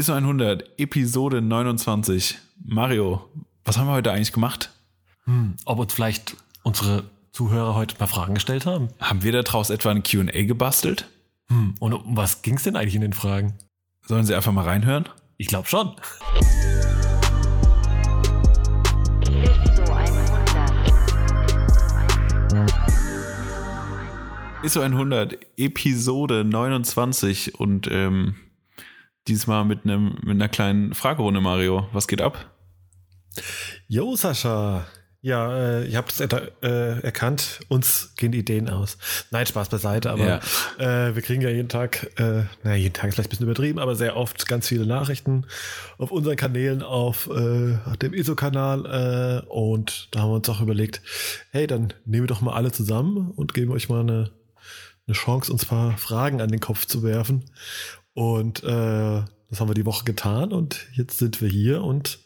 ISO 100, Episode 29. Mario, was haben wir heute eigentlich gemacht? Hm, ob uns vielleicht unsere Zuhörer heute paar Fragen gestellt haben. Haben wir daraus etwa ein QA gebastelt? Hm, und um was ging es denn eigentlich in den Fragen? Sollen sie einfach mal reinhören? Ich glaube schon. ISO 100, Episode 29 und ähm, diesmal mit, einem, mit einer kleinen Fragerunde, Mario. Was geht ab? Jo, Sascha. Ja, äh, ihr habt es äh, erkannt, uns gehen Ideen aus. Nein, Spaß beiseite, aber ja. äh, wir kriegen ja jeden Tag, äh, naja, jeden Tag ist vielleicht ein bisschen übertrieben, aber sehr oft ganz viele Nachrichten auf unseren Kanälen, auf, äh, auf dem ISO-Kanal äh, und da haben wir uns auch überlegt, hey, dann nehmen wir doch mal alle zusammen und geben euch mal eine, eine Chance, uns ein paar Fragen an den Kopf zu werfen. Und äh, das haben wir die Woche getan und jetzt sind wir hier und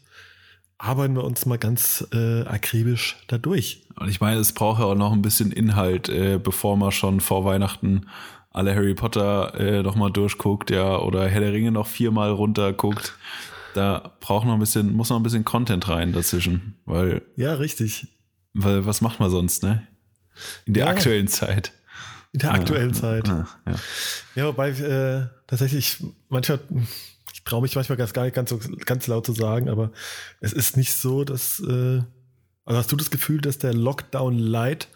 arbeiten wir uns mal ganz äh, akribisch da durch. Und ich meine, es braucht ja auch noch ein bisschen Inhalt, äh, bevor man schon vor Weihnachten alle Harry Potter äh, noch mal durchguckt, ja, oder Herr der Ringe noch viermal runterguckt. Da braucht noch ein bisschen, muss noch ein bisschen Content rein dazwischen, weil. Ja, richtig. Weil was macht man sonst, ne? In der ja. aktuellen Zeit. In der aktuellen ja, Zeit. Ja, ja. ja wobei äh, tatsächlich manchmal ich traue mich manchmal ganz gar nicht ganz so ganz laut zu sagen, aber es ist nicht so, dass äh, also hast du das Gefühl, dass der Lockdown Light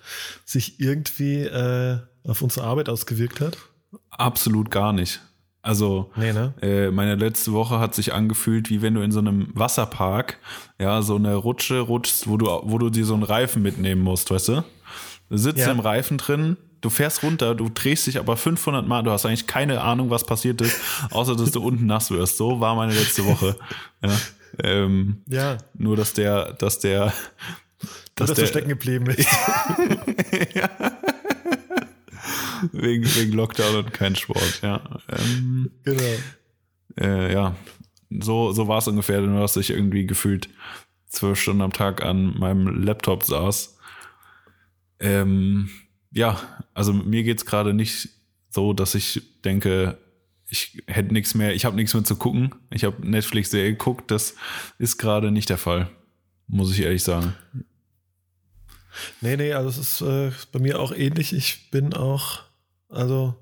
sich irgendwie äh, auf unsere Arbeit ausgewirkt hat? Absolut gar nicht. Also nee, ne? äh, meine letzte Woche hat sich angefühlt, wie wenn du in so einem Wasserpark ja so eine Rutsche rutschst, wo du wo du dir so einen Reifen mitnehmen musst, weißt du? Du sitzt ja. im Reifen drin, du fährst runter, du drehst dich aber 500 Mal, du hast eigentlich keine Ahnung, was passiert ist, außer dass du unten nass wirst. So war meine letzte Woche. Ja. Ähm, ja. Nur, dass der, dass der, dass, dass der, du stecken geblieben bist. ja. wegen, wegen Lockdown und kein Sport, ja. Ähm, genau. Äh, ja, so, so war es ungefähr, nur dass ich irgendwie gefühlt zwölf Stunden am Tag an meinem Laptop saß. Ähm, ja, also mir geht's gerade nicht so, dass ich denke, ich hätte nichts mehr, ich habe nichts mehr zu gucken. Ich habe Netflix sehr geguckt, das ist gerade nicht der Fall, muss ich ehrlich sagen. Nee, nee, also es ist äh, bei mir auch ähnlich. Ich bin auch, also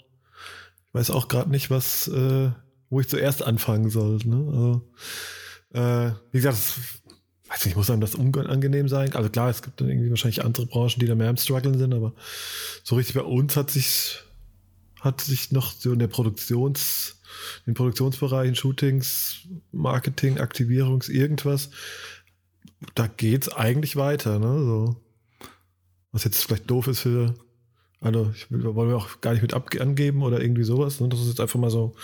ich weiß auch gerade nicht, was, äh, wo ich zuerst anfangen soll. Ne? Also, äh, wie gesagt, weiß nicht, muss einem das unangenehm sein? Also klar, es gibt dann irgendwie wahrscheinlich andere Branchen, die da mehr am struggeln sind, aber so richtig bei uns hat sich hat sich noch so in der Produktions, in den Produktionsbereichen, Shootings, Marketing, Aktivierungs, irgendwas, da geht's eigentlich weiter, ne? So. Was jetzt vielleicht doof ist für, also ich will, wollen wir auch gar nicht mit angeben oder irgendwie sowas, ne? Das ist jetzt einfach mal so,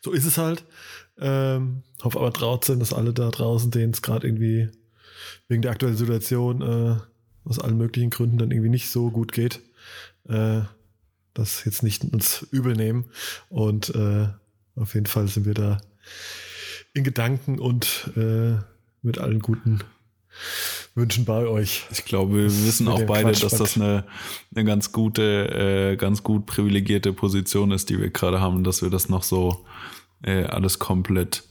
so ist es halt. Ähm, hoffe aber trotzdem, dass alle da draußen, denen es gerade irgendwie wegen der aktuellen Situation äh, aus allen möglichen Gründen dann irgendwie nicht so gut geht, äh, das jetzt nicht uns übel nehmen. Und äh, auf jeden Fall sind wir da in Gedanken und äh, mit allen guten Wünschen bei euch. Ich glaube, wir wissen auch beide, dass das eine, eine ganz gute, äh, ganz gut privilegierte Position ist, die wir gerade haben, dass wir das noch so äh, alles komplett,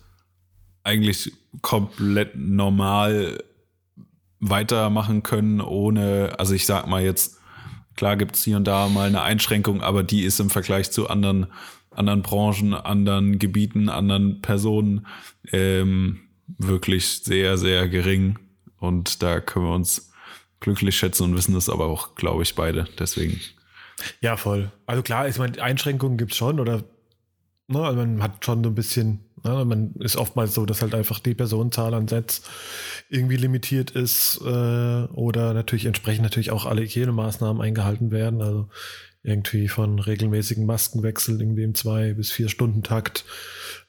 eigentlich komplett normal weitermachen können, ohne, also ich sag mal jetzt, klar gibt's hier und da mal eine Einschränkung, aber die ist im Vergleich zu anderen, anderen Branchen, anderen Gebieten, anderen Personen ähm, wirklich sehr, sehr gering. Und da können wir uns glücklich schätzen und wissen das aber auch, glaube ich, beide. Deswegen. Ja, voll. Also klar, ich meine, Einschränkungen gibt's schon oder ne, also man hat schon so ein bisschen ja, man ist oftmals so, dass halt einfach die Personenzahl an Sets irgendwie limitiert ist äh, oder natürlich entsprechend natürlich auch alle Hygienemaßnahmen eingehalten werden. Also irgendwie von regelmäßigen Maskenwechseln irgendwie im zwei bis vier Stunden Takt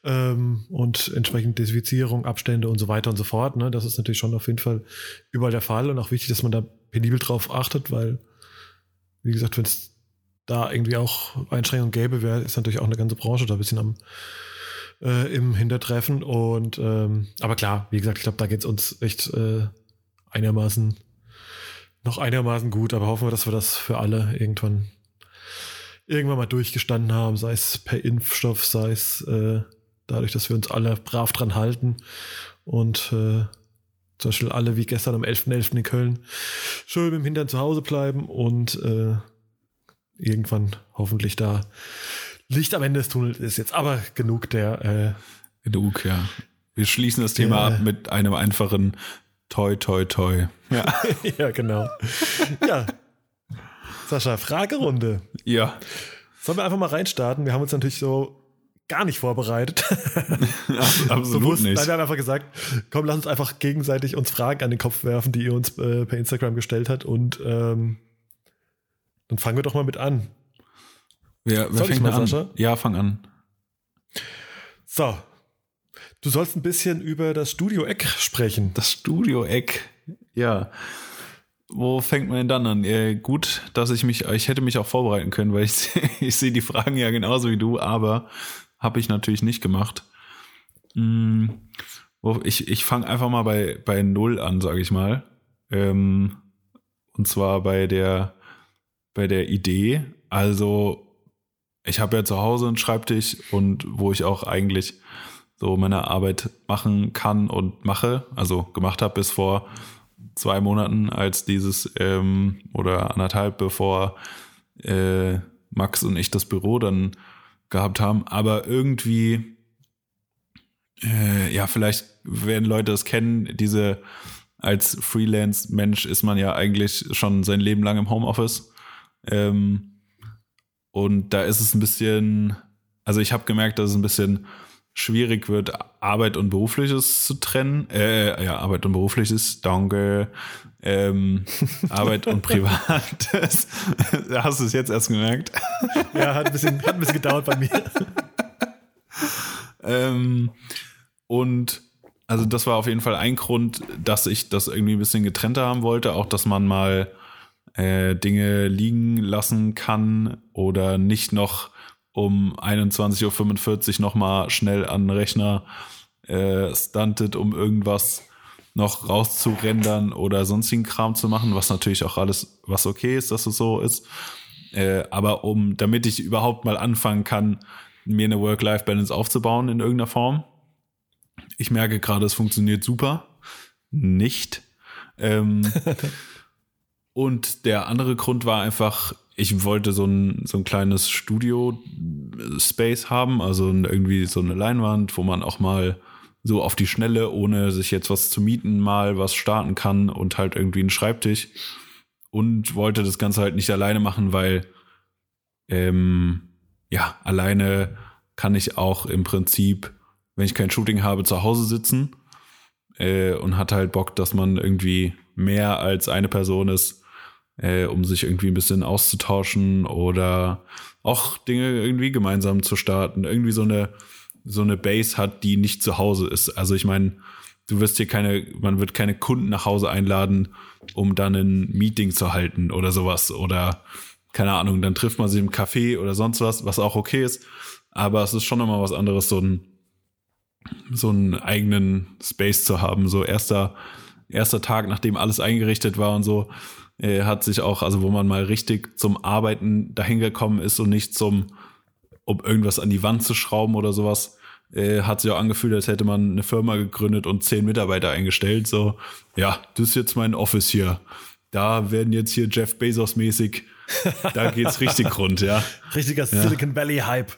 ähm, und entsprechend Desinfizierung, Abstände und so weiter und so fort. Ne? Das ist natürlich schon auf jeden Fall überall der Fall und auch wichtig, dass man da penibel drauf achtet, weil wie gesagt, wenn es da irgendwie auch Einschränkungen gäbe, wäre ist natürlich auch eine ganze Branche da ein bisschen am äh, im Hintertreffen. Und ähm, aber klar, wie gesagt, ich glaube, da geht es uns echt äh, einigermaßen noch einigermaßen gut, aber hoffen wir, dass wir das für alle irgendwann irgendwann mal durchgestanden haben, sei es per Impfstoff, sei es äh, dadurch, dass wir uns alle brav dran halten und äh, zum Beispiel alle wie gestern am 11.11. .11. in Köln schön mit dem Hintern zu Hause bleiben und äh, irgendwann hoffentlich da Licht am Ende des Tunnels ist jetzt aber genug der äh, genug, ja. Wir schließen das Thema ab mit einem einfachen Toi, toi, toi. Ja, ja genau. ja. Sascha, Fragerunde. Ja. Sollen wir einfach mal reinstarten? Wir haben uns natürlich so gar nicht vorbereitet. Absolut Bewusst, nicht. Nein, wir haben einfach gesagt, komm, lass uns einfach gegenseitig uns Fragen an den Kopf werfen, die ihr uns äh, per Instagram gestellt habt und ähm, dann fangen wir doch mal mit an. Wer, wer fängt mal an? Sascha? Ja, fang an. So, Du sollst ein bisschen über das Studio Eck sprechen. Das Studio Eck, ja. Wo fängt man denn dann an? Äh, gut, dass ich mich, ich hätte mich auch vorbereiten können, weil ich, ich sehe die Fragen ja genauso wie du, aber habe ich natürlich nicht gemacht. Hm, ich ich fange einfach mal bei, bei Null an, sage ich mal. Ähm, und zwar bei der, bei der Idee. Also, ich habe ja zu Hause einen Schreibtisch und wo ich auch eigentlich so meine Arbeit machen kann und mache, also gemacht habe bis vor zwei Monaten, als dieses ähm, oder anderthalb, bevor äh, Max und ich das Büro dann gehabt haben. Aber irgendwie, äh, ja, vielleicht werden Leute das kennen, diese als Freelance-Mensch ist man ja eigentlich schon sein Leben lang im Homeoffice. Ähm, und da ist es ein bisschen, also ich habe gemerkt, dass es ein bisschen schwierig wird, Arbeit und Berufliches zu trennen. Äh, ja, Arbeit und Berufliches, danke. Ähm, Arbeit und Privates. Hast du es jetzt erst gemerkt? Ja, hat ein bisschen, hat ein bisschen gedauert bei mir. ähm, und also das war auf jeden Fall ein Grund, dass ich das irgendwie ein bisschen getrennter haben wollte. Auch, dass man mal äh, Dinge liegen lassen kann oder nicht noch um 21.45 Uhr nochmal schnell an den Rechner äh, stuntet, um irgendwas noch rauszurendern oder sonstigen Kram zu machen, was natürlich auch alles, was okay ist, dass es so ist. Äh, aber um, damit ich überhaupt mal anfangen kann, mir eine Work-Life-Balance aufzubauen in irgendeiner Form. Ich merke gerade, es funktioniert super. Nicht. Ähm, und der andere Grund war einfach, ich wollte so ein, so ein kleines Studio-Space haben, also irgendwie so eine Leinwand, wo man auch mal so auf die Schnelle, ohne sich jetzt was zu mieten, mal was starten kann und halt irgendwie einen Schreibtisch. Und wollte das Ganze halt nicht alleine machen, weil ähm, ja, alleine kann ich auch im Prinzip, wenn ich kein Shooting habe, zu Hause sitzen äh, und hat halt Bock, dass man irgendwie mehr als eine Person ist äh, um sich irgendwie ein bisschen auszutauschen oder auch Dinge irgendwie gemeinsam zu starten. Irgendwie so eine, so eine Base hat, die nicht zu Hause ist. Also ich meine, du wirst hier keine, man wird keine Kunden nach Hause einladen, um dann ein Meeting zu halten oder sowas. Oder keine Ahnung, dann trifft man sich im Café oder sonst was, was auch okay ist. Aber es ist schon nochmal was anderes, so ein so einen eigenen Space zu haben. So erster, erster Tag, nachdem alles eingerichtet war und so, äh, hat sich auch, also wo man mal richtig zum Arbeiten dahin gekommen ist und nicht zum, um irgendwas an die Wand zu schrauben oder sowas, äh, hat sich auch angefühlt, als hätte man eine Firma gegründet und zehn Mitarbeiter eingestellt. So, ja, das ist jetzt mein Office hier. Da werden jetzt hier Jeff Bezos mäßig, da geht's richtig rund, ja. Richtiger ja. Silicon Valley Hype.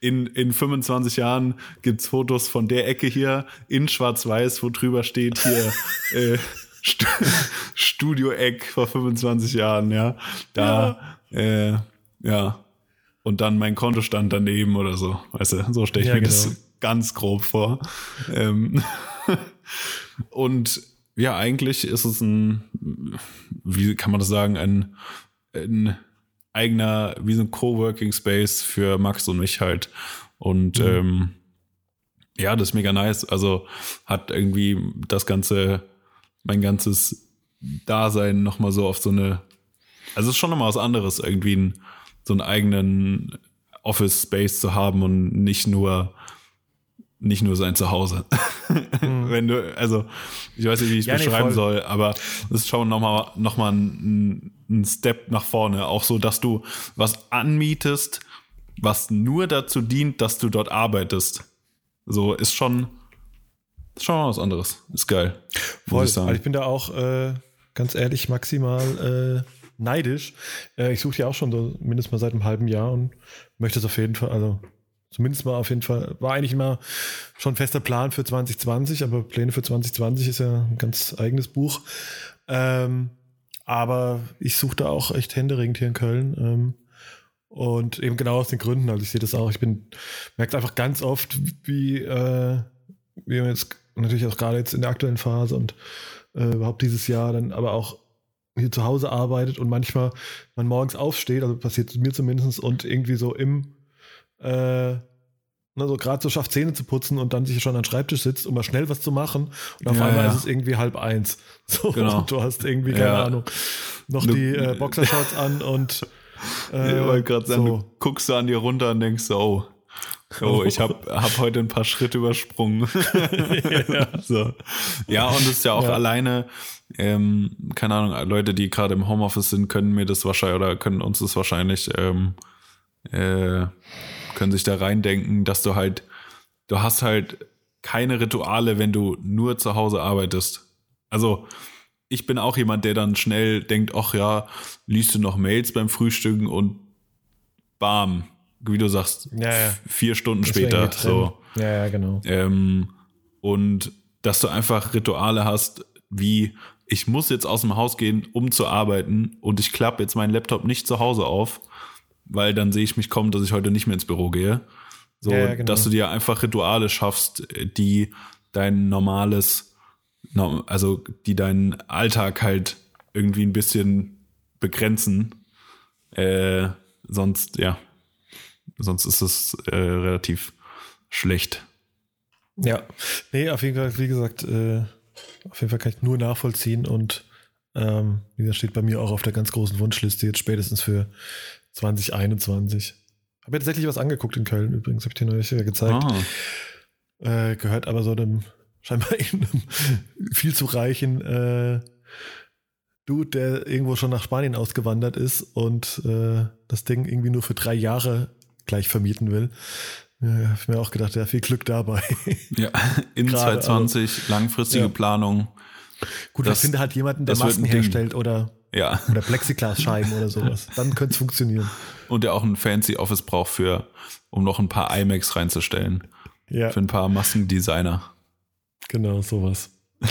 In, in 25 Jahren gibt's Fotos von der Ecke hier in Schwarz-Weiß, wo drüber steht hier, äh, Studio Eck vor 25 Jahren, ja. Da, ja. Äh, ja. Und dann mein Kontostand daneben oder so. Weißt du, so stelle ich ja, mir genau. das ganz grob vor. Ähm und ja, eigentlich ist es ein, wie kann man das sagen, ein, ein eigener, wie so ein Coworking Space für Max und mich halt. Und mhm. ähm, ja, das ist mega nice. Also hat irgendwie das ganze mein ganzes Dasein nochmal so auf so eine, also es ist schon nochmal was anderes, irgendwie ein, so einen eigenen Office Space zu haben und nicht nur nicht nur sein Zuhause. Mhm. Wenn du, also ich weiß nicht, wie ich es ja, beschreiben nee, soll, aber es ist schon nochmal noch mal ein, ein Step nach vorne. Auch so, dass du was anmietest, was nur dazu dient, dass du dort arbeitest. So ist schon, ist schon mal was anderes. Ist geil. Voll. Ich, also ich bin da auch äh, ganz ehrlich maximal äh, neidisch. Äh, ich suche ja auch schon so mindestens mal seit einem halben Jahr und möchte es auf jeden Fall, also zumindest mal auf jeden Fall, war eigentlich immer schon fester Plan für 2020, aber Pläne für 2020 ist ja ein ganz eigenes Buch. Ähm, aber ich suche da auch echt händeringend hier in Köln. Ähm, und eben genau aus den Gründen. Also ich sehe das auch. Ich bin, merke einfach ganz oft, wie, äh, wie man jetzt natürlich auch gerade jetzt in der aktuellen Phase und äh, überhaupt dieses Jahr dann aber auch hier zu Hause arbeitet und manchmal man morgens aufsteht, also passiert mir zumindest, und irgendwie so im, äh, ne, so gerade so schafft Zähne zu putzen und dann sich schon an den Schreibtisch sitzt, um mal schnell was zu machen und auf ja, einmal ja. ist es irgendwie halb eins. So, genau. du hast irgendwie, keine ja. Ahnung, noch du, die äh, Boxershorts an und äh, ich wollte gerade sagen, so. du guckst du an dir runter und denkst so, oh, Oh, ich habe hab heute ein paar Schritte übersprungen. ja. so. ja, und es ist ja auch ja. alleine, ähm, keine Ahnung, Leute, die gerade im Homeoffice sind, können mir das wahrscheinlich oder können uns das wahrscheinlich, ähm, äh, können sich da reindenken, dass du halt, du hast halt keine Rituale, wenn du nur zu Hause arbeitest. Also, ich bin auch jemand, der dann schnell denkt, ach ja, liest du noch Mails beim Frühstücken und bam, wie du sagst, ja, ja. vier Stunden das später. So. Ja, ja, genau. Ähm, und dass du einfach Rituale hast, wie ich muss jetzt aus dem Haus gehen, um zu arbeiten und ich klappe jetzt meinen Laptop nicht zu Hause auf, weil dann sehe ich mich kommen, dass ich heute nicht mehr ins Büro gehe. So, ja, genau. dass du dir einfach Rituale schaffst, die dein normales, also die deinen Alltag halt irgendwie ein bisschen begrenzen. Äh, sonst, ja, sonst ist es äh, relativ schlecht. Ja, nee, auf jeden Fall, wie gesagt, äh, auf jeden Fall kann ich nur nachvollziehen und ähm, wie gesagt, steht bei mir auch auf der ganz großen Wunschliste jetzt spätestens für 2021. Habe mir tatsächlich was angeguckt in Köln übrigens, habe ich dir neulich gezeigt. Ah. Äh, gehört aber so einem scheinbar einem viel zu reichen äh, Dude, der irgendwo schon nach Spanien ausgewandert ist und äh, das Ding irgendwie nur für drei Jahre gleich vermieten will. Ja, habe ich mir auch gedacht, ja, viel Glück dabei. Ja, in Gerade, 2020 aber, langfristige ja. Planung. Gut, das, ich finde halt jemanden, der Masken herstellt oder, ja. oder Plexiglasscheiben oder sowas. Dann könnte es funktionieren. Und der auch ein fancy Office braucht für, um noch ein paar iMacs reinzustellen. Ja. Für ein paar Maskendesigner. Genau, sowas.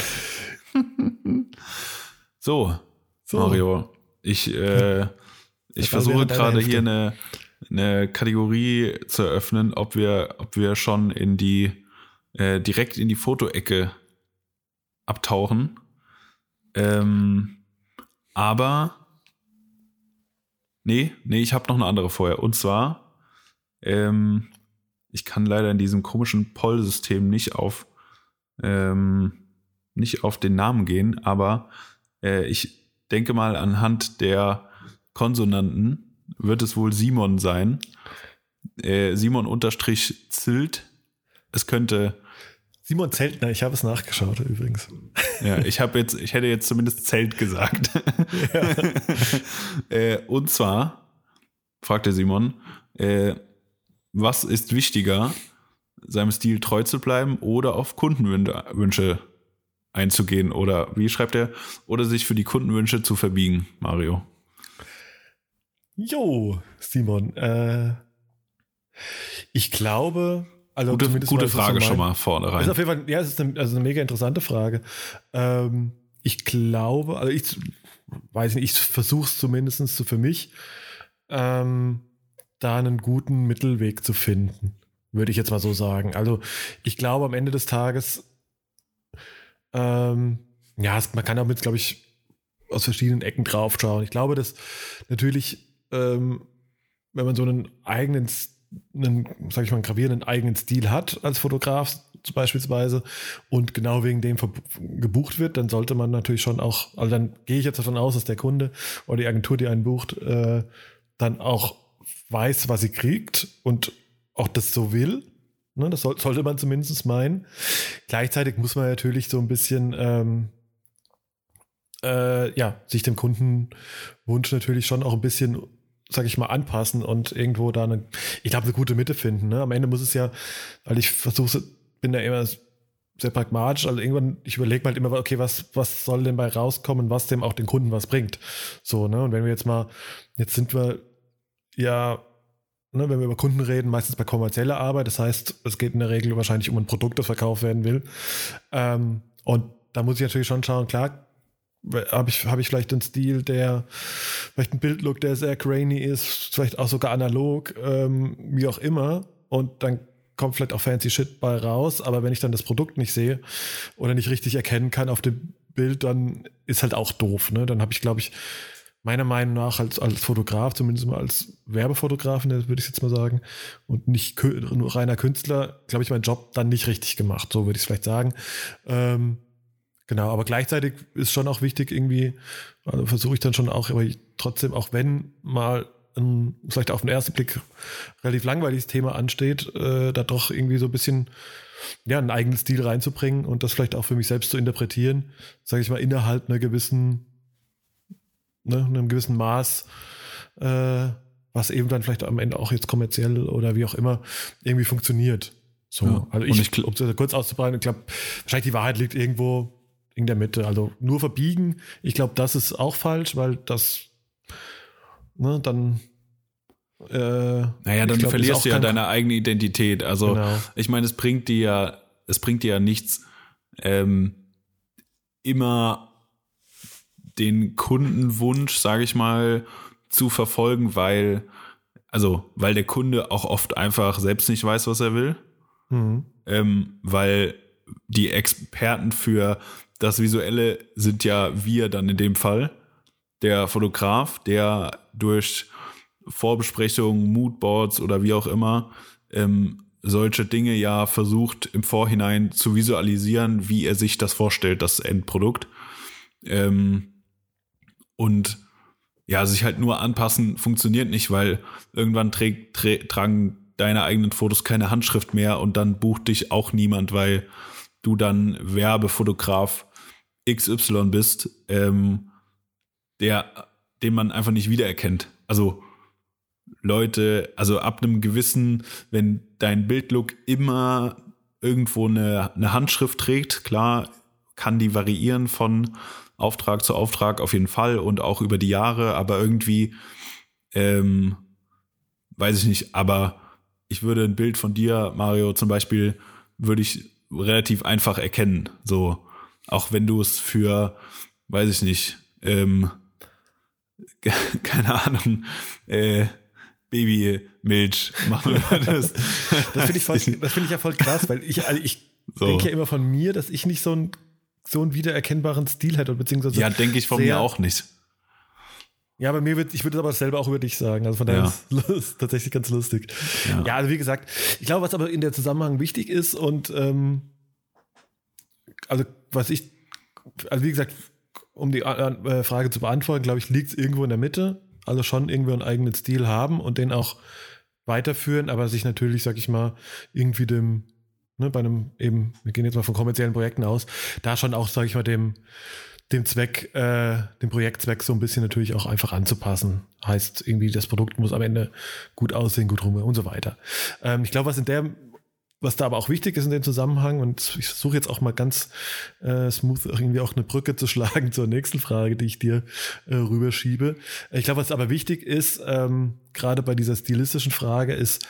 so, so, Mario. Ich, äh, ich versuche gerade hier eine, eine Kategorie zu eröffnen, ob wir, ob wir schon in die, äh, direkt in die Fotoecke abtauchen. Ähm, aber, nee, nee, ich habe noch eine andere vorher. Und zwar, ähm, ich kann leider in diesem komischen Poll-System nicht auf, ähm, nicht auf den Namen gehen, aber äh, ich denke mal anhand der Konsonanten wird es wohl Simon sein. Äh, Simon unterstrich Zilt. Es könnte. Simon Zeltner, ich habe es nachgeschaut übrigens. Ja, ich habe jetzt, ich hätte jetzt zumindest Zelt gesagt. Ja. äh, und zwar, fragte Simon, äh, was ist wichtiger, seinem Stil treu zu bleiben oder auf Kundenwünsche einzugehen? Oder wie schreibt er? Oder sich für die Kundenwünsche zu verbiegen, Mario? Jo, Simon. Äh, ich glaube, also gute, gute Frage schon mal vorne rein. Ist auf jeden Fall, ja, es ist eine, also eine mega interessante Frage. Ähm, ich glaube, also ich weiß nicht, ich versuche es zumindest so für mich, ähm, da einen guten Mittelweg zu finden, würde ich jetzt mal so sagen. Also ich glaube, am Ende des Tages, ähm, ja, es, man kann damit, glaube ich, aus verschiedenen Ecken drauf schauen. Ich glaube, dass natürlich ähm, wenn man so einen eigenen, einen, sag ich mal, einen gravierenden eigenen Stil hat als Fotograf beispielsweise und genau wegen dem gebucht wird, dann sollte man natürlich schon auch, also dann gehe ich jetzt davon aus, dass der Kunde oder die Agentur, die einen bucht, äh, dann auch weiß, was sie kriegt und auch das so will. Ne, das soll, sollte man zumindest meinen. Gleichzeitig muss man natürlich so ein bisschen ähm, äh, ja, sich dem Kundenwunsch natürlich schon auch ein bisschen sag ich mal, anpassen und irgendwo da eine, ich glaube, eine gute Mitte finden. Ne? Am Ende muss es ja, weil ich versuche bin da immer sehr pragmatisch. Also irgendwann, ich überlege halt immer, okay, was, was soll denn bei rauskommen, was dem auch den Kunden was bringt. So, ne? Und wenn wir jetzt mal, jetzt sind wir ja, ne, wenn wir über Kunden reden, meistens bei kommerzieller Arbeit. Das heißt, es geht in der Regel wahrscheinlich um ein Produkt, das verkauft werden will. Ähm, und da muss ich natürlich schon schauen, klar, habe ich, hab ich vielleicht einen Stil, der vielleicht ein Bildlook, der sehr grainy ist, vielleicht auch sogar analog, ähm, wie auch immer. Und dann kommt vielleicht auch fancy Shit bei raus, aber wenn ich dann das Produkt nicht sehe oder nicht richtig erkennen kann auf dem Bild, dann ist halt auch doof. Ne? Dann habe ich, glaube ich, meiner Meinung nach als, als Fotograf, zumindest mal als Werbefotograf, ne, würde ich jetzt mal sagen, und nicht nur reiner Künstler, glaube ich, meinen Job dann nicht richtig gemacht, so würde ich es vielleicht sagen. Ähm, genau, aber gleichzeitig ist schon auch wichtig, irgendwie, also versuche ich dann schon auch, aber trotzdem, auch wenn mal ein, vielleicht auf den ersten Blick relativ langweiliges Thema ansteht, äh, da doch irgendwie so ein bisschen ja, einen eigenen Stil reinzubringen und das vielleicht auch für mich selbst zu interpretieren, sage ich mal, innerhalb einer gewissen, ne, einem gewissen Maß, äh, was eben dann vielleicht am Ende auch jetzt kommerziell oder wie auch immer irgendwie funktioniert. So, ja, also ich, ich um es kurz auszubreiten, ich glaube, wahrscheinlich die Wahrheit liegt irgendwo in der Mitte. Also nur verbiegen, ich glaube, das ist auch falsch, weil das ne, dann. Äh, naja, dann glaub, verlierst du ja deine eigene Identität. Also, genau. ich meine, es bringt dir ja, es bringt dir ja nichts, ähm, immer den Kundenwunsch, sage ich mal, zu verfolgen, weil, also, weil der Kunde auch oft einfach selbst nicht weiß, was er will. Mhm. Ähm, weil die Experten für das Visuelle sind ja wir dann in dem Fall der Fotograf, der durch Vorbesprechungen, Moodboards oder wie auch immer ähm, solche Dinge ja versucht im Vorhinein zu visualisieren, wie er sich das vorstellt, das Endprodukt. Ähm, und ja, sich halt nur anpassen funktioniert nicht, weil irgendwann trägt, trä tragen deine eigenen Fotos keine Handschrift mehr und dann bucht dich auch niemand, weil du dann Werbefotograf XY bist. Ähm, der, den man einfach nicht wiedererkennt. Also Leute, also ab einem gewissen, wenn dein Bildlook immer irgendwo eine, eine Handschrift trägt, klar, kann die variieren von Auftrag zu Auftrag auf jeden Fall und auch über die Jahre, aber irgendwie, ähm, weiß ich nicht, aber ich würde ein Bild von dir, Mario, zum Beispiel, würde ich relativ einfach erkennen. So, auch wenn du es für, weiß ich nicht, ähm, keine Ahnung, äh, Babymilch machen würdest. das finde ich, voll, find ich ja voll krass, weil ich, also ich so. denke ja immer von mir, dass ich nicht so, ein, so einen wiedererkennbaren Stil hätte, beziehungsweise. Ja, denke ich von mir auch nicht. Ja, bei mir wird, ich würde es aber selber auch über dich sagen. Also von daher ja. ist es tatsächlich ganz lustig. Ja. ja. also wie gesagt, ich glaube, was aber in der Zusammenhang wichtig ist und ähm, also was ich, also wie gesagt, um die äh, Frage zu beantworten, glaube ich, liegt es irgendwo in der Mitte. Also schon irgendwo einen eigenen Stil haben und den auch weiterführen, aber sich natürlich, sag ich mal, irgendwie dem, ne, bei einem eben, wir gehen jetzt mal von kommerziellen Projekten aus, da schon auch, sag ich mal, dem, dem Zweck, äh, dem Projektzweck so ein bisschen natürlich auch einfach anzupassen. Heißt irgendwie, das Produkt muss am Ende gut aussehen, gut rum und so weiter. Ähm, ich glaube, was in der was da aber auch wichtig ist in dem Zusammenhang, und ich versuche jetzt auch mal ganz äh, smooth irgendwie auch eine Brücke zu schlagen zur nächsten Frage, die ich dir äh, rüberschiebe. Ich glaube, was aber wichtig ist, ähm, gerade bei dieser stilistischen Frage, ist,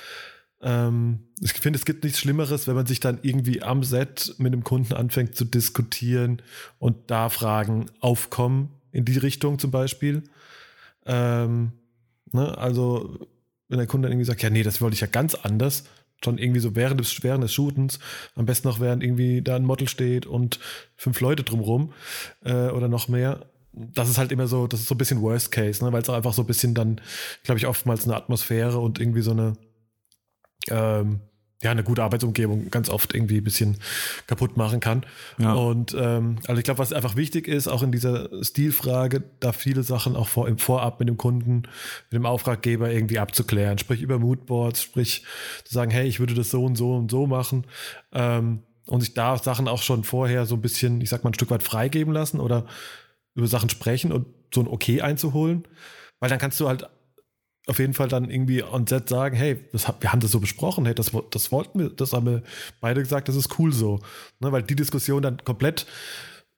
ähm, ich finde, es gibt nichts Schlimmeres, wenn man sich dann irgendwie am Set mit dem Kunden anfängt zu diskutieren und da Fragen aufkommen, in die Richtung zum Beispiel. Ähm, ne, also, wenn der Kunde dann irgendwie sagt, ja, nee, das wollte ich ja ganz anders, schon irgendwie so während des, während des Shootens, am besten noch während irgendwie da ein Model steht und fünf Leute drumrum äh, oder noch mehr. Das ist halt immer so, das ist so ein bisschen Worst Case, ne? weil es einfach so ein bisschen dann, glaube ich, oftmals eine Atmosphäre und irgendwie so eine, ähm, ja, eine gute Arbeitsumgebung ganz oft irgendwie ein bisschen kaputt machen kann. Ja. Und ähm, also ich glaube, was einfach wichtig ist, auch in dieser Stilfrage, da viele Sachen auch vor, im Vorab mit dem Kunden, mit dem Auftraggeber irgendwie abzuklären. Sprich über Moodboards, sprich zu sagen, hey, ich würde das so und so und so machen. Ähm, und sich da Sachen auch schon vorher so ein bisschen, ich sag mal, ein Stück weit freigeben lassen oder über Sachen sprechen und so ein Okay einzuholen. Weil dann kannst du halt auf jeden Fall dann irgendwie on set sagen, hey, das, wir haben das so besprochen, hey, das, das wollten wir, das haben wir beide gesagt, das ist cool so. Ne, weil die Diskussion dann komplett,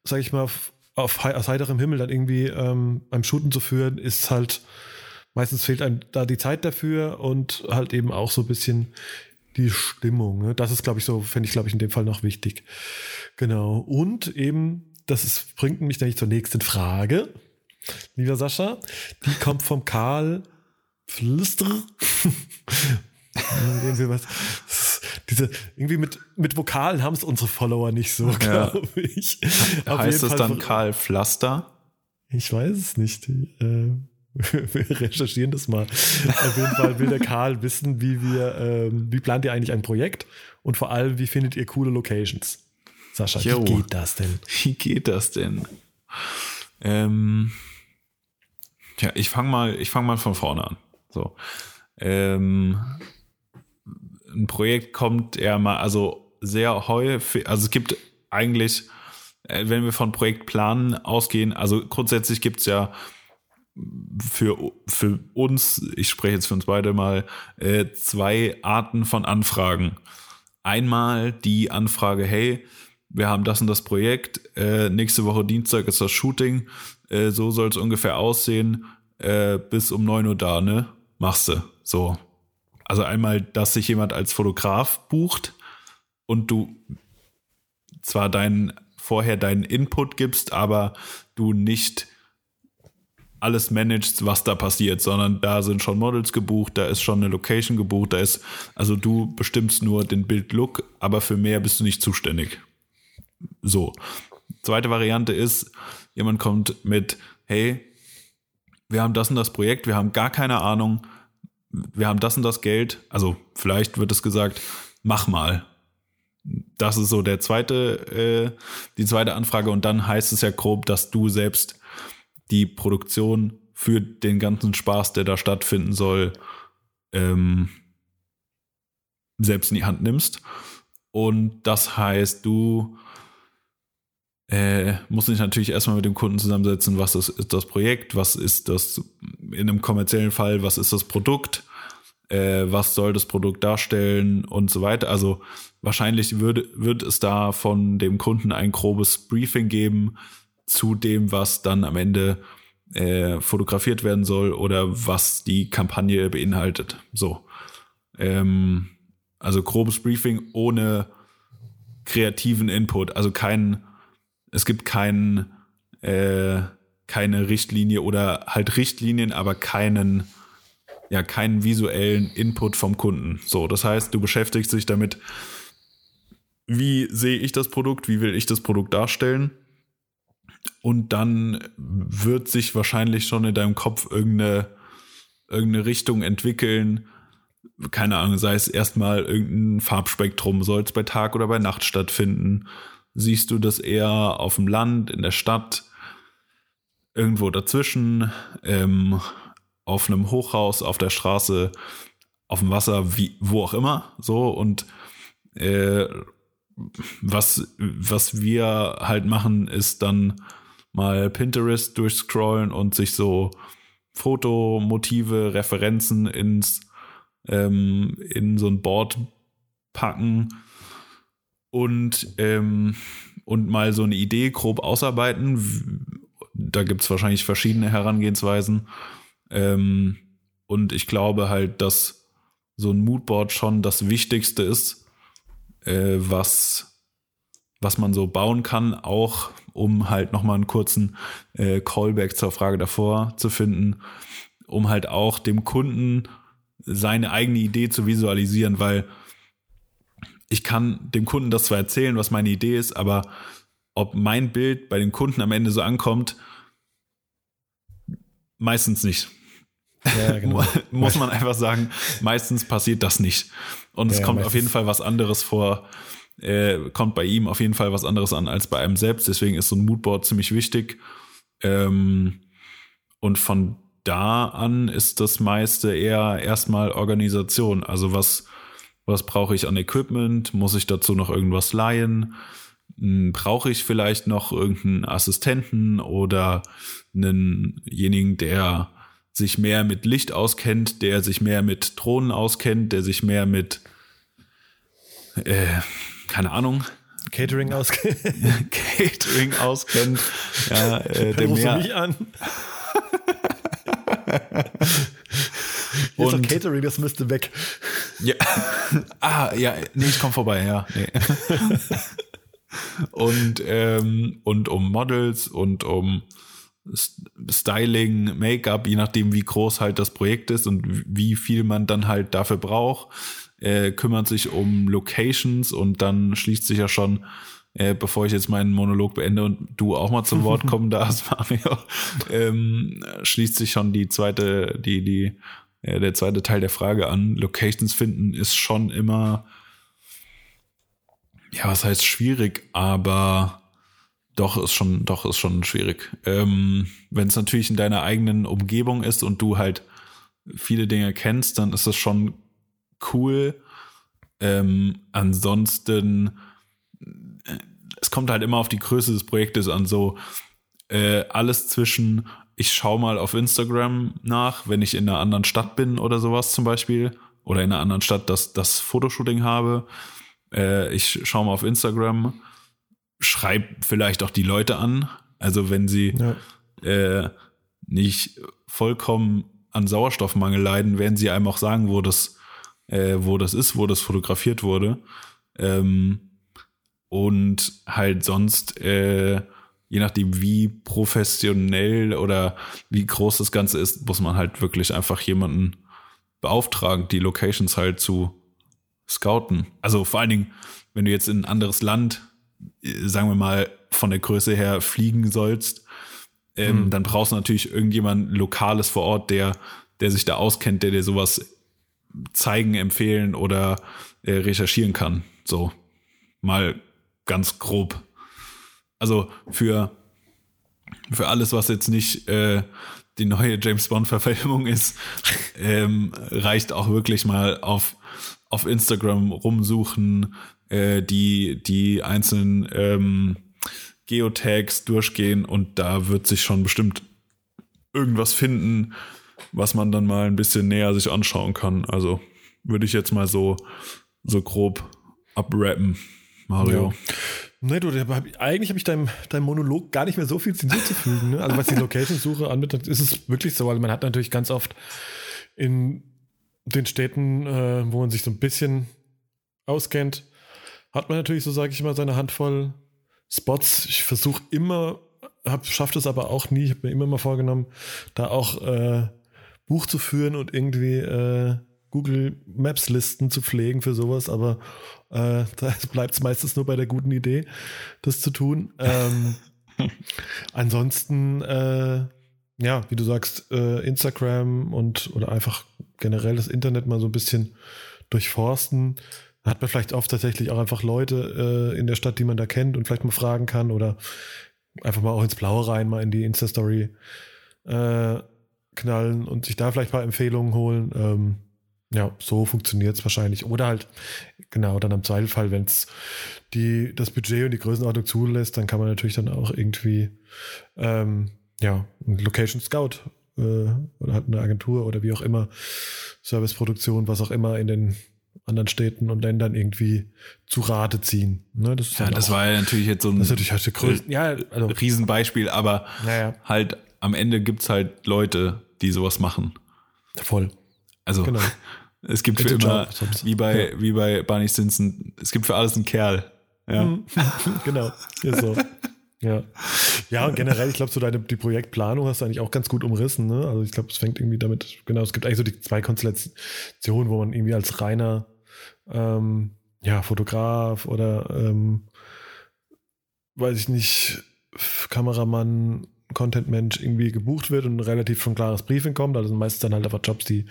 sag ich mal, auf, auf, aus heiterem Himmel dann irgendwie ähm, beim Shooten zu führen, ist halt, meistens fehlt einem da die Zeit dafür und halt eben auch so ein bisschen die Stimmung. Ne? Das ist, glaube ich, so, finde ich, glaube ich, in dem Fall noch wichtig. Genau. Und eben, das ist, bringt mich nämlich zur nächsten Frage, lieber Sascha. Die kommt vom Karl Flüster. Diese, irgendwie mit, mit Vokalen haben es unsere Follower nicht so, glaube ja. ich. heißt es dann Karl Pflaster? Ich weiß es nicht. Äh, wir recherchieren das mal. Auf jeden Fall will der Karl wissen, wie wir, ähm, wie plant ihr eigentlich ein Projekt und vor allem, wie findet ihr coole Locations? Sascha, jo. wie geht das denn? Wie geht das denn? Ähm, ja, ich fange mal, ich fange mal von vorne an. So. Ähm, ein Projekt kommt eher mal, also sehr häufig, also es gibt eigentlich, äh, wenn wir von Projektplanen ausgehen, also grundsätzlich gibt es ja für, für uns, ich spreche jetzt für uns beide mal, äh, zwei Arten von Anfragen. Einmal die Anfrage, hey, wir haben das und das Projekt, äh, nächste Woche Dienstag ist das Shooting, äh, so soll es ungefähr aussehen, äh, bis um neun Uhr da, ne? Machst du. So. Also einmal, dass sich jemand als Fotograf bucht und du zwar deinen vorher deinen Input gibst, aber du nicht alles managst, was da passiert, sondern da sind schon Models gebucht, da ist schon eine Location gebucht, da ist, also du bestimmst nur den Bildlook, aber für mehr bist du nicht zuständig. So. Zweite Variante ist, jemand kommt mit, hey, wir haben das und das Projekt, wir haben gar keine Ahnung, wir haben das und das Geld, also vielleicht wird es gesagt, mach mal. Das ist so der zweite, äh, die zweite Anfrage und dann heißt es ja grob, dass du selbst die Produktion für den ganzen Spaß, der da stattfinden soll, ähm, selbst in die Hand nimmst. Und das heißt, du äh, musst dich natürlich erstmal mit dem Kunden zusammensetzen, was ist, ist das Projekt, was ist das in einem kommerziellen Fall, was ist das Produkt, äh, was soll das Produkt darstellen und so weiter. Also wahrscheinlich würde, wird es da von dem Kunden ein grobes Briefing geben, zu dem, was dann am Ende äh, fotografiert werden soll oder was die Kampagne beinhaltet. So. Ähm, also grobes Briefing ohne kreativen Input. Also kein, es gibt kein, äh, keine Richtlinie oder halt Richtlinien, aber keinen, ja, keinen visuellen Input vom Kunden. So, das heißt, du beschäftigst dich damit, wie sehe ich das Produkt, wie will ich das Produkt darstellen und dann wird sich wahrscheinlich schon in deinem Kopf irgendeine, irgendeine Richtung entwickeln. Keine Ahnung, sei es erstmal irgendein Farbspektrum, soll es bei Tag oder bei Nacht stattfinden? Siehst du das eher auf dem Land, in der Stadt, irgendwo dazwischen, ähm, auf einem Hochhaus, auf der Straße, auf dem Wasser, wie, wo auch immer, so? Und äh, was, was wir halt machen, ist dann mal Pinterest durchscrollen und sich so Fotomotive, Referenzen ins ähm, in so ein Board packen und ähm, und mal so eine Idee grob ausarbeiten. Da gibt es wahrscheinlich verschiedene Herangehensweisen. Ähm, und ich glaube halt, dass so ein Moodboard schon das Wichtigste ist, äh, was, was man so bauen kann, auch um halt nochmal einen kurzen äh, Callback zur Frage davor zu finden, um halt auch dem Kunden seine eigene Idee zu visualisieren, weil ich kann dem Kunden das zwar erzählen, was meine Idee ist, aber ob mein Bild bei den Kunden am Ende so ankommt, meistens nicht. Ja, genau. Muss man einfach sagen, meistens passiert das nicht. Und es ja, kommt auf jeden Fall was anderes vor, äh, kommt bei ihm auf jeden Fall was anderes an als bei einem selbst. Deswegen ist so ein Moodboard ziemlich wichtig. Ähm, und von da an ist das meiste eher erstmal Organisation. Also was, was brauche ich an Equipment? Muss ich dazu noch irgendwas leihen? Hm, brauche ich vielleicht noch irgendeinen Assistenten oder einenjenigen, der sich mehr mit Licht auskennt, der sich mehr mit Drohnen auskennt, der sich mehr mit, äh, keine Ahnung, Catering auskennt. Catering auskennt. Ja, äh, der mehr, mich an? Hier ist doch Catering, das müsste weg. Ja. ah, ja, nee, ich komm vorbei, ja. Nee. und, ähm, und um Models und um Styling, Make-up, je nachdem, wie groß halt das Projekt ist und wie viel man dann halt dafür braucht, äh, kümmert sich um Locations und dann schließt sich ja schon, äh, bevor ich jetzt meinen Monolog beende und du auch mal zum Wort kommen darfst, Mario, ähm, schließt sich schon die zweite, die, die, äh, der zweite Teil der Frage an. Locations finden ist schon immer, ja, was heißt schwierig, aber doch, ist schon, doch, ist schon schwierig. Ähm, Wenn es natürlich in deiner eigenen Umgebung ist und du halt viele Dinge kennst, dann ist das schon cool. Ähm, ansonsten, äh, es kommt halt immer auf die Größe des Projektes an, so äh, alles zwischen, ich schaue mal auf Instagram nach, wenn ich in einer anderen Stadt bin oder sowas zum Beispiel, oder in einer anderen Stadt das, das Fotoshooting habe. Äh, ich schaue mal auf Instagram schreibt vielleicht auch die Leute an. Also wenn sie ja. äh, nicht vollkommen an Sauerstoffmangel leiden, werden sie einem auch sagen, wo das, äh, wo das ist, wo das fotografiert wurde. Ähm, und halt sonst, äh, je nachdem, wie professionell oder wie groß das Ganze ist, muss man halt wirklich einfach jemanden beauftragen, die Locations halt zu scouten. Also vor allen Dingen, wenn du jetzt in ein anderes Land sagen wir mal, von der Größe her fliegen sollst, ähm, mhm. dann brauchst du natürlich irgendjemand Lokales vor Ort, der, der sich da auskennt, der dir sowas zeigen, empfehlen oder äh, recherchieren kann. So, mal ganz grob. Also für, für alles, was jetzt nicht äh, die neue James Bond-Verfilmung ist, ähm, reicht auch wirklich mal auf, auf Instagram rumsuchen, äh, die, die einzelnen ähm, Geotags durchgehen und da wird sich schon bestimmt irgendwas finden, was man dann mal ein bisschen näher sich anschauen kann. Also würde ich jetzt mal so, so grob abrappen, Mario. Ja. Nee, du, eigentlich habe ich deinem, deinem Monolog gar nicht mehr so viel hinzuzufügen. Ne? Also was die Location-Suche anbetrifft, ist es wirklich so, weil man hat natürlich ganz oft in den Städten, äh, wo man sich so ein bisschen auskennt, hat man natürlich, so sage ich mal, seine Handvoll Spots. Ich versuche immer, hab, schafft es aber auch nie, ich habe mir immer mal vorgenommen, da auch äh, Buch zu führen und irgendwie äh, Google Maps Listen zu pflegen für sowas, aber äh, da bleibt es meistens nur bei der guten Idee, das zu tun. Ähm, ansonsten, äh, ja, wie du sagst, äh, Instagram und oder einfach generell das Internet mal so ein bisschen durchforsten hat man vielleicht oft tatsächlich auch einfach Leute äh, in der Stadt, die man da kennt und vielleicht mal fragen kann oder einfach mal auch ins Blaue rein, mal in die Insta-Story äh, knallen und sich da vielleicht ein paar Empfehlungen holen. Ähm, ja, so funktioniert es wahrscheinlich. Oder halt, genau, dann am Zweifelfall, wenn es das Budget und die Größenordnung zulässt, dann kann man natürlich dann auch irgendwie ähm, ja, ein Location Scout äh, oder halt eine Agentur oder wie auch immer, Serviceproduktion, was auch immer in den anderen Städten und Ländern irgendwie zu Rate ziehen. Ne, das ja, das auch, war ja natürlich jetzt so ein das natürlich halt größte, ja, also, Riesenbeispiel, aber ja. halt am Ende gibt es halt Leute, die sowas machen. Voll. Also genau. Es gibt für immer, wie bei, ja. wie bei Barney Stinson, es gibt für alles einen Kerl. Ja. Mhm. genau, ist so. Ja. Ja, und generell, ich glaube, so deine die Projektplanung hast du eigentlich auch ganz gut umrissen. Ne? Also ich glaube, es fängt irgendwie damit, genau, es gibt eigentlich so die zwei Konstellationen, wo man irgendwie als reiner ähm, ja, Fotograf oder ähm, weiß ich nicht, Kameramann, Content-Mensch irgendwie gebucht wird und relativ schon klares Briefing kommt. Also meistens dann halt einfach Jobs, die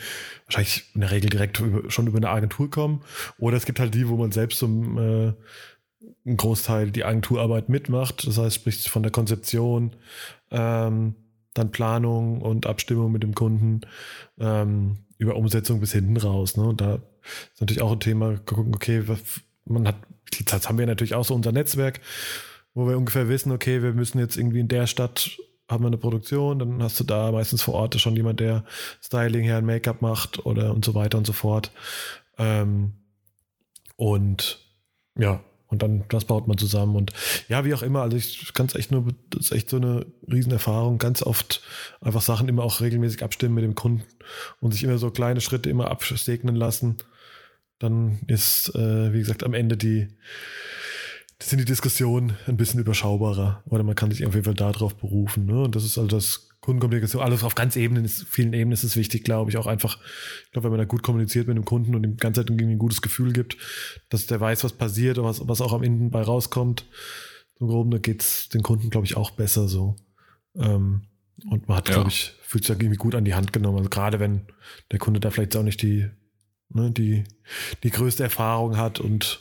wahrscheinlich in der Regel direkt über, schon über eine Agentur kommen. Oder es gibt halt die, wo man selbst so äh, einen Großteil die Agenturarbeit mitmacht. Das heißt, sprich von der Konzeption, ähm, dann Planung und Abstimmung mit dem Kunden ähm, über Umsetzung bis hinten raus. Ne? Und da ist natürlich auch ein Thema, gucken, okay, man hat, jetzt haben wir natürlich auch so unser Netzwerk, wo wir ungefähr wissen, okay, wir müssen jetzt irgendwie in der Stadt haben wir eine Produktion, dann hast du da meistens vor Ort schon jemand, der Styling her, Make-up macht oder und so weiter und so fort. Ähm, und ja, und dann das baut man zusammen und ja, wie auch immer, also ich kann es echt nur, das ist echt so eine Riesenerfahrung, ganz oft einfach Sachen immer auch regelmäßig abstimmen mit dem Kunden und sich immer so kleine Schritte immer absegnen lassen. Dann ist, äh, wie gesagt, am Ende die, sind die Diskussionen ein bisschen überschaubarer oder man kann sich auf jeden Fall darauf berufen. Ne? Und das ist also das Kundenkommunikation, alles auf ganz Ebenen, ist, vielen Ebenen ist es wichtig, glaube ich, auch einfach, ich glaube, wenn man da gut kommuniziert mit dem Kunden und ihm die ganze Zeit ein gutes Gefühl gibt, dass der weiß, was passiert und was, was auch am Ende bei rauskommt, so grob, da geht es den Kunden, glaube ich, auch besser so. Ähm, und man hat, ja. glaube ich, fühlt sich da irgendwie gut an die Hand genommen. Also gerade wenn der Kunde da vielleicht auch nicht die, ne, die, die größte Erfahrung hat und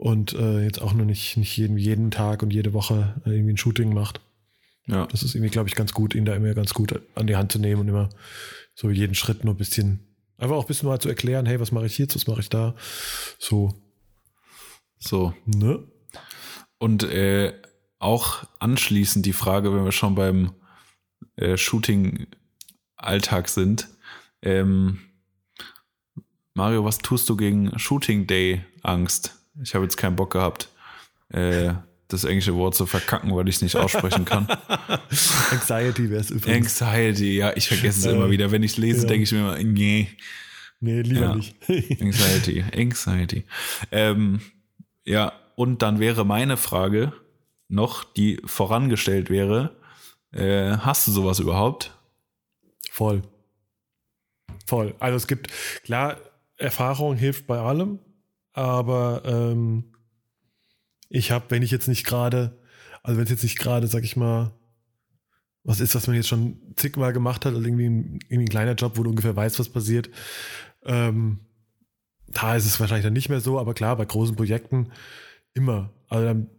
und äh, jetzt auch noch nicht, nicht jeden, jeden Tag und jede Woche irgendwie ein Shooting macht. Ja. Das ist irgendwie, glaube ich, ganz gut, ihn da immer ganz gut an die Hand zu nehmen und immer so jeden Schritt nur ein bisschen, einfach auch ein bisschen mal zu erklären, hey, was mache ich jetzt, was mache ich da? So. So. Ne? Und äh, auch anschließend die Frage, wenn wir schon beim äh, Shooting-Alltag sind. Ähm, Mario, was tust du gegen Shooting Day Angst? Ich habe jetzt keinen Bock gehabt, äh, das englische Wort zu verkacken, weil ich es nicht aussprechen kann. Anxiety wäre es übrigens. Anxiety, ja, ich vergesse es äh, immer wieder. Wenn ich es lese, ja. denke ich mir immer, nee. Nee, lieber ja. nicht. Anxiety, Anxiety. Ähm, ja, und dann wäre meine Frage noch, die vorangestellt wäre, äh, hast du sowas überhaupt? Voll. Voll. Also es gibt, klar, Erfahrung hilft bei allem, aber ähm, ich habe, wenn ich jetzt nicht gerade, also wenn es jetzt nicht gerade, sag ich mal, was ist, was man jetzt schon zigmal gemacht hat, also irgendwie ein, irgendwie ein kleiner Job, wo du ungefähr weißt, was passiert, ähm, da ist es wahrscheinlich dann nicht mehr so, aber klar, bei großen Projekten immer. Also dann,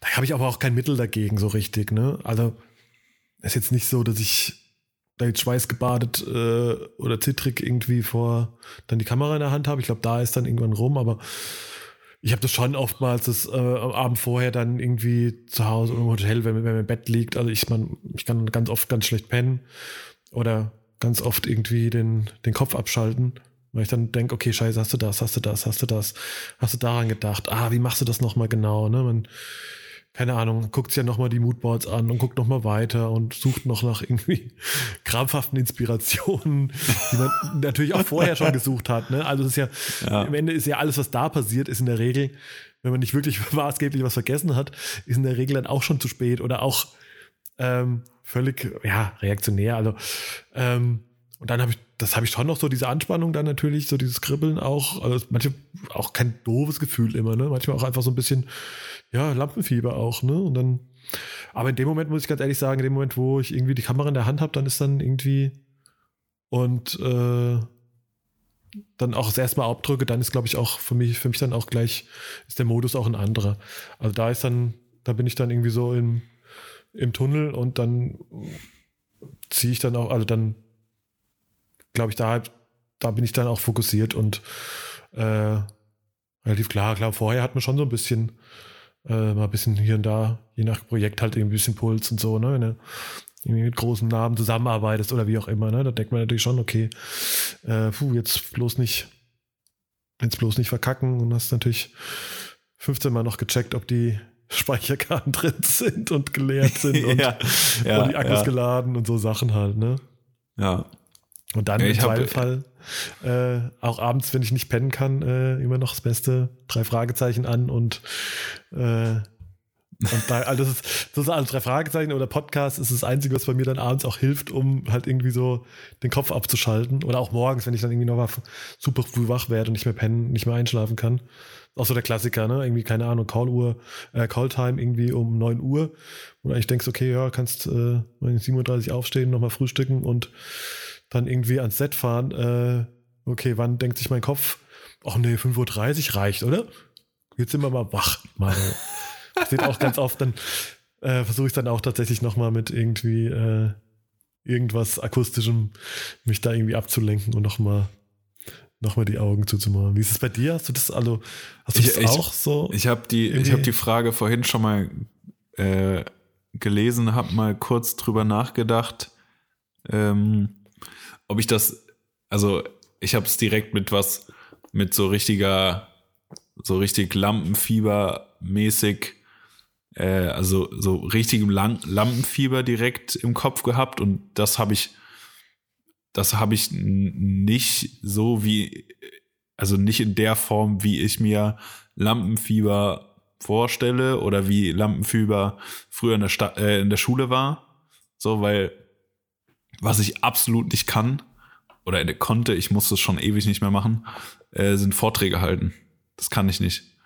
da habe ich aber auch kein Mittel dagegen so richtig, ne? Also ist jetzt nicht so, dass ich da jetzt schweißgebadet äh, oder zittrig irgendwie vor dann die Kamera in der Hand habe. Ich glaube, da ist dann irgendwann rum, aber ich habe das schon oftmals das äh, am Abend vorher dann irgendwie zu Hause im Hotel, wenn, wenn man im Bett liegt. Also ich, man, ich kann ganz oft ganz schlecht pennen oder ganz oft irgendwie den, den Kopf abschalten, weil ich dann denke, okay, scheiße, hast du das, hast du das, hast du das, hast du daran gedacht, ah, wie machst du das nochmal genau? Ne? Man, keine Ahnung, guckt sich ja nochmal die Moodboards an und guckt nochmal weiter und sucht noch nach irgendwie krampfhaften Inspirationen, die man natürlich auch vorher schon gesucht hat. Ne? Also es ist ja, ja, am Ende ist ja alles, was da passiert, ist in der Regel, wenn man nicht wirklich maßgeblich was vergessen hat, ist in der Regel dann auch schon zu spät oder auch ähm, völlig, ja, reaktionär. Also ähm, und dann habe ich, das habe ich schon noch so diese Anspannung dann natürlich, so dieses Kribbeln auch, also manchmal auch kein doofes Gefühl immer, ne? Manchmal auch einfach so ein bisschen, ja, Lampenfieber auch, ne? Und dann, aber in dem Moment muss ich ganz ehrlich sagen, in dem Moment, wo ich irgendwie die Kamera in der Hand habe, dann ist dann irgendwie und äh, dann auch das erste Mal abdrücke, dann ist, glaube ich, auch für mich, für mich dann auch gleich, ist der Modus auch ein anderer. Also da ist dann, da bin ich dann irgendwie so im, im Tunnel und dann ziehe ich dann auch, also dann glaube ich, da, da bin ich dann auch fokussiert und äh, relativ klar, klar, vorher hat man schon so ein bisschen, äh, mal ein bisschen hier und da, je nach Projekt halt irgendwie ein bisschen Puls und so, ne? Wenn du irgendwie mit großen Namen zusammenarbeitest oder wie auch immer, ne? Da denkt man natürlich schon, okay, äh, puh, jetzt bloß nicht, jetzt bloß nicht verkacken und hast natürlich 15 Mal noch gecheckt, ob die Speicherkarten drin sind und geleert sind und, ja, ja, und die Akkus ja. geladen und so Sachen halt, ne? Ja. Und dann ja, im Zweifelsfall äh, auch abends, wenn ich nicht pennen kann, äh, immer noch das Beste, drei Fragezeichen an und äh, und da, also das ist, das ist alles drei Fragezeichen oder Podcast ist das Einzige, was bei mir dann abends auch hilft, um halt irgendwie so den Kopf abzuschalten. Oder auch morgens, wenn ich dann irgendwie noch mal super früh wach werde und nicht mehr pennen, nicht mehr einschlafen kann. Auch so der Klassiker, ne? Irgendwie, keine Ahnung, Call-Uhr, äh, Call-Time irgendwie um 9 Uhr. Du eigentlich denkst, okay, ja, kannst äh, 7.30 Uhr aufstehen, nochmal frühstücken und dann irgendwie ans Set fahren, äh, okay, wann denkt sich mein Kopf, ach nee, 5.30 Uhr reicht, oder? Jetzt sind wir mal wach. Mal. Seht auch ganz oft, dann äh, versuche ich dann auch tatsächlich nochmal mit irgendwie äh, irgendwas Akustischem mich da irgendwie abzulenken und nochmal noch mal die Augen zuzumachen. Wie ist es bei dir? Hast du das also, hast du ich, das ich, auch so? Ich habe die, ich hab die Frage vorhin schon mal äh, gelesen habe, mal kurz drüber nachgedacht, ähm, ob ich das, also ich habe es direkt mit was, mit so richtiger, so richtig Lampenfieber-mäßig, äh, also so richtigem Lang Lampenfieber direkt im Kopf gehabt und das habe ich, das habe ich nicht so wie, also nicht in der Form, wie ich mir Lampenfieber vorstelle oder wie Lampenfieber früher in der, Sta äh, in der Schule war. So, weil was ich absolut nicht kann oder konnte, ich musste es schon ewig nicht mehr machen, äh, sind Vorträge halten. Das kann ich nicht.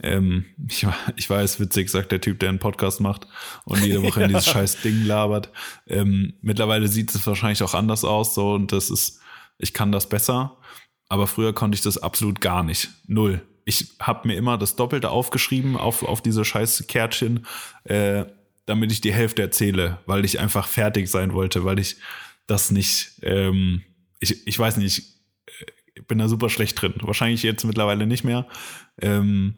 Ähm, ich, ich weiß, witzig, sagt der Typ, der einen Podcast macht und jede Woche ja. in dieses scheiß Ding labert. Ähm, mittlerweile sieht es wahrscheinlich auch anders aus, so, und das ist, ich kann das besser, aber früher konnte ich das absolut gar nicht. Null. Ich habe mir immer das Doppelte aufgeschrieben auf, auf diese scheiß Kärtchen, äh, damit ich die Hälfte erzähle, weil ich einfach fertig sein wollte, weil ich das nicht, ähm, ich, ich weiß nicht, ich bin da super schlecht drin. Wahrscheinlich jetzt mittlerweile nicht mehr. Ähm,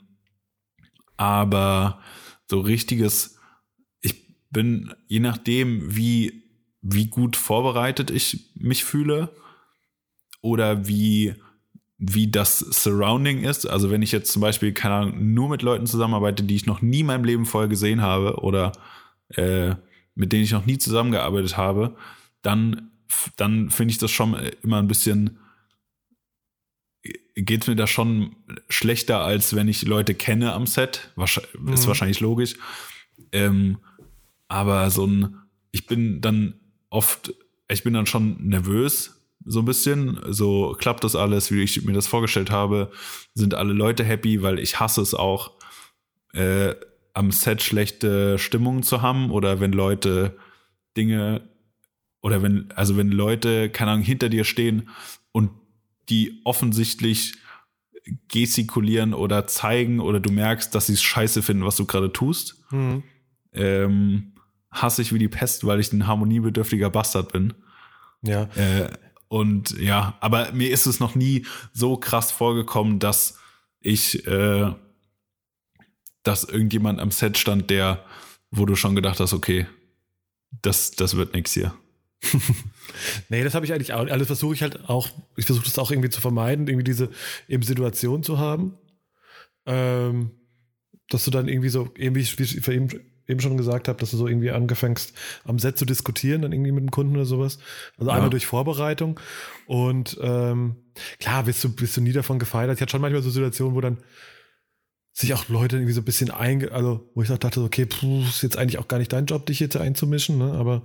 aber so richtiges, ich bin, je nachdem, wie, wie gut vorbereitet ich mich fühle oder wie, wie das Surrounding ist. Also wenn ich jetzt zum Beispiel, keine Ahnung, nur mit Leuten zusammenarbeite, die ich noch nie in meinem Leben vorher gesehen habe oder äh, mit denen ich noch nie zusammengearbeitet habe, dann, dann finde ich das schon immer ein bisschen geht mir da schon schlechter, als wenn ich Leute kenne am Set. Mhm. Ist wahrscheinlich logisch. Ähm, aber so ein, ich bin dann oft, ich bin dann schon nervös, so ein bisschen. So klappt das alles, wie ich mir das vorgestellt habe. Sind alle Leute happy, weil ich hasse es auch, äh, am Set schlechte Stimmung zu haben oder wenn Leute Dinge oder wenn, also wenn Leute, keine Ahnung, hinter dir stehen und die offensichtlich gestikulieren oder zeigen oder du merkst, dass sie es scheiße finden, was du gerade tust. Mhm. Ähm, hasse ich wie die Pest, weil ich ein harmoniebedürftiger Bastard bin. Ja. Äh, und ja, aber mir ist es noch nie so krass vorgekommen, dass ich, äh, dass irgendjemand am Set stand, der, wo du schon gedacht hast, okay, das, das wird nix hier. nee, das habe ich eigentlich auch. Alles versuche ich halt auch, ich versuche das auch irgendwie zu vermeiden, irgendwie diese eben Situation zu haben. Ähm, dass du dann irgendwie so, irgendwie, wie ich eben, eben schon gesagt habe, dass du so irgendwie angefängst, am Set zu diskutieren, dann irgendwie mit dem Kunden oder sowas. Also ja. einmal durch Vorbereitung. Und ähm, klar, bist du, bist du nie davon gefeiert. Ich hatte schon manchmal so Situationen, wo dann sich auch Leute irgendwie so ein bisschen einge, also wo ich auch dachte, okay, puh, ist jetzt eigentlich auch gar nicht dein Job, dich jetzt einzumischen, ne? Aber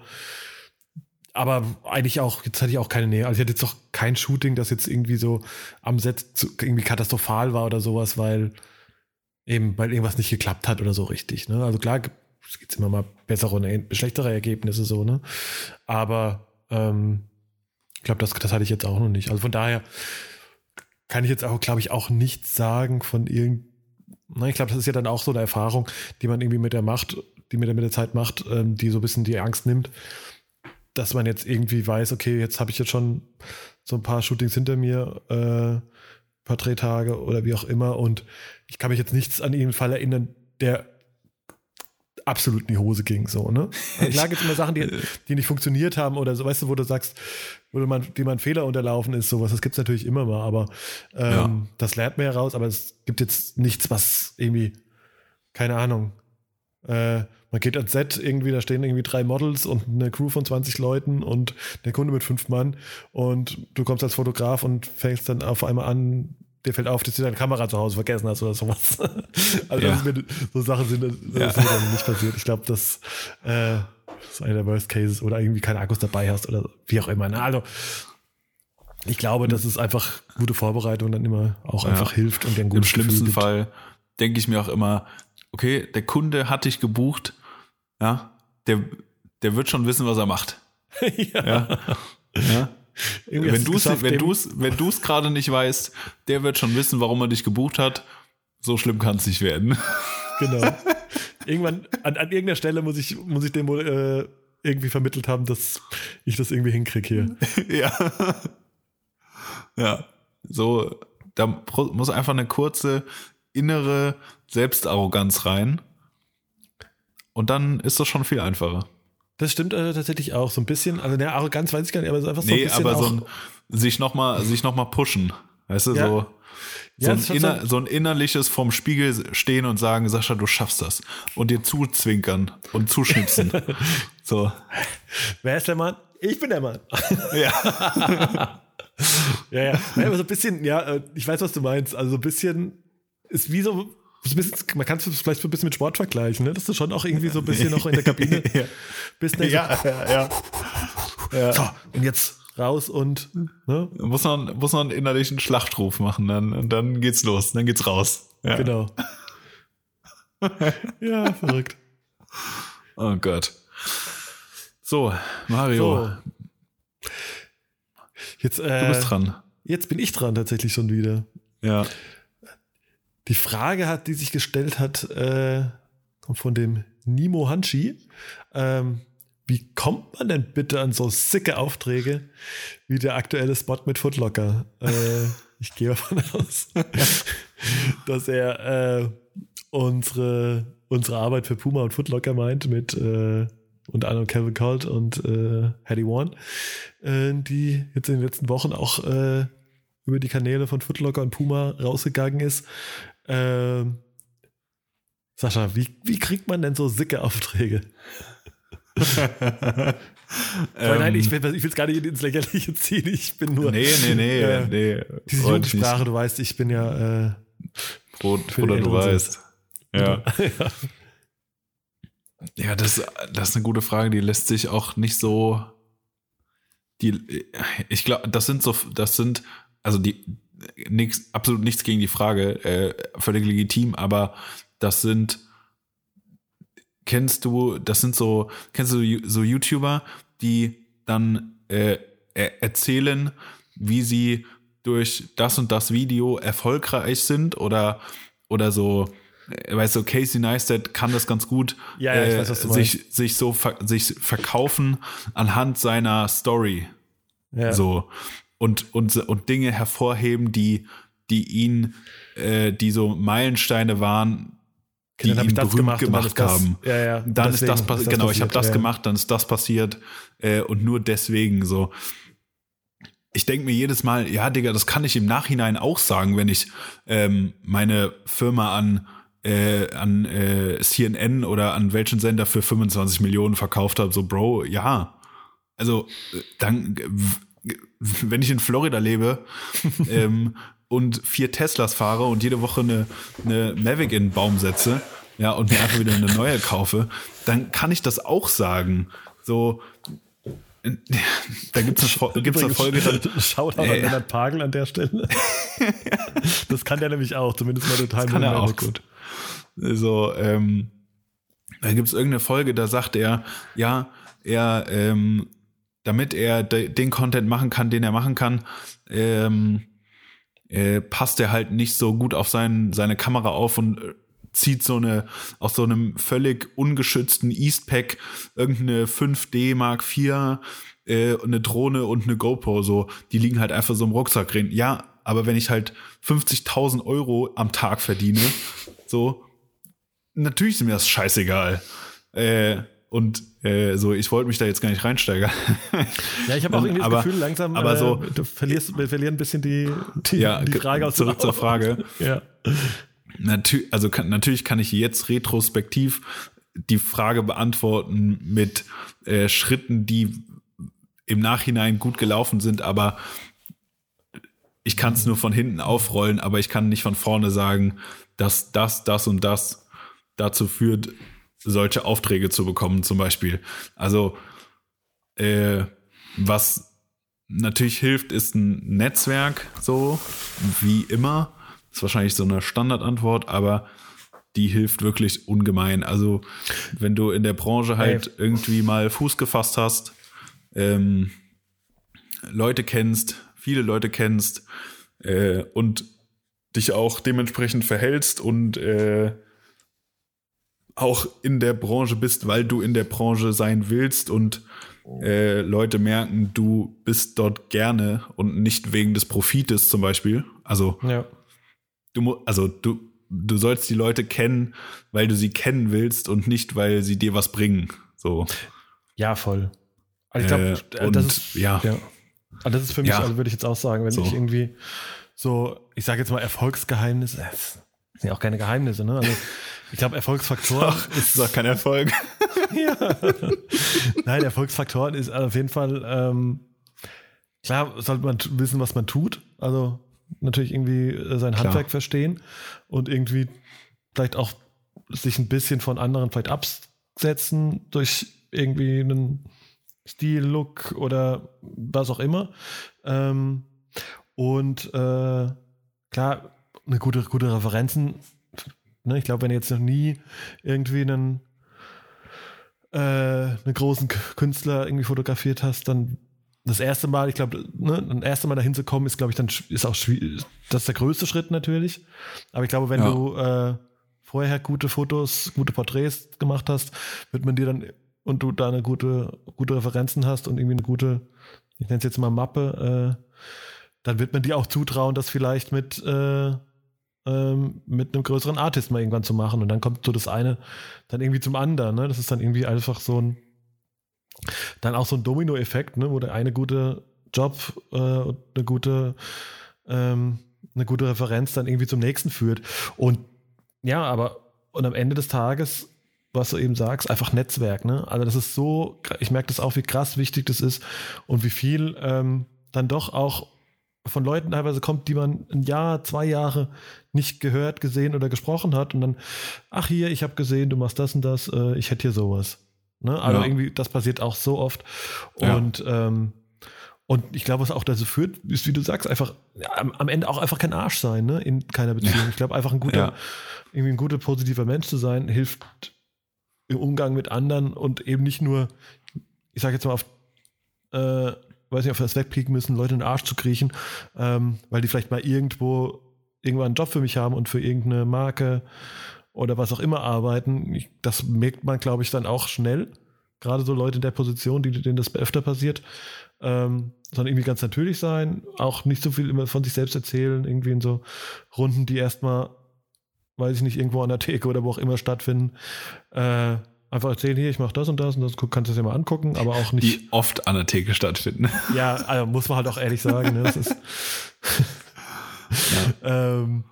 aber eigentlich auch, jetzt hatte ich auch keine Nähe. Also ich hatte jetzt auch kein Shooting, das jetzt irgendwie so am Set zu, irgendwie katastrophal war oder sowas, weil eben, weil irgendwas nicht geklappt hat oder so richtig. Ne? Also klar, es gibt immer mal bessere und schlechtere Ergebnisse so, ne? Aber ähm, ich glaube, das, das hatte ich jetzt auch noch nicht. Also von daher kann ich jetzt auch, glaube ich, auch nichts sagen von irgend. Na, ich glaube, das ist ja dann auch so eine Erfahrung, die man irgendwie mit der Macht, die man mit der Zeit macht, ähm, die so ein bisschen die Angst nimmt dass man jetzt irgendwie weiß, okay, jetzt habe ich jetzt schon so ein paar Shootings hinter mir, äh, paar Drehtage oder wie auch immer. Und ich kann mich jetzt nichts an jeden Fall erinnern, der absolut in die Hose ging, so, ne? Also klar gibt es immer Sachen, die, die nicht funktioniert haben oder so, weißt du, wo du sagst, wo du man, dem man Fehler unterlaufen ist, sowas, das gibt es natürlich immer mal, aber ähm, ja. das lernt man ja raus, aber es gibt jetzt nichts, was irgendwie, keine Ahnung, äh, man geht ans Set irgendwie, da stehen irgendwie drei Models und eine Crew von 20 Leuten und der Kunde mit fünf Mann und du kommst als Fotograf und fängst dann auf einmal an, dir fällt auf, dass du deine Kamera zu Hause vergessen hast oder sowas. also ja. mir, so Sachen sind, das ja. ist mir dann nicht passiert. Ich glaube, das äh, ist einer der Worst Cases oder irgendwie keine Akkus dabei hast oder wie auch immer. Na, also ich glaube, dass es einfach gute Vorbereitung dann immer auch ja. einfach hilft und den Im schlimmsten Fall denke ich mir auch immer, okay, der Kunde hat dich gebucht, ja, der, der wird schon wissen, was er macht. ja. ja. ja. Wenn du es wenn du's, wenn du's gerade nicht weißt, der wird schon wissen, warum er dich gebucht hat. So schlimm kann es nicht werden. Genau. Irgendwann, an, an irgendeiner Stelle muss ich, muss ich dem wohl äh, irgendwie vermittelt haben, dass ich das irgendwie hinkriege hier. ja. Ja. So, da muss einfach eine kurze innere Selbstarroganz rein. und dann ist das schon viel einfacher. Das stimmt äh, tatsächlich auch. So ein bisschen, also der Arroganz weiß ich gar nicht, aber so einfach so nee, ein bisschen. aber so ein, sich nochmal noch pushen. Weißt du, ja. so. So, ja, ein inner, so ein innerliches vorm Spiegel stehen und sagen, Sascha, du schaffst das. Und dir zuzwinkern und zuschnipsen. so. Wer ist der Mann? Ich bin der Mann. ja. ja, ja. ja. so ein bisschen, ja, äh, ich weiß, was du meinst. Also so ein bisschen ist wie so man kann es vielleicht so ein bisschen mit Sport vergleichen, ne? dass du schon auch irgendwie so ein bisschen noch in der Kabine ja. bist. Ne? Ja, ja, ja, ja. So, und jetzt raus und ne? muss, man, muss man innerlich einen Schlachtruf machen, dann, und dann geht's los, dann geht's raus. Ja. Genau. ja, verrückt. Oh Gott. So, Mario. So. Jetzt, äh, du bist dran. Jetzt bin ich dran tatsächlich schon wieder. Ja. Die Frage hat, die sich gestellt hat, äh, kommt von dem Nimo Hanshi. Ähm, wie kommt man denn bitte an so sicke Aufträge wie der aktuelle Spot mit Footlocker? Äh, ich gehe davon aus, dass er äh, unsere, unsere Arbeit für Puma und Footlocker meint mit äh, unter anderem Kevin Colt und äh, Hattie Warren, äh, die jetzt in den letzten Wochen auch äh, über die Kanäle von Footlocker und Puma rausgegangen ist. Ähm, Sascha, wie, wie kriegt man denn so sicke Aufträge? ähm, nein, ich will es gar nicht ins Lächerliche ziehen. Ich bin nur. Nee, nee, nee. Äh, nee diese Jugendsprache, du weißt, ich bin ja. Äh, Brot, oder du weißt. Ja. ja. Ja, das, das ist eine gute Frage. Die lässt sich auch nicht so. Die, ich glaube, das sind so, das sind, also die, nix, absolut nichts gegen die Frage, äh, völlig legitim, aber das sind, kennst du, das sind so, kennst du so YouTuber, die dann äh, erzählen, wie sie durch das und das Video erfolgreich sind oder, oder so, äh, weißt du, Casey Neistat kann das ganz gut, ja, ja, äh, weiß, sich, sich so sich verkaufen anhand seiner Story. Ja. So und, und, und Dinge hervorheben, die, die ihn, äh, die so Meilensteine waren, die ihn berühmt gemacht, gemacht haben. Das, ja, ja. Dann ist das, ist genau, ich habe das ja. gemacht, dann ist das passiert äh, und nur deswegen so. Ich denke mir jedes Mal, ja, Digga, das kann ich im Nachhinein auch sagen, wenn ich ähm, meine Firma an äh, an äh, CNN oder an welchen Sender für 25 Millionen verkauft habe. So, Bro, ja. Also äh, dann wenn ich in Florida lebe ähm, und vier Teslas fahre und jede Woche eine, eine Mavic in den Baum setze, ja, und mir einfach wieder eine neue kaufe, dann kann ich das auch sagen. So, da gibt es eine, gibt's eine Folge. Dann, Schaut auch äh, an Leonard Pagel an der Stelle. das kann der nämlich auch, zumindest mal total. Das kann er auch gut. So, ähm, da gibt es irgendeine Folge, da sagt er, ja, er ähm, damit er den Content machen kann, den er machen kann, ähm, äh, passt er halt nicht so gut auf sein, seine Kamera auf und äh, zieht so eine aus so einem völlig ungeschützten Eastpack irgendeine 5D Mark IV, äh, eine Drohne und eine GoPro so, die liegen halt einfach so im Rucksack drin. Ja, aber wenn ich halt 50.000 Euro am Tag verdiene, so, natürlich ist mir das scheißegal. Äh, und äh, so, ich wollte mich da jetzt gar nicht reinsteigern. Ja, ich habe auch irgendwie aber, das Gefühl, langsam aber so, äh, du verlierst, wir verlieren ein bisschen die, die, ja, die Frage aus Zurück zur Frage. ja. Natür also kann, natürlich kann ich jetzt retrospektiv die Frage beantworten mit äh, Schritten, die im Nachhinein gut gelaufen sind, aber ich kann es nur von hinten aufrollen, aber ich kann nicht von vorne sagen, dass das, das und das dazu führt, solche Aufträge zu bekommen, zum Beispiel. Also, äh, was natürlich hilft, ist ein Netzwerk, so wie immer. ist wahrscheinlich so eine Standardantwort, aber die hilft wirklich ungemein. Also, wenn du in der Branche halt hey. irgendwie mal Fuß gefasst hast, ähm, Leute kennst, viele Leute kennst äh, und dich auch dementsprechend verhältst und äh, auch in der Branche bist, weil du in der Branche sein willst und äh, Leute merken, du bist dort gerne und nicht wegen des Profites zum Beispiel. Also, ja. du, also du, du sollst die Leute kennen, weil du sie kennen willst und nicht, weil sie dir was bringen. So. Ja, voll. Also ich glaube, äh, das ist, ja. ja. Also das ist für mich, ja. also würde ich jetzt auch sagen, wenn so. ich irgendwie so, ich sage jetzt mal Erfolgsgeheimnisse, das sind ja auch keine Geheimnisse, ne? Also ich glaube, Erfolgsfaktoren Ach, ist doch kein Erfolg. ja. Nein, Erfolgsfaktoren ist auf jeden Fall ähm, klar, sollte man wissen, was man tut. Also natürlich irgendwie äh, sein Klar. Handwerk verstehen und irgendwie vielleicht auch sich ein bisschen von anderen vielleicht absetzen durch irgendwie einen Stil, Look oder was auch immer. Ähm, und äh, klar, eine gute, gute Referenzen. Ne, ich glaube, wenn du jetzt noch nie irgendwie einen, äh, einen großen Künstler irgendwie fotografiert hast, dann das erste Mal, ich glaube, ne, das erste Mal dahin zu kommen, ist, glaube ich, dann ist auch schwierig. Das ist der größte Schritt natürlich. Aber ich glaube, wenn ja. du äh, vorher gute Fotos, gute Porträts gemacht hast, wird man dir dann und du da eine gute, gute Referenzen hast und irgendwie eine gute, ich nenne es jetzt mal Mappe, äh, dann wird man dir auch zutrauen, das vielleicht mit, äh, ähm, mit einem größeren Artist mal irgendwann zu machen. Und dann kommt so das eine dann irgendwie zum anderen. Ne? Das ist dann irgendwie einfach so ein dann auch so ein Domino-Effekt, ne, wo der eine gute Job äh, und eine gute, ähm, eine gute Referenz dann irgendwie zum nächsten führt. Und ja, aber und am Ende des Tages, was du eben sagst, einfach Netzwerk, ne? Also das ist so, ich merke das auch, wie krass wichtig das ist und wie viel ähm, dann doch auch von Leuten teilweise kommt, die man ein Jahr, zwei Jahre nicht gehört, gesehen oder gesprochen hat und dann, ach hier, ich habe gesehen, du machst das und das, äh, ich hätte hier sowas. Ne? Also ja. irgendwie, das passiert auch so oft. Und, ja. ähm, und ich glaube, was auch dazu führt, ist, wie du sagst, einfach ja, am, am, Ende auch einfach kein Arsch sein, ne? In keiner Beziehung. Ich glaube, einfach ein guter, irgendwie ein guter, positiver Mensch zu sein, hilft im Umgang mit anderen und eben nicht nur, ich sage jetzt mal auf, äh, weiß nicht, auf das wegpieken müssen, Leute in den Arsch zu kriechen, ähm, weil die vielleicht mal irgendwo irgendwann einen Job für mich haben und für irgendeine Marke oder was auch immer arbeiten. das merkt man, glaube ich, dann auch schnell. Gerade so Leute in der Position, die, denen das öfter passiert, ähm, sondern irgendwie ganz natürlich sein, auch nicht so viel immer von sich selbst erzählen, irgendwie in so Runden, die erstmal, weiß ich nicht, irgendwo an der Theke oder wo auch immer stattfinden. Äh, einfach erzählen, hier, ich mache das und das und das, kannst du es ja mal angucken, aber auch nicht. Die oft an der Theke stattfinden. Ja, also muss man halt auch ehrlich sagen. Ne? Das ist ja. ähm,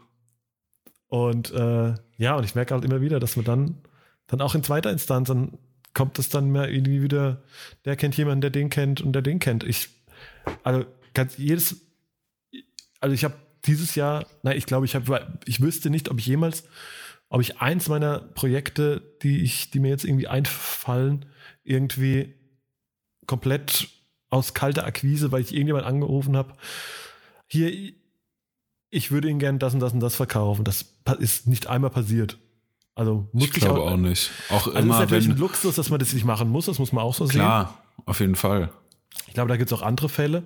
und äh, ja, und ich merke halt immer wieder, dass man dann, dann auch in zweiter Instanz, dann kommt es dann mehr irgendwie wieder, der kennt jemanden, der den kennt und der den kennt. Ich, also ganz jedes, also ich habe dieses Jahr, nein, ich glaube, ich habe, ich wüsste nicht, ob ich jemals, ob ich eins meiner Projekte, die ich, die mir jetzt irgendwie einfallen, irgendwie komplett aus kalter Akquise, weil ich irgendjemand angerufen habe, hier, ich würde Ihnen gerne das und das und das verkaufen. Das ist nicht einmal passiert. Also muss ich glaube auch, auch, nicht. Auch also immer, ist natürlich wenn, ein Luxus, dass man das nicht machen muss. Das muss man auch so klar, sehen. Klar, auf jeden Fall. Ich glaube, da gibt es auch andere Fälle.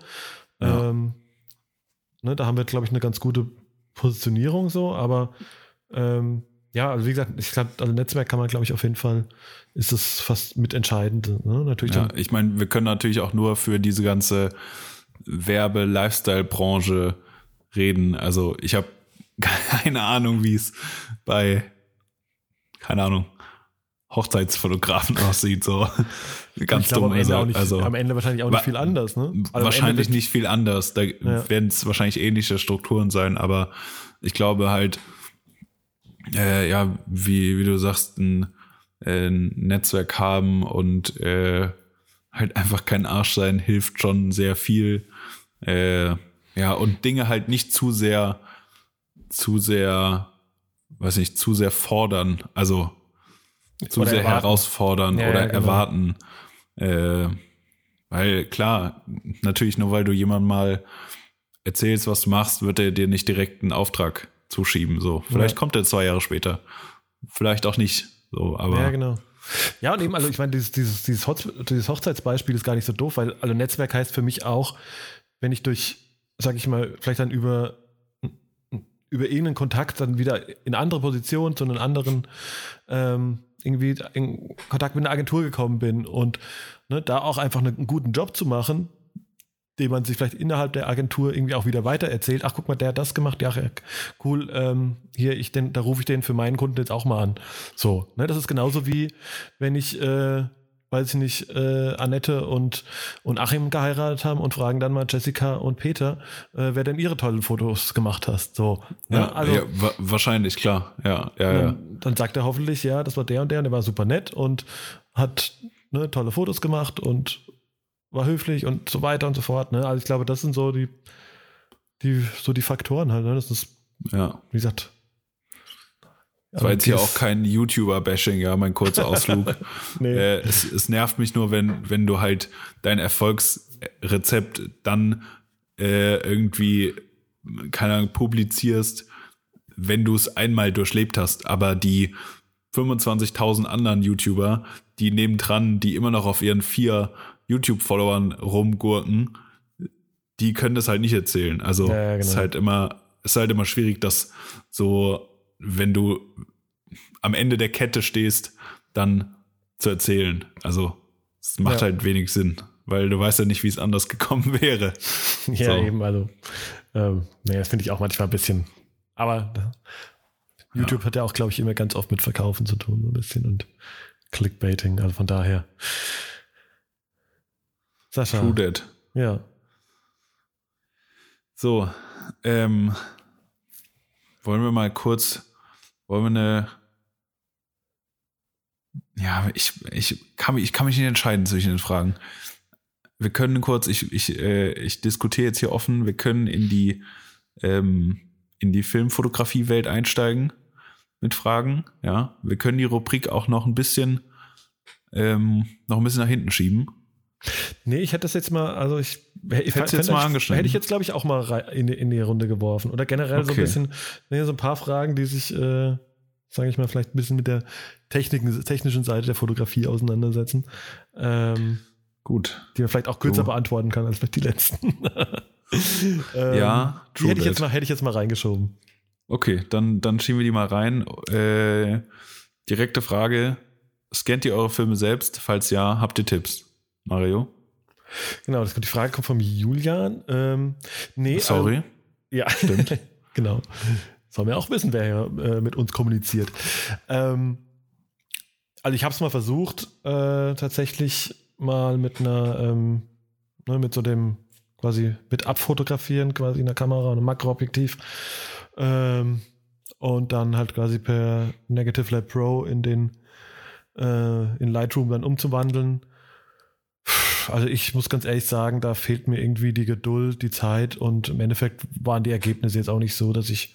Ja. Ähm, ne, da haben wir, glaube ich, eine ganz gute Positionierung so. Aber ähm, ja, also wie gesagt, ich glaube, also Netzwerk kann man, glaube ich, auf jeden Fall ist das fast mitentscheidend. Ne? Natürlich. Ja, ich meine, wir können natürlich auch nur für diese ganze Werbe-Lifestyle-Branche reden. Also ich habe keine Ahnung, wie es bei, keine Ahnung, Hochzeitsfotografen aussieht. So ganz dumm. Am Ende, nicht, also, am Ende wahrscheinlich auch nicht viel anders. Ne? Also wahrscheinlich nicht viel anders. Da ja. werden es wahrscheinlich ähnliche Strukturen sein, aber ich glaube halt, äh, ja, wie, wie du sagst, ein, äh, ein Netzwerk haben und äh, halt einfach kein Arsch sein hilft schon sehr viel. Äh, ja, und Dinge halt nicht zu sehr, zu sehr, weiß nicht, zu sehr fordern, also zu oder sehr erwarten. herausfordern ja, oder ja, genau. erwarten. Äh, weil klar, natürlich nur weil du jemand mal erzählst, was du machst, wird er dir nicht direkt einen Auftrag zuschieben. So, vielleicht ja. kommt er zwei Jahre später, vielleicht auch nicht. So, aber ja, genau. Ja, und eben, also ich meine, dieses, dieses, dieses, Hochzeitsbeispiel ist gar nicht so doof, weil also Netzwerk heißt für mich auch, wenn ich durch sag ich mal, vielleicht dann über, über irgendeinen Kontakt dann wieder in andere Position zu einem anderen ähm, irgendwie in Kontakt mit einer Agentur gekommen bin und ne, da auch einfach einen guten Job zu machen, dem man sich vielleicht innerhalb der Agentur irgendwie auch wieder weiter erzählt. Ach, guck mal, der hat das gemacht. Ja, cool. Ähm, hier, ich den, da rufe ich den für meinen Kunden jetzt auch mal an. So, ne, das ist genauso wie, wenn ich, äh, weiß ich nicht, äh, Annette und, und Achim geheiratet haben und fragen dann mal Jessica und Peter, äh, wer denn ihre tollen Fotos gemacht hast. So, ne? ja, also, ja wa wahrscheinlich, klar. Ja, ja, ja. Dann, dann sagt er hoffentlich, ja, das war der und der und der war super nett und hat ne, tolle Fotos gemacht und war höflich und so weiter und so fort. Ne? Also ich glaube, das sind so die, die, so die Faktoren halt. Ne? Das ist, ja. wie gesagt. Das war jetzt hier auch kein YouTuber-Bashing, ja, mein kurzer Ausflug. nee. äh, es, es nervt mich nur, wenn, wenn du halt dein Erfolgsrezept dann äh, irgendwie, keine Ahnung, publizierst, wenn du es einmal durchlebt hast, aber die 25.000 anderen YouTuber, die nebendran, die immer noch auf ihren vier YouTube-Followern rumgurken, die können das halt nicht erzählen. Also ja, genau. ist halt immer, ist halt immer schwierig, dass so, wenn du am Ende der Kette stehst, dann zu erzählen. Also es macht ja. halt wenig Sinn, weil du weißt ja nicht, wie es anders gekommen wäre. Ja, so. eben, also ähm, nee, das finde ich auch manchmal ein bisschen. Aber YouTube ja. hat ja auch, glaube ich, immer ganz oft mit Verkaufen zu tun, so ein bisschen und Clickbaiting. Also von daher. Sascha. True Dead. Ja. So, ähm, wollen wir mal kurz, wollen wir eine, ja, ich, ich, kann, mich, ich kann mich nicht entscheiden zwischen den Fragen. Wir können kurz, ich, ich, äh, ich diskutiere jetzt hier offen, wir können in die, ähm, in die Filmfotografie-Welt einsteigen mit Fragen. Ja, wir können die Rubrik auch noch ein bisschen, ähm, noch ein bisschen nach hinten schieben. Nee, ich hätte das jetzt mal, also ich, ich hätte jetzt mal angeschnitten. Hätte ich jetzt, glaube ich, auch mal in, in, die Runde geworfen. Oder generell okay. so ein bisschen, nee, so ein paar Fragen, die sich, äh, sage ich mal, vielleicht ein bisschen mit der Techniken, technischen Seite der Fotografie auseinandersetzen. Ähm, Gut. Die man vielleicht auch kürzer so. beantworten kann als vielleicht die letzten. ähm, ja, die hätte ich, jetzt mal, hätte ich jetzt mal reingeschoben. Okay, dann, dann schieben wir die mal rein. Äh, direkte Frage: Scannt ihr eure Filme selbst? Falls ja, habt ihr Tipps? Mario? Genau, das, die Frage kommt vom Julian. Ähm, nee, Sorry. Ähm, ja, stimmt. genau. Sollen wir auch wissen, wer äh, mit uns kommuniziert. Ähm, also ich habe es mal versucht, äh, tatsächlich mal mit einer, ähm, ne, mit so dem quasi mit abfotografieren, quasi in der Kamera und einem Makroobjektiv. Ähm, und dann halt quasi per Negative Lab Pro in den äh, in Lightroom dann umzuwandeln also ich muss ganz ehrlich sagen, da fehlt mir irgendwie die Geduld, die Zeit und im Endeffekt waren die Ergebnisse jetzt auch nicht so, dass ich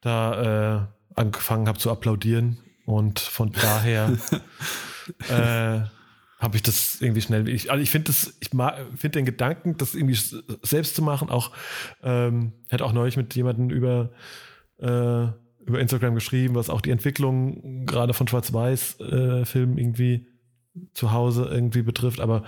da äh, angefangen habe zu applaudieren und von daher äh, habe ich das irgendwie schnell. Ich, also ich finde das, ich finde den Gedanken, das irgendwie selbst zu machen, auch ähm, hätte auch neulich mit jemandem über äh, über Instagram geschrieben, was auch die Entwicklung gerade von Schwarz-Weiß-Filmen äh, irgendwie zu Hause irgendwie betrifft. Aber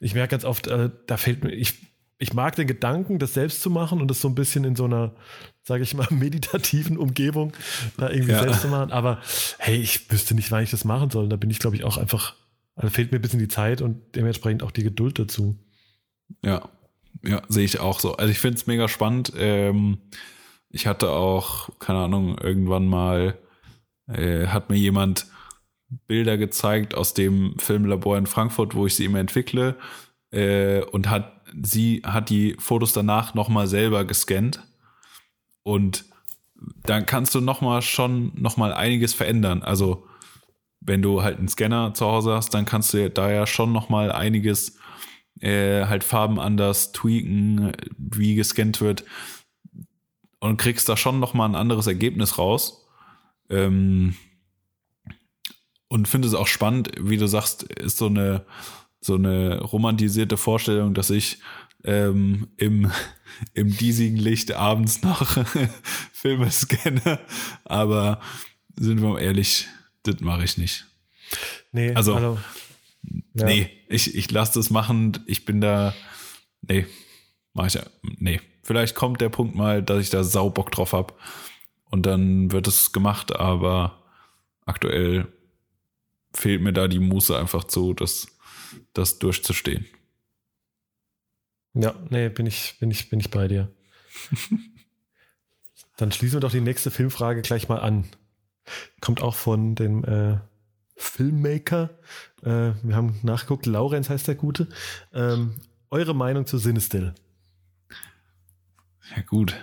ich merke ganz oft, äh, da fehlt mir, ich, ich mag den Gedanken, das selbst zu machen und das so ein bisschen in so einer, sage ich mal, meditativen Umgebung da irgendwie ja. selbst zu machen. Aber hey, ich wüsste nicht, wann ich das machen soll. Da bin ich, glaube ich, auch einfach, also fehlt mir ein bisschen die Zeit und dementsprechend auch die Geduld dazu. Ja, ja, sehe ich auch so. Also ich finde es mega spannend. Ähm, ich hatte auch, keine Ahnung, irgendwann mal äh, hat mir jemand Bilder gezeigt aus dem Filmlabor in Frankfurt, wo ich sie immer entwickle. Äh, und hat sie hat die Fotos danach nochmal selber gescannt. Und dann kannst du nochmal schon nochmal einiges verändern. Also wenn du halt einen Scanner zu Hause hast, dann kannst du da ja schon nochmal einiges äh, halt Farben anders tweaken, wie gescannt wird und kriegst da schon nochmal ein anderes Ergebnis raus. Ähm, und finde es auch spannend, wie du sagst, ist so eine so eine romantisierte Vorstellung, dass ich ähm, im, im diesigen Licht abends noch Filme scanne. Aber sind wir mal ehrlich, das mache ich nicht. Nee, also, ja. nee, ich, ich lasse das machen. Ich bin da, nee, mache ich ja, nee. Vielleicht kommt der Punkt mal, dass ich da Saubock drauf hab und dann wird es gemacht, aber aktuell fehlt mir da die Muße einfach zu, das, das durchzustehen. Ja, nee, bin ich, bin ich, bin ich bei dir. Dann schließen wir doch die nächste Filmfrage gleich mal an. Kommt auch von dem äh, Filmmaker. Äh, wir haben nachgeguckt, Laurenz heißt der Gute. Ähm, eure Meinung zu Sinestill? Ja, gut.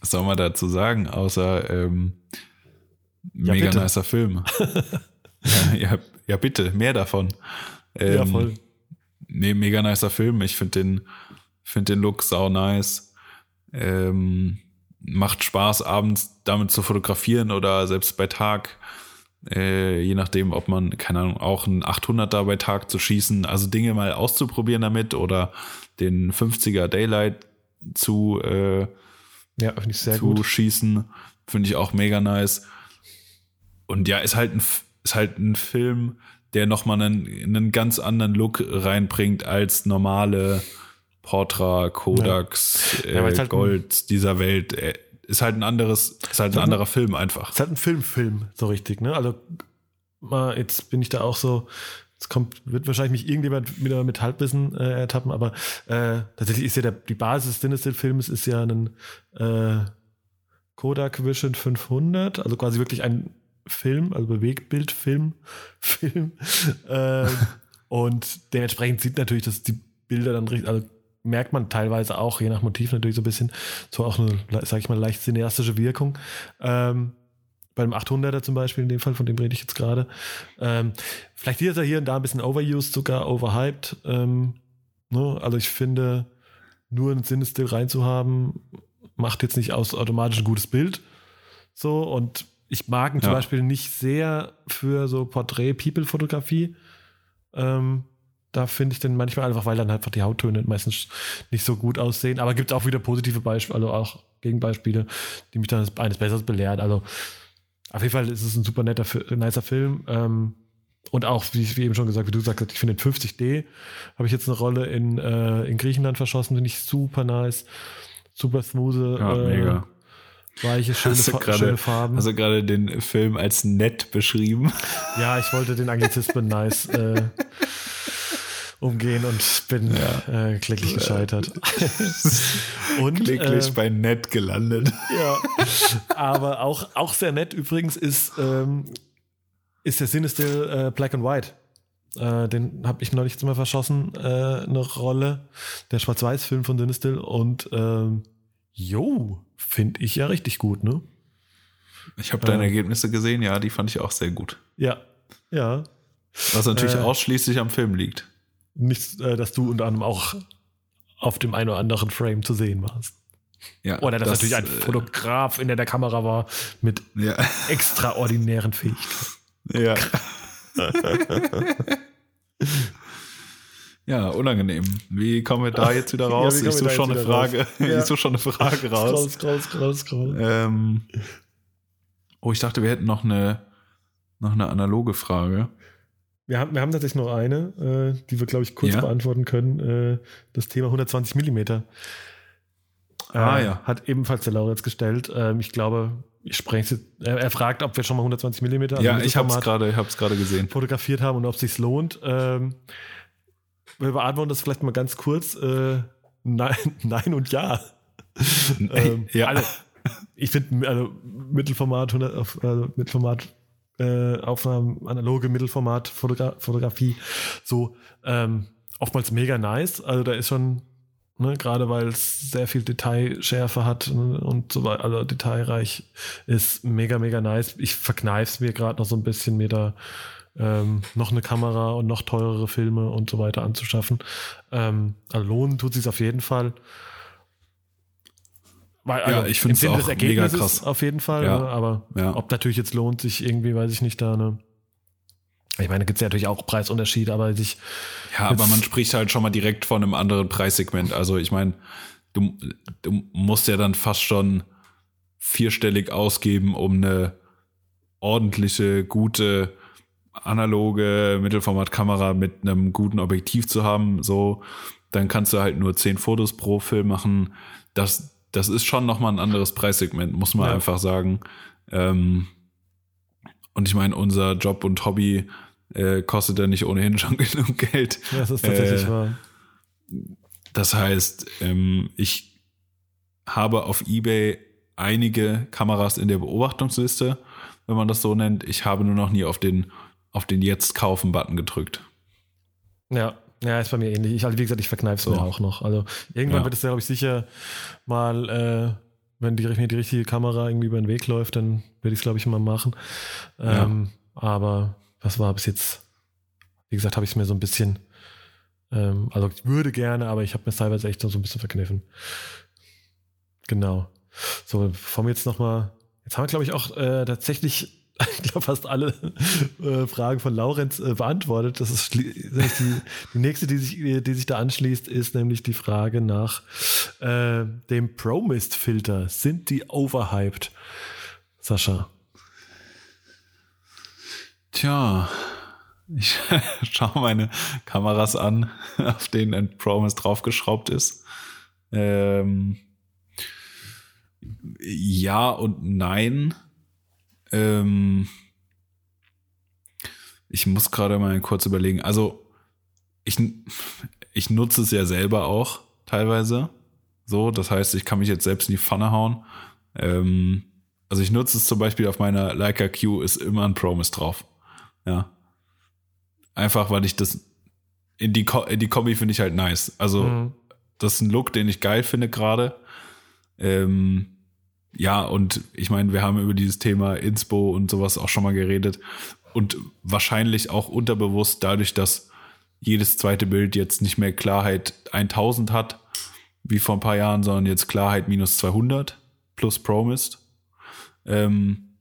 Was soll man dazu sagen, außer ähm, ja, mega bitte. nicer Film. ja, ja, ja, bitte, mehr davon. Ähm, ja, voll. Nee, mega nicer Film. Ich finde den, find den Look sau nice. Ähm, macht Spaß, abends damit zu fotografieren oder selbst bei Tag. Äh, je nachdem, ob man, keine Ahnung, auch ein 800er bei Tag zu schießen, also Dinge mal auszuprobieren damit oder den 50er Daylight zu, äh, ja, zu gut. schießen, finde ich auch mega nice. Und ja, ist halt ein, ist halt ein Film, der nochmal einen, einen ganz anderen Look reinbringt als normale Portra, Kodaks, ja. äh, halt Gold dieser Welt. Äh, ist halt ein anderes, ist halt ein anderer Film einfach. Ist halt ein Filmfilm, so richtig, ne? Also mal, jetzt bin ich da auch so, es kommt, wird wahrscheinlich mich irgendjemand wieder mit Halbwissen äh, ertappen, aber äh, tatsächlich ist ja der, die Basis des Films ist ja ein äh, Kodak Vision 500, also quasi wirklich ein Film, also Bewegtbildfilm, Film. äh, und dementsprechend sieht natürlich, dass die Bilder dann richtig, also merkt man teilweise auch, je nach Motiv natürlich so ein bisschen, so auch eine, sag ich mal, leicht cineastische Wirkung. Ähm, beim 800er zum Beispiel, in dem Fall, von dem rede ich jetzt gerade. Ähm, vielleicht ist er hier und da ein bisschen overused, sogar overhyped. Ähm, ne? Also ich finde, nur einen Sinnestil reinzuhaben, macht jetzt nicht aus automatisch ein gutes Bild. So, und ich mag ihn ja. zum Beispiel nicht sehr für so Porträt-People-Fotografie. Ähm, da finde ich den manchmal einfach, weil dann einfach die Hauttöne meistens nicht so gut aussehen. Aber gibt auch wieder positive Beispiele, also auch Gegenbeispiele, die mich dann eines Besseres belehren. Also auf jeden Fall ist es ein super netter, nicer Film. Ähm, und auch, wie, wie eben schon gesagt, wie du gesagt hast, ich finde den 50D, habe ich jetzt eine Rolle in, äh, in Griechenland verschossen, finde ich super nice, super smooth. Ja, äh, mega. Weiche, schöne, hast grade, schöne Farben. Also gerade den Film als nett beschrieben. Ja, ich wollte den Anglizismen nice äh, umgehen und bin ja. äh, kläglich gescheitert. und, kläglich äh, bei nett gelandet. Ja, aber auch, auch sehr nett übrigens ist, ähm, ist der Sinnestil äh, Black and White. Äh, den habe ich neulich mal verschossen, äh, eine Rolle. Der Schwarz-Weiß-Film von Sinnestil und ähm, jo, finde ich ja richtig gut, ne? Ich habe deine ähm, Ergebnisse gesehen, ja, die fand ich auch sehr gut. Ja, ja. Was natürlich äh, ausschließlich am Film liegt nicht, äh, dass du unter anderem auch auf dem einen oder anderen Frame zu sehen warst. Ja, oder dass das, natürlich ein äh, Fotograf in der, der Kamera war mit ja. extraordinären Fähigkeiten. Ja. ja, unangenehm. Wie kommen wir da jetzt wieder raus? Ja, ich suche schon, eine Frage. Ja. Ich suche schon eine Frage raus. Scroll, scroll, scroll, ähm, oh, ich dachte, wir hätten noch eine, noch eine analoge Frage. Wir haben, wir haben tatsächlich noch eine, äh, die wir, glaube ich, kurz ja? beantworten können. Äh, das Thema 120 Millimeter. Ah, äh, ja. Hat ebenfalls der Lauritz gestellt. Ähm, ich glaube, ich spreche er, er fragt, ob wir schon mal 120 Millimeter. Also ja, ich habe es gerade, gerade gesehen. Fotografiert haben und ob es sich lohnt. Ähm, wir beantworten das vielleicht mal ganz kurz. Äh, nein, nein und ja. ähm, ja. Alle, ich finde, also Mittelformat, 100, also Mittelformat äh, Aufnahmen, analoge Mittelformat-Fotografie, so ähm, oftmals mega nice. Also da ist schon, ne, gerade weil es sehr viel Detailschärfe hat und so weiter, also detailreich ist mega, mega nice. Ich verkneife es mir gerade noch so ein bisschen, mir da ähm, noch eine Kamera und noch teurere Filme und so weiter anzuschaffen. Ähm, also lohnen tut sich auf jeden Fall. Weil, also ja, ich finde es auch mega krass. Auf jeden Fall, ja. ne? aber ja. ob natürlich jetzt lohnt sich irgendwie, weiß ich nicht, da ne. Ich meine, gibt es ja natürlich auch Preisunterschiede, aber sich. Ja, aber man spricht halt schon mal direkt von einem anderen Preissegment. Also ich meine, du, du musst ja dann fast schon vierstellig ausgeben, um eine ordentliche, gute, analoge Mittelformatkamera mit einem guten Objektiv zu haben. So, dann kannst du halt nur zehn Fotos pro Film machen. Das, das ist schon nochmal ein anderes Preissegment, muss man ja. einfach sagen. Ähm, und ich meine, unser Job und Hobby äh, kostet ja nicht ohnehin schon genug Geld. Ja, das ist tatsächlich äh, wahr. Das heißt, ähm, ich habe auf eBay einige Kameras in der Beobachtungsliste, wenn man das so nennt. Ich habe nur noch nie auf den, auf den Jetzt kaufen-Button gedrückt. Ja, ja, ist bei mir ähnlich. Ich, also wie gesagt, ich verkneife es so. mir auch noch. Also irgendwann ja. wird es, glaube ich, sicher mal, äh, wenn die, mir die richtige Kamera irgendwie über den Weg läuft, dann werde ich es, glaube ich, mal machen. Ähm, ja. Aber was war bis jetzt? Wie gesagt, habe ich es mir so ein bisschen, ähm, also ich würde gerne, aber ich habe mir teilweise echt so ein bisschen verkniffen. Genau. So, bevor wir jetzt nochmal, jetzt haben wir, glaube ich, auch äh, tatsächlich ich glaube, fast alle äh, Fragen von Laurenz äh, beantwortet. Das ist die, die nächste, die sich, die sich da anschließt, ist nämlich die Frage nach äh, dem Promist-Filter. Sind die overhyped? Sascha. Tja, ich schaue meine Kameras an, auf denen ein Promist draufgeschraubt ist. Ähm, ja und nein. Ähm, ich muss gerade mal kurz überlegen. Also, ich, ich nutze es ja selber auch teilweise. So, das heißt, ich kann mich jetzt selbst in die Pfanne hauen. Ähm, also ich nutze es zum Beispiel auf meiner Leica Q ist immer ein Promise drauf. Ja. Einfach, weil ich das in die, in die Kombi finde ich halt nice. Also, mhm. das ist ein Look, den ich geil finde gerade. Ähm, ja, und ich meine, wir haben über dieses Thema Inspo und sowas auch schon mal geredet. Und wahrscheinlich auch unterbewusst dadurch, dass jedes zweite Bild jetzt nicht mehr Klarheit 1000 hat, wie vor ein paar Jahren, sondern jetzt Klarheit minus 200 plus Promised. Ähm,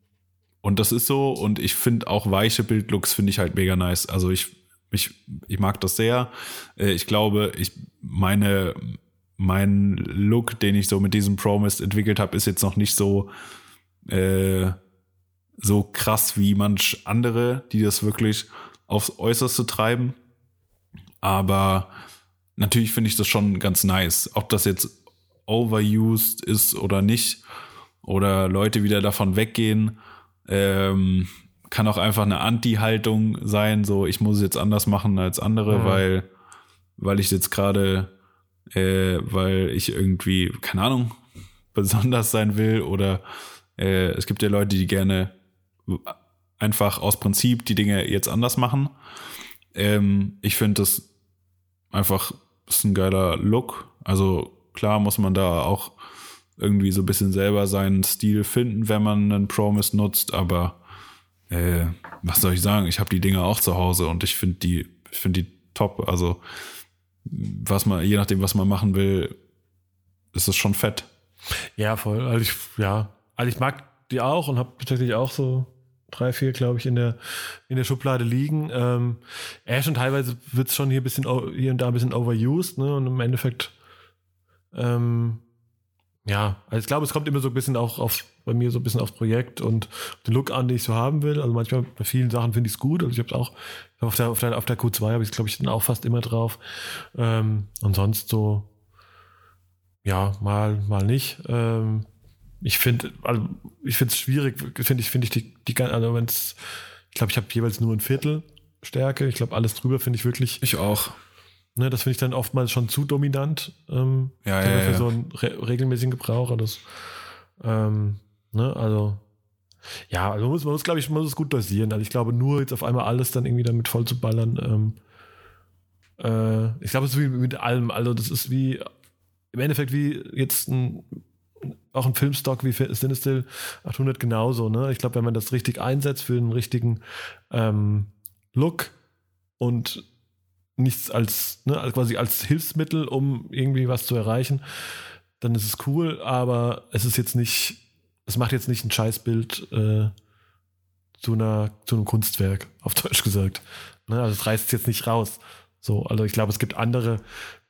und das ist so. Und ich finde auch weiche Bildlooks finde ich halt mega nice. Also ich, ich, ich mag das sehr. Äh, ich glaube, ich meine, mein Look, den ich so mit diesem Promise entwickelt habe, ist jetzt noch nicht so äh, so krass wie manch andere, die das wirklich aufs Äußerste treiben. Aber natürlich finde ich das schon ganz nice. Ob das jetzt overused ist oder nicht, oder Leute wieder davon weggehen, ähm, kann auch einfach eine Anti-Haltung sein, so ich muss es jetzt anders machen als andere, mhm. weil, weil ich jetzt gerade äh, weil ich irgendwie, keine Ahnung, besonders sein will oder äh, es gibt ja Leute, die gerne einfach aus Prinzip die Dinge jetzt anders machen. Ähm, ich finde das einfach ist ein geiler Look. Also klar muss man da auch irgendwie so ein bisschen selber seinen Stil finden, wenn man einen Promise nutzt, aber äh, was soll ich sagen? Ich habe die Dinge auch zu Hause und ich finde die, ich finde die top. Also was man, je nachdem, was man machen will, ist es schon fett. Ja, voll. Also ich, ja, also ich mag die auch und habe tatsächlich auch so drei, vier, glaube ich, in der, in der Schublade liegen. Ähm, ja, schon teilweise wird es schon hier, bisschen, hier und da ein bisschen overused, ne? Und im Endeffekt, ähm, ja, also ich glaube, es kommt immer so ein bisschen auch auf, bei mir so ein bisschen aufs Projekt und den Look an, den ich so haben will. Also manchmal bei vielen Sachen finde ich es gut. Also ich habe es auch auf der, auf der, auf der Q2 habe ich es, glaube ich, dann auch fast immer drauf. Ähm, und sonst so, ja, mal, mal nicht. Ähm, ich finde, also ich finde es schwierig, finde ich, finde ich die, die, also wenn es, ich glaube, ich habe jeweils nur ein Viertel Stärke. Ich glaube, alles drüber finde ich wirklich. Ich auch. Ne, das finde ich dann oftmals schon zu dominant. Ähm, ja, ja, für ja. so einen re regelmäßigen Gebrauch. Das, ähm, ne, also ja, also man muss, man muss glaube ich, man muss es gut dosieren. Also ich glaube, nur jetzt auf einmal alles dann irgendwie damit voll zu ballern. Ähm, äh, ich glaube, es ist wie mit allem. Also das ist wie im Endeffekt wie jetzt ein auch ein Filmstock wie Sinistil 800 genauso. Ne? Ich glaube, wenn man das richtig einsetzt für einen richtigen ähm, Look und nichts als, ne, also quasi als Hilfsmittel, um irgendwie was zu erreichen, dann ist es cool, aber es ist jetzt nicht, es macht jetzt nicht ein Scheißbild äh, zu, einer, zu einem Kunstwerk, auf Deutsch gesagt. Ne, also es reißt es jetzt nicht raus. So, also ich glaube, es gibt andere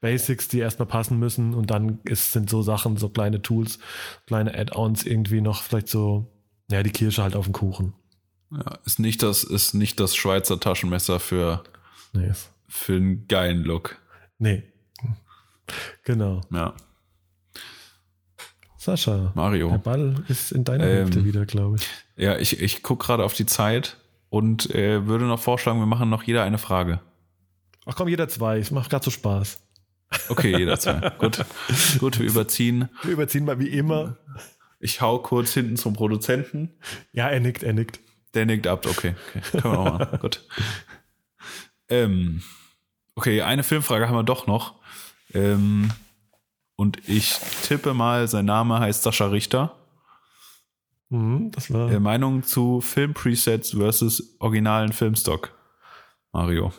Basics, die erstmal passen müssen und dann ist, sind so Sachen, so kleine Tools, kleine Add-ons irgendwie noch vielleicht so, ja, die Kirsche halt auf dem Kuchen. Ja, ist nicht das, ist nicht das Schweizer Taschenmesser für nee für einen geilen Look. Nee. Genau. Ja. Sascha. Mario. Der Ball ist in deiner ähm, Hälfte wieder, glaube ich. Ja, ich, ich gucke gerade auf die Zeit und äh, würde noch vorschlagen, wir machen noch jeder eine Frage. Ach komm, jeder zwei. Es macht gerade so Spaß. Okay, jeder zwei. Gut. Gut, wir überziehen. Wir überziehen mal wie immer. Ich hau kurz hinten zum Produzenten. Ja, er nickt, er nickt. Der nickt ab, okay. okay. Können wir auch machen. Gut. Ähm, okay, eine Filmfrage haben wir doch noch. Ähm, und ich tippe mal, sein Name heißt Sascha Richter. Mhm, das war. Äh, Meinung zu Filmpresets versus originalen Filmstock. Mario.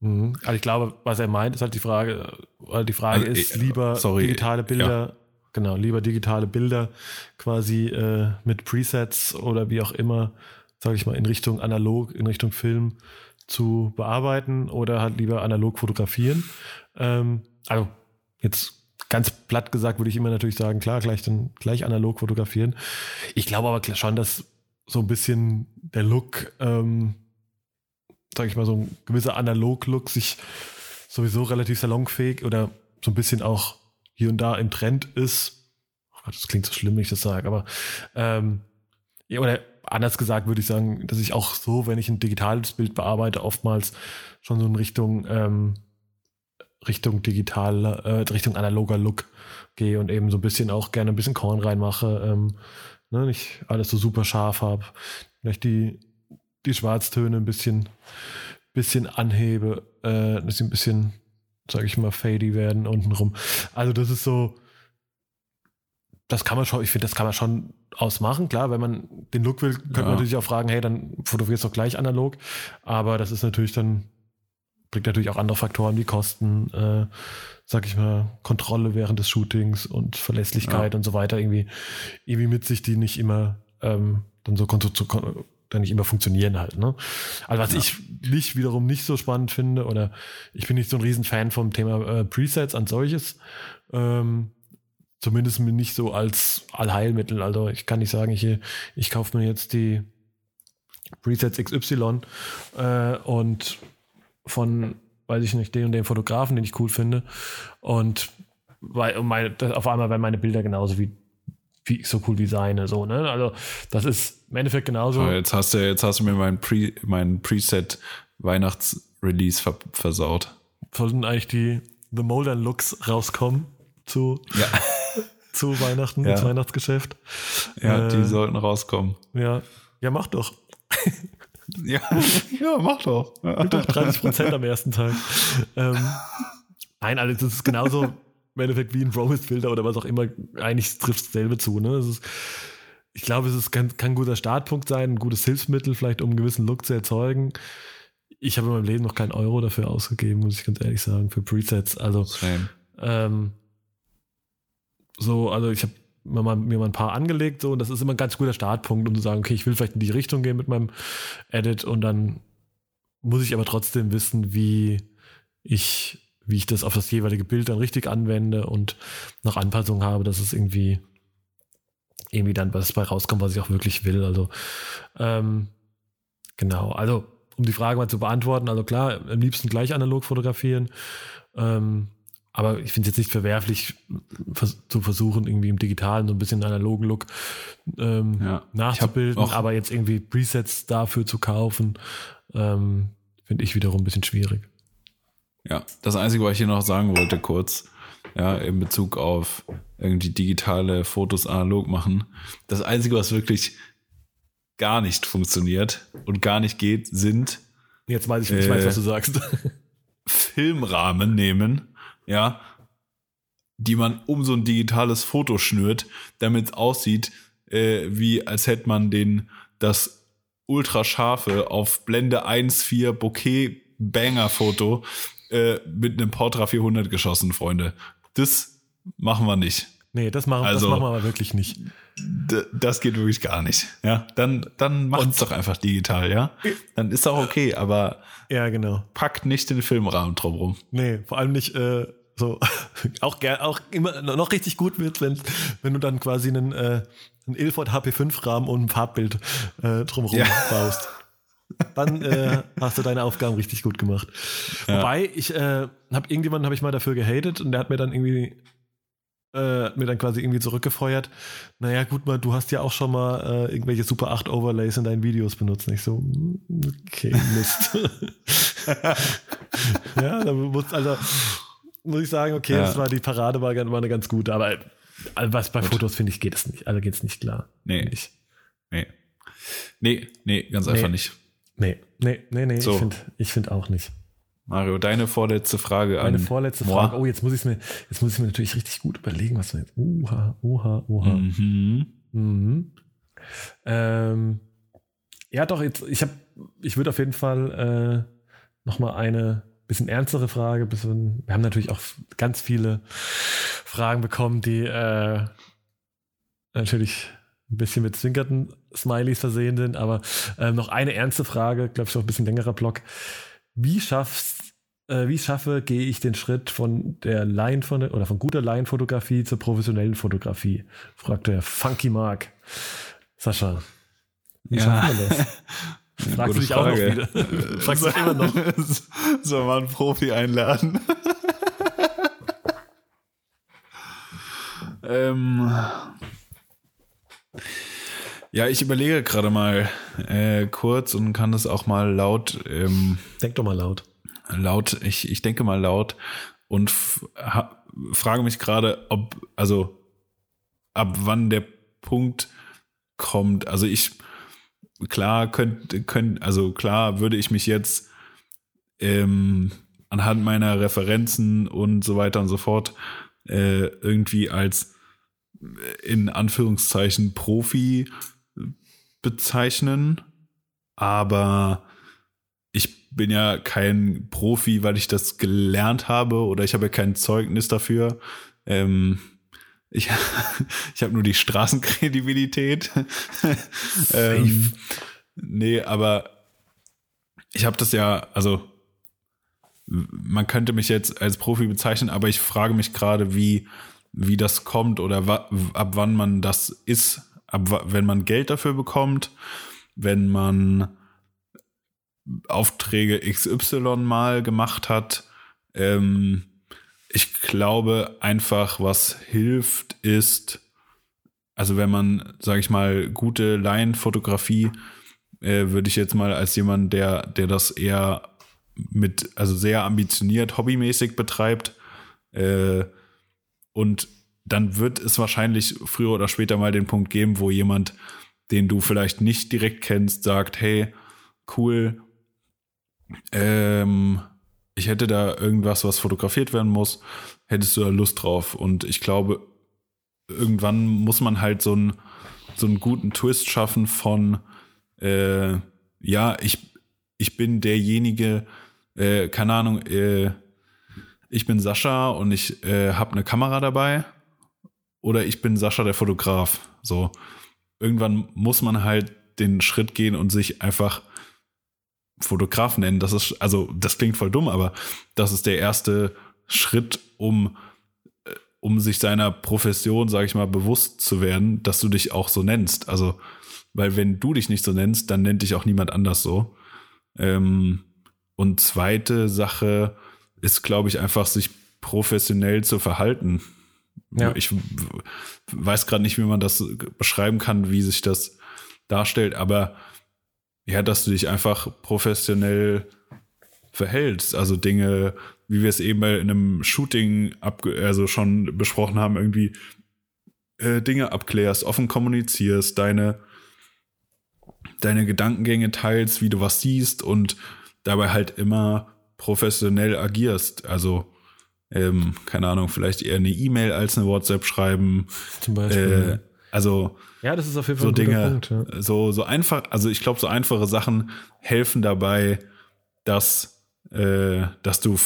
Mhm. Also ich glaube, was er meint, ist halt die Frage, weil die Frage also, ist lieber sorry, digitale Bilder, ja. genau, lieber digitale Bilder quasi äh, mit Presets oder wie auch immer, sage ich mal, in Richtung analog, in Richtung Film zu bearbeiten oder halt lieber analog fotografieren. Ähm, also jetzt ganz platt gesagt würde ich immer natürlich sagen, klar, gleich dann gleich analog fotografieren. Ich glaube aber schon, dass so ein bisschen der Look, ähm, sage ich mal, so ein gewisser Analog-Look sich sowieso relativ salonfähig oder so ein bisschen auch hier und da im Trend ist. Oh Gott, das klingt so schlimm, wenn ich das sage, aber ähm, ja, oder anders gesagt würde ich sagen, dass ich auch so, wenn ich ein digitales Bild bearbeite, oftmals schon so in Richtung ähm, Richtung digital, äh, Richtung analoger Look gehe und eben so ein bisschen auch gerne ein bisschen Korn reinmache, ähm, ne, nicht alles so super scharf habe, vielleicht die, die Schwarztöne ein bisschen, bisschen anhebe, äh, dass sie ein bisschen, sage ich mal, fady werden untenrum. Also das ist so, das kann man schon, ich finde, das kann man schon ausmachen. Klar, wenn man den Look will, könnte ja. man natürlich auch fragen, hey, dann fotografierst du doch gleich analog. Aber das ist natürlich dann bringt natürlich auch andere Faktoren wie Kosten, äh, sag ich mal, Kontrolle während des Shootings und Verlässlichkeit ja. und so weiter irgendwie, irgendwie mit sich, die nicht immer ähm, dann so zu, dann nicht immer funktionieren halt. Ne? Also was ja. ich nicht wiederum nicht so spannend finde, oder ich bin nicht so ein Riesenfan vom Thema äh, Presets an solches. Ähm, zumindest nicht so als Allheilmittel. Also ich kann nicht sagen, ich, ich kaufe mir jetzt die Presets XY äh, und von, weiß ich nicht, den und den Fotografen, den ich cool finde. Und weil meine, auf einmal werden meine Bilder genauso wie, wie so cool wie seine. So, ne? Also das ist im Endeffekt genauso. Aber jetzt hast du, jetzt hast du mir mein, Pre, mein Preset Weihnachtsrelease ver versaut. Sollten eigentlich die The Molder Looks rauskommen zu, ja. zu Weihnachten, ja. ins Weihnachtsgeschäft. Ja, äh, die sollten rauskommen. Ja, ja, mach doch. Ja, ja mach doch. Ja. Doch 30 Prozent am ersten Tag. Ähm, nein, also das ist genauso im Endeffekt wie ein Rose-Filter oder was auch immer. Eigentlich trifft es dasselbe zu. Ne? Ist, ich glaube, es ist, kann, kann, ein guter Startpunkt sein, ein gutes Hilfsmittel, vielleicht um einen gewissen Look zu erzeugen. Ich habe in meinem Leben noch keinen Euro dafür ausgegeben, muss ich ganz ehrlich sagen, für Presets. Also, ähm, so, also ich habe mir mal, mir mal ein paar angelegt, so, und das ist immer ein ganz guter Startpunkt, um zu sagen, okay, ich will vielleicht in die Richtung gehen mit meinem Edit und dann muss ich aber trotzdem wissen, wie ich, wie ich das auf das jeweilige Bild dann richtig anwende und nach Anpassung habe, dass es irgendwie, irgendwie dann was bei rauskommt, was ich auch wirklich will. Also, ähm, genau, also, um die Frage mal zu beantworten, also klar, am liebsten gleich analog fotografieren. Ähm, aber ich finde es jetzt nicht verwerflich, zu versuchen, irgendwie im digitalen so ein bisschen analogen Look ähm, ja, nachzubilden, aber jetzt irgendwie Presets dafür zu kaufen, ähm, finde ich wiederum ein bisschen schwierig. Ja, das Einzige, was ich hier noch sagen wollte, kurz, ja, in Bezug auf irgendwie digitale Fotos analog machen. Das Einzige, was wirklich gar nicht funktioniert und gar nicht geht, sind. Jetzt weiß ich, ich äh, weiß, was du sagst. Filmrahmen nehmen ja, die man um so ein digitales Foto schnürt, damit es aussieht, äh, wie als hätte man den das ultrascharfe auf Blende 1.4 Bokeh Banger Foto äh, mit einem Portra 400 geschossen, Freunde. Das machen wir nicht. Nee, das machen, also, das machen wir aber wirklich nicht. Das geht wirklich gar nicht. Ja, dann, dann macht es doch einfach digital, ja. Dann ist auch okay, aber ja, genau. Packt nicht den Filmrahmen drumrum. Nee, vor allem nicht äh, so auch auch immer noch richtig gut wird, wenn, wenn du dann quasi einen, äh, einen Ilford HP5-Rahmen und ein Farbbild äh, drumherum ja. baust. Dann äh, hast du deine Aufgaben richtig gut gemacht. Ja. Wobei, ich äh, habe irgendjemanden habe ich mal dafür gehatet und der hat mir dann irgendwie äh, mir dann quasi irgendwie zurückgefeuert. Naja, gut mal, du hast ja auch schon mal äh, irgendwelche Super 8 Overlays in deinen Videos benutzt. Nicht so, hm, okay, Mist. ja, da muss, also muss ich sagen, okay, ja. das war die Parade, war, war eine ganz gute, aber also was bei Gut. Fotos finde ich, geht es nicht. Also geht es nicht klar. Nee. Ich. Nee. Nee, nee, ganz nee. einfach nicht. Nee, nee, nee, nee. So. Ich finde ich find auch nicht. Mario, deine vorletzte Frage Meine an. Meine vorletzte Moi. Frage. Oh, jetzt muss ich mir, jetzt muss ich mir natürlich richtig gut überlegen, was wir jetzt. Oha, oha, oha. Mhm. Mhm. Ähm, ja, doch, jetzt, ich habe, ich würde auf jeden Fall äh, nochmal eine bisschen ernstere Frage. Bisschen, wir haben natürlich auch ganz viele Fragen bekommen, die äh, natürlich ein bisschen mit zwinkerten Smileys versehen sind, aber äh, noch eine ernste Frage, glaube ich, auch ein bisschen längerer Block. Wie schaffst äh, wie schaffe, gehe ich den Schritt von der Line von oder von guter Laienfotografie zur professionellen Fotografie? fragt der Funky Mark. Sascha, wie ja. schafft man das? Fragst du dich Frage. auch noch wieder. Fragst du immer noch. Soll man einen Profi einladen? ähm, ja, ich überlege gerade mal äh, kurz und kann das auch mal laut. Ähm, Denk doch mal laut. Laut, ich, ich denke mal laut und frage mich gerade, ob, also ab wann der Punkt kommt. Also ich, klar könnte, könnt, also klar würde ich mich jetzt ähm, anhand meiner Referenzen und so weiter und so fort äh, irgendwie als äh, in Anführungszeichen Profi bezeichnen, aber ich bin ja kein Profi, weil ich das gelernt habe oder ich habe ja kein Zeugnis dafür. Ähm, ich, ich habe nur die Straßenkredibilität. ähm, nee, aber ich habe das ja, also man könnte mich jetzt als Profi bezeichnen, aber ich frage mich gerade, wie, wie das kommt oder ab wann man das ist, ab wenn man Geld dafür bekommt, wenn man Aufträge XY mal gemacht hat. Ähm, ich glaube einfach, was hilft, ist, also wenn man, sage ich mal, gute Laienfotografie, äh, würde ich jetzt mal als jemand, der, der das eher mit, also sehr ambitioniert, hobbymäßig betreibt, äh, und dann wird es wahrscheinlich früher oder später mal den Punkt geben, wo jemand, den du vielleicht nicht direkt kennst, sagt, hey, cool, ähm, ich hätte da irgendwas, was fotografiert werden muss, hättest du da Lust drauf. Und ich glaube, irgendwann muss man halt so einen, so einen guten Twist schaffen von, äh, ja, ich, ich bin derjenige, äh, keine Ahnung, äh, ich bin Sascha und ich äh, habe eine Kamera dabei oder ich bin Sascha der Fotograf. So, irgendwann muss man halt den Schritt gehen und sich einfach Fotograf nennen. Das ist, also, das klingt voll dumm, aber das ist der erste Schritt, um, äh, um sich seiner Profession, sage ich mal, bewusst zu werden, dass du dich auch so nennst. Also, weil wenn du dich nicht so nennst, dann nennt dich auch niemand anders so. Ähm, und zweite Sache ist, glaube ich, einfach sich professionell zu verhalten. Ja. Ich weiß gerade nicht, wie man das beschreiben kann, wie sich das darstellt, aber ja, dass du dich einfach professionell verhältst. Also Dinge, wie wir es eben bei einem Shooting abge also schon besprochen haben, irgendwie äh, Dinge abklärst, offen kommunizierst, deine, deine Gedankengänge teilst, wie du was siehst und dabei halt immer professionell agierst. Also, ähm, keine Ahnung, vielleicht eher eine E-Mail als eine WhatsApp schreiben. Zum Beispiel. Äh, also ja, das ist auf jeden Fall so Dinge, Punkt, ja. so so einfach. Also ich glaube, so einfache Sachen helfen dabei, dass äh, dass du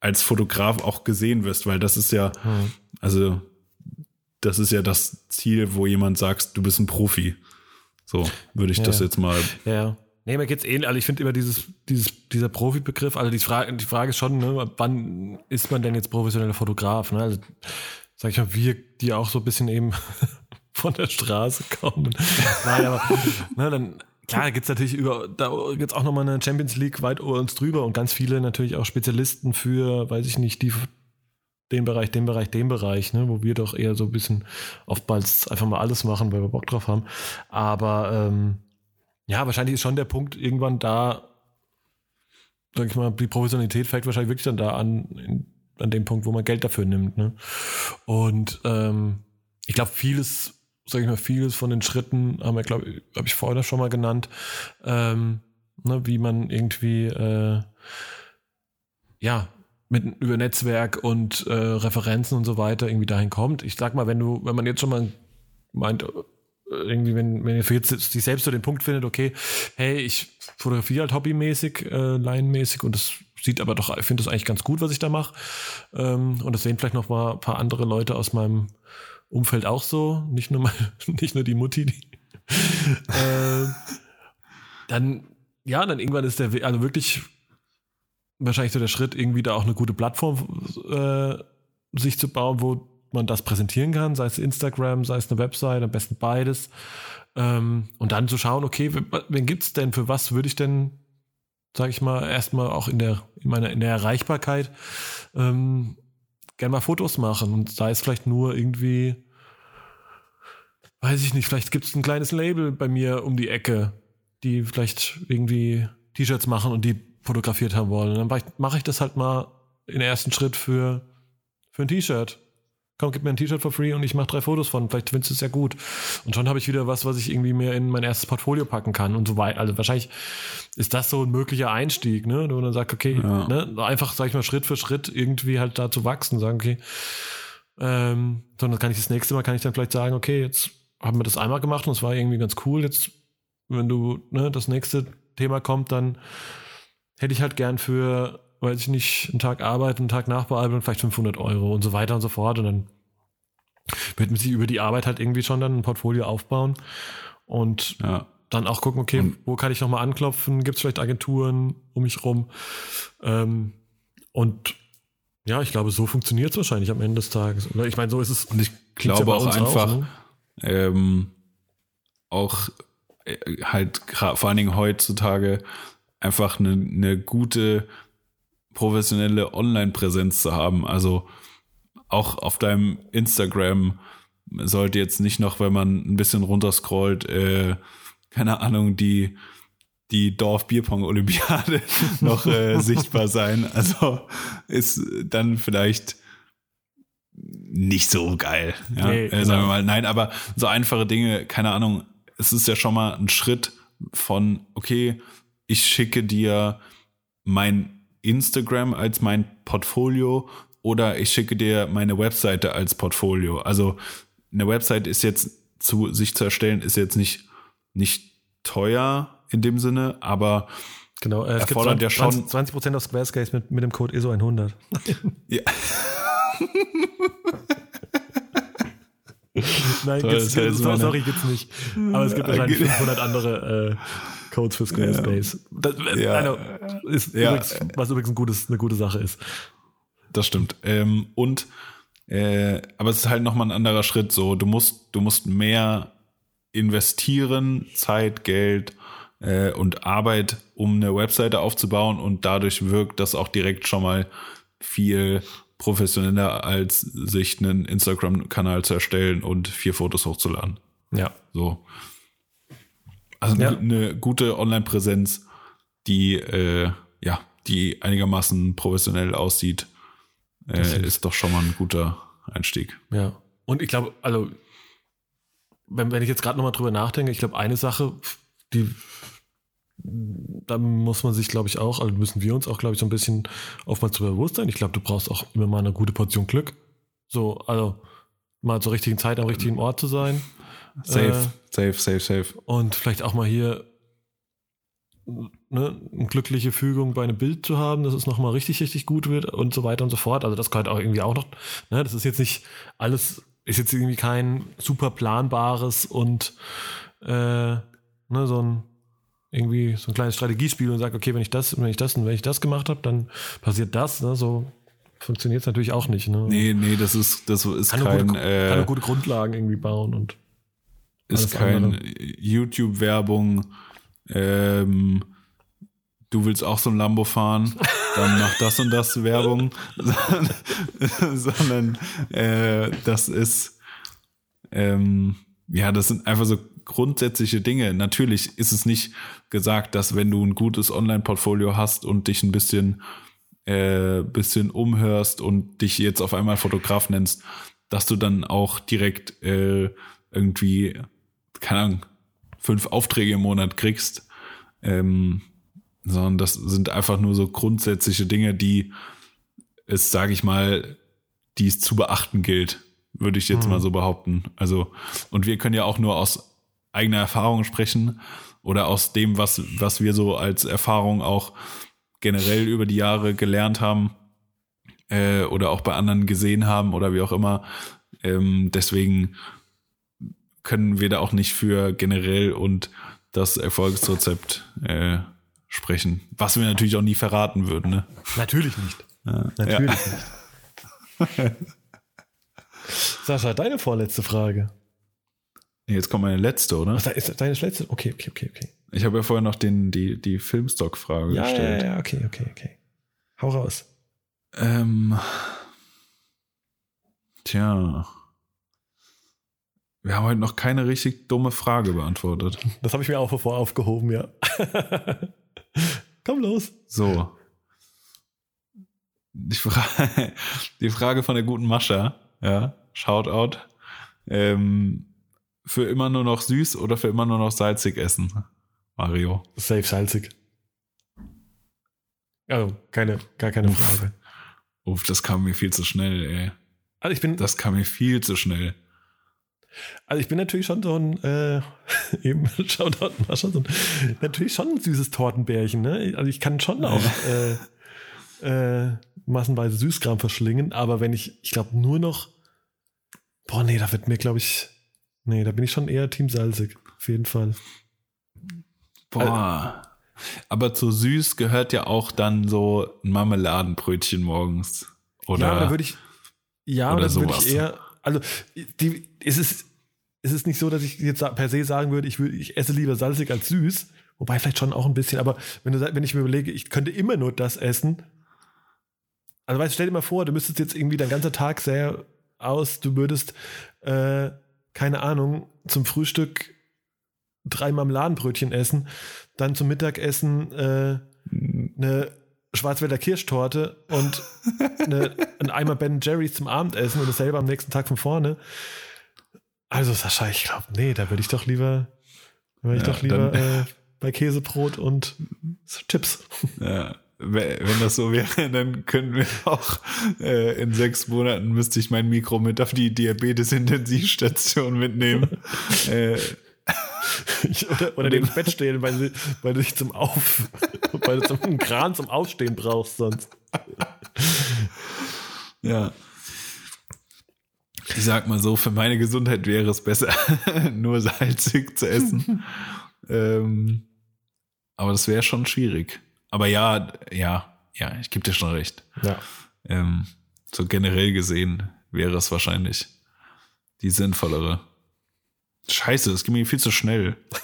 als Fotograf auch gesehen wirst, weil das ist ja hm. also das ist ja das Ziel, wo jemand sagt, du bist ein Profi. So würde ich ja. das jetzt mal. Ja. Nee, mir geht's ähnlich. Also ich finde immer dieses, dieses, dieser Profi-Begriff, also die Frage, die Frage ist schon, ne, wann ist man denn jetzt professioneller Fotograf? Ne? Also, sag ich mal, wir, die auch so ein bisschen eben von der Straße kommen. Nein, aber ne, dann, klar, gibt es natürlich über, da gibt es auch nochmal eine Champions League weit über uns drüber und ganz viele natürlich auch Spezialisten für, weiß ich nicht, die den Bereich, den Bereich, den Bereich, ne, wo wir doch eher so ein bisschen oftmals einfach mal alles machen, weil wir Bock drauf haben. Aber ähm, ja, wahrscheinlich ist schon der Punkt irgendwann da, sag ich mal, die Professionalität fängt wahrscheinlich wirklich dann da an, an dem Punkt, wo man Geld dafür nimmt. Ne? Und ähm, ich glaube, vieles, sage ich mal, vieles von den Schritten haben wir, glaube habe ich vorher schon mal genannt, ähm, ne, wie man irgendwie äh, ja mit über Netzwerk und äh, Referenzen und so weiter irgendwie dahin kommt. Ich sag mal, wenn du, wenn man jetzt schon mal meint, äh, irgendwie, wenn, wenn ihr jetzt sich selbst so den Punkt findet, okay, hey, ich fotografiere halt hobbymäßig, äh, laienmäßig und das sieht aber doch, ich finde das eigentlich ganz gut, was ich da mache. Ähm, und das sehen vielleicht noch mal ein paar andere Leute aus meinem Umfeld auch so, nicht nur, mal, nicht nur die Mutti. Die, äh, dann, ja, dann irgendwann ist der, also wirklich wahrscheinlich so der Schritt, irgendwie da auch eine gute Plattform äh, sich zu bauen, wo man das präsentieren kann, sei es Instagram, sei es eine Website, am besten beides. Ähm, und dann zu schauen, okay, wen gibt es denn, für was würde ich denn, sage ich mal, erstmal auch in der, in meiner, in der Erreichbarkeit ähm, gerne mal Fotos machen. Und sei es vielleicht nur irgendwie, weiß ich nicht, vielleicht gibt es ein kleines Label bei mir um die Ecke, die vielleicht irgendwie T-Shirts machen und die fotografiert haben wollen. Dann mache ich das halt mal in ersten Schritt für, für ein T-Shirt komm, gib mir ein T-Shirt for free und ich mache drei Fotos von. Vielleicht findest du es ja gut. Und schon habe ich wieder was, was ich irgendwie mir in mein erstes Portfolio packen kann und so weiter. Also wahrscheinlich ist das so ein möglicher Einstieg, ne? Wo man sagt, okay, ja. ne? einfach, sag ich mal, Schritt für Schritt irgendwie halt da zu wachsen, sagen, okay, ähm, sondern kann ich das nächste Mal, kann ich dann vielleicht sagen, okay, jetzt haben wir das einmal gemacht und es war irgendwie ganz cool. Jetzt, wenn du, ne, das nächste Thema kommt, dann hätte ich halt gern für weiß ich nicht, einen Tag arbeiten, einen Tag nachbearbeiten, vielleicht 500 Euro und so weiter und so fort. Und dann wird man sich über die Arbeit halt irgendwie schon dann ein Portfolio aufbauen und ja. dann auch gucken, okay, und wo kann ich nochmal anklopfen? Gibt es vielleicht Agenturen um mich rum? Ähm, und ja, ich glaube, so funktioniert es wahrscheinlich am Ende des Tages. Oder ich meine, so ist es. Und ich glaube auch einfach, auch, ne? ähm, auch äh, halt vor allen Dingen heutzutage einfach eine, eine gute professionelle Online-Präsenz zu haben. Also auch auf deinem Instagram sollte jetzt nicht noch, wenn man ein bisschen runterscrollt, äh, keine Ahnung, die die Dorf Bierpong Olympiade noch äh, sichtbar sein. Also ist dann vielleicht nicht so geil. Ja? Nee, äh, sagen wir mal. Nein, aber so einfache Dinge, keine Ahnung, es ist ja schon mal ein Schritt von, okay, ich schicke dir mein Instagram als mein Portfolio oder ich schicke dir meine Webseite als Portfolio. Also eine Website ist jetzt zu sich zu erstellen, ist jetzt nicht, nicht teuer in dem Sinne, aber genau, äh, es erfordert gibt 20, ja schon 20 Prozent auf Squarespace mit, mit dem Code ISO 100. ja. Nein, Toll, gibt's, gibt's, sorry, gibt's nicht. Aber es gibt wahrscheinlich 500 andere äh, Codes für Squarespace. Das, ja. Also, ist ja. übrigens, was übrigens ein gutes, eine gute Sache ist. Das stimmt. Ähm, und äh, aber es ist halt nochmal ein anderer Schritt. So, du musst, du musst mehr investieren, Zeit, Geld äh, und Arbeit, um eine Webseite aufzubauen und dadurch wirkt das auch direkt schon mal viel professioneller, als sich einen Instagram-Kanal zu erstellen und vier Fotos hochzuladen. Ja. So. Also ja. eine gute Online-Präsenz, die äh, ja, die einigermaßen professionell aussieht, äh, ist doch schon mal ein guter Einstieg. Ja. Und ich glaube, also wenn, wenn ich jetzt gerade nochmal drüber nachdenke, ich glaube, eine Sache, die da muss man sich, glaube ich, auch, also müssen wir uns auch, glaube ich, so ein bisschen oftmals zu bewusst sein. Ich glaube, du brauchst auch immer mal eine gute Portion Glück. So, also mal zur richtigen Zeit am richtigen Ort zu sein. Safe, äh, safe, safe, safe. Und vielleicht auch mal hier ne, eine glückliche Fügung bei einem Bild zu haben, dass es nochmal richtig, richtig gut wird und so weiter und so fort. Also das gehört auch irgendwie auch noch, ne, das ist jetzt nicht alles, ist jetzt irgendwie kein super planbares und äh, ne, so ein irgendwie so ein kleines Strategiespiel und sagt, okay, wenn ich das, wenn ich das und wenn ich das gemacht habe, dann passiert das. Ne, so funktioniert es natürlich auch nicht. Ne? Nee, nee, das ist, das ist kann kein. Gute, äh, kann gute Grundlagen irgendwie bauen und ist kein YouTube-Werbung. Ähm, du willst auch so ein Lambo fahren, dann mach das und das Werbung, sondern äh, das ist ähm, ja, das sind einfach so grundsätzliche Dinge. Natürlich ist es nicht gesagt, dass wenn du ein gutes Online-Portfolio hast und dich ein bisschen äh, bisschen umhörst und dich jetzt auf einmal Fotograf nennst, dass du dann auch direkt äh, irgendwie, keine Ahnung, fünf Aufträge im Monat kriegst. Ähm, sondern das sind einfach nur so grundsätzliche Dinge, die es, sage ich mal, die es zu beachten gilt, würde ich jetzt mhm. mal so behaupten. Also, und wir können ja auch nur aus eigener Erfahrung sprechen oder aus dem, was, was wir so als Erfahrung auch generell über die Jahre gelernt haben äh, oder auch bei anderen gesehen haben oder wie auch immer. Ähm, deswegen können wir da auch nicht für generell und das Erfolgsrezept äh, sprechen. Was wir natürlich auch nie verraten würden. Ne? Natürlich nicht. Ja. Natürlich ja. nicht. Sascha, deine vorletzte Frage. Jetzt kommt meine letzte, oder? Ach, ist deine letzte? Okay, okay, okay, okay. Ich habe ja vorher noch den, die, die Filmstock-Frage ja, gestellt. Ja, ja, okay, okay, okay. Hau raus. Ähm, tja. Wir haben heute noch keine richtig dumme Frage beantwortet. Das habe ich mir auch vorher aufgehoben, ja. Komm los. So. Die, Fra die Frage von der guten Mascha, ja, Shoutout. Ähm, für immer nur noch süß oder für immer nur noch salzig essen, Mario? Safe salzig. Also, keine, gar keine Uff. Frage. Uff, das kam mir viel zu schnell, ey. Also ich bin. Das kam mir viel zu schnell. Also ich bin natürlich schon so ein, äh, eben, Shoutout Mascha, so ein, natürlich schon ein süßes Tortenbärchen, ne? Also ich kann schon auch äh, äh, massenweise Süßkram verschlingen, aber wenn ich, ich glaube nur noch, boah, nee, da wird mir, glaube ich, nee, da bin ich schon eher Team Salzig, auf jeden Fall. Boah. aber zu süß gehört ja auch dann so ein Marmeladenbrötchen morgens. Oder, ja, da würde ich, ja, oder da würde ich eher, also die, es, ist, es ist nicht so, dass ich jetzt per se sagen würde, ich, würde, ich esse lieber salzig als süß. Wobei vielleicht schon auch ein bisschen, aber wenn, du, wenn ich mir überlege, ich könnte immer nur das essen. Also weißt, stell dir mal vor, du müsstest jetzt irgendwie dein ganzer Tag sehr aus, du würdest, äh, keine Ahnung, zum Frühstück drei Marmeladenbrötchen essen, dann zum Mittagessen äh, eine Schwarzwälder Kirschtorte und eine, ein Eimer Ben Jerry's zum Abendessen und dasselbe am nächsten Tag von vorne. Also Sascha, ich glaube, nee, da würde ich doch lieber, würde ich ja, doch lieber dann, äh, bei Käsebrot und Chips. Ja, wenn das so wäre, dann könnten wir auch äh, in sechs Monaten müsste ich mein Mikro mit auf die Diabetes-Intensivstation mitnehmen. äh, oder, oder den Bett stehen, weil, sie, weil du dich zum Auf, weil du zum Kran zum Aufstehen brauchst sonst. Ja. Ich sag mal so, für meine Gesundheit wäre es besser, nur salzig zu essen. ähm, aber das wäre schon schwierig. Aber ja, ja, ja, ich gebe dir schon recht. Ja. Ähm, so generell gesehen wäre es wahrscheinlich die sinnvollere. Scheiße, das ging mir viel zu schnell.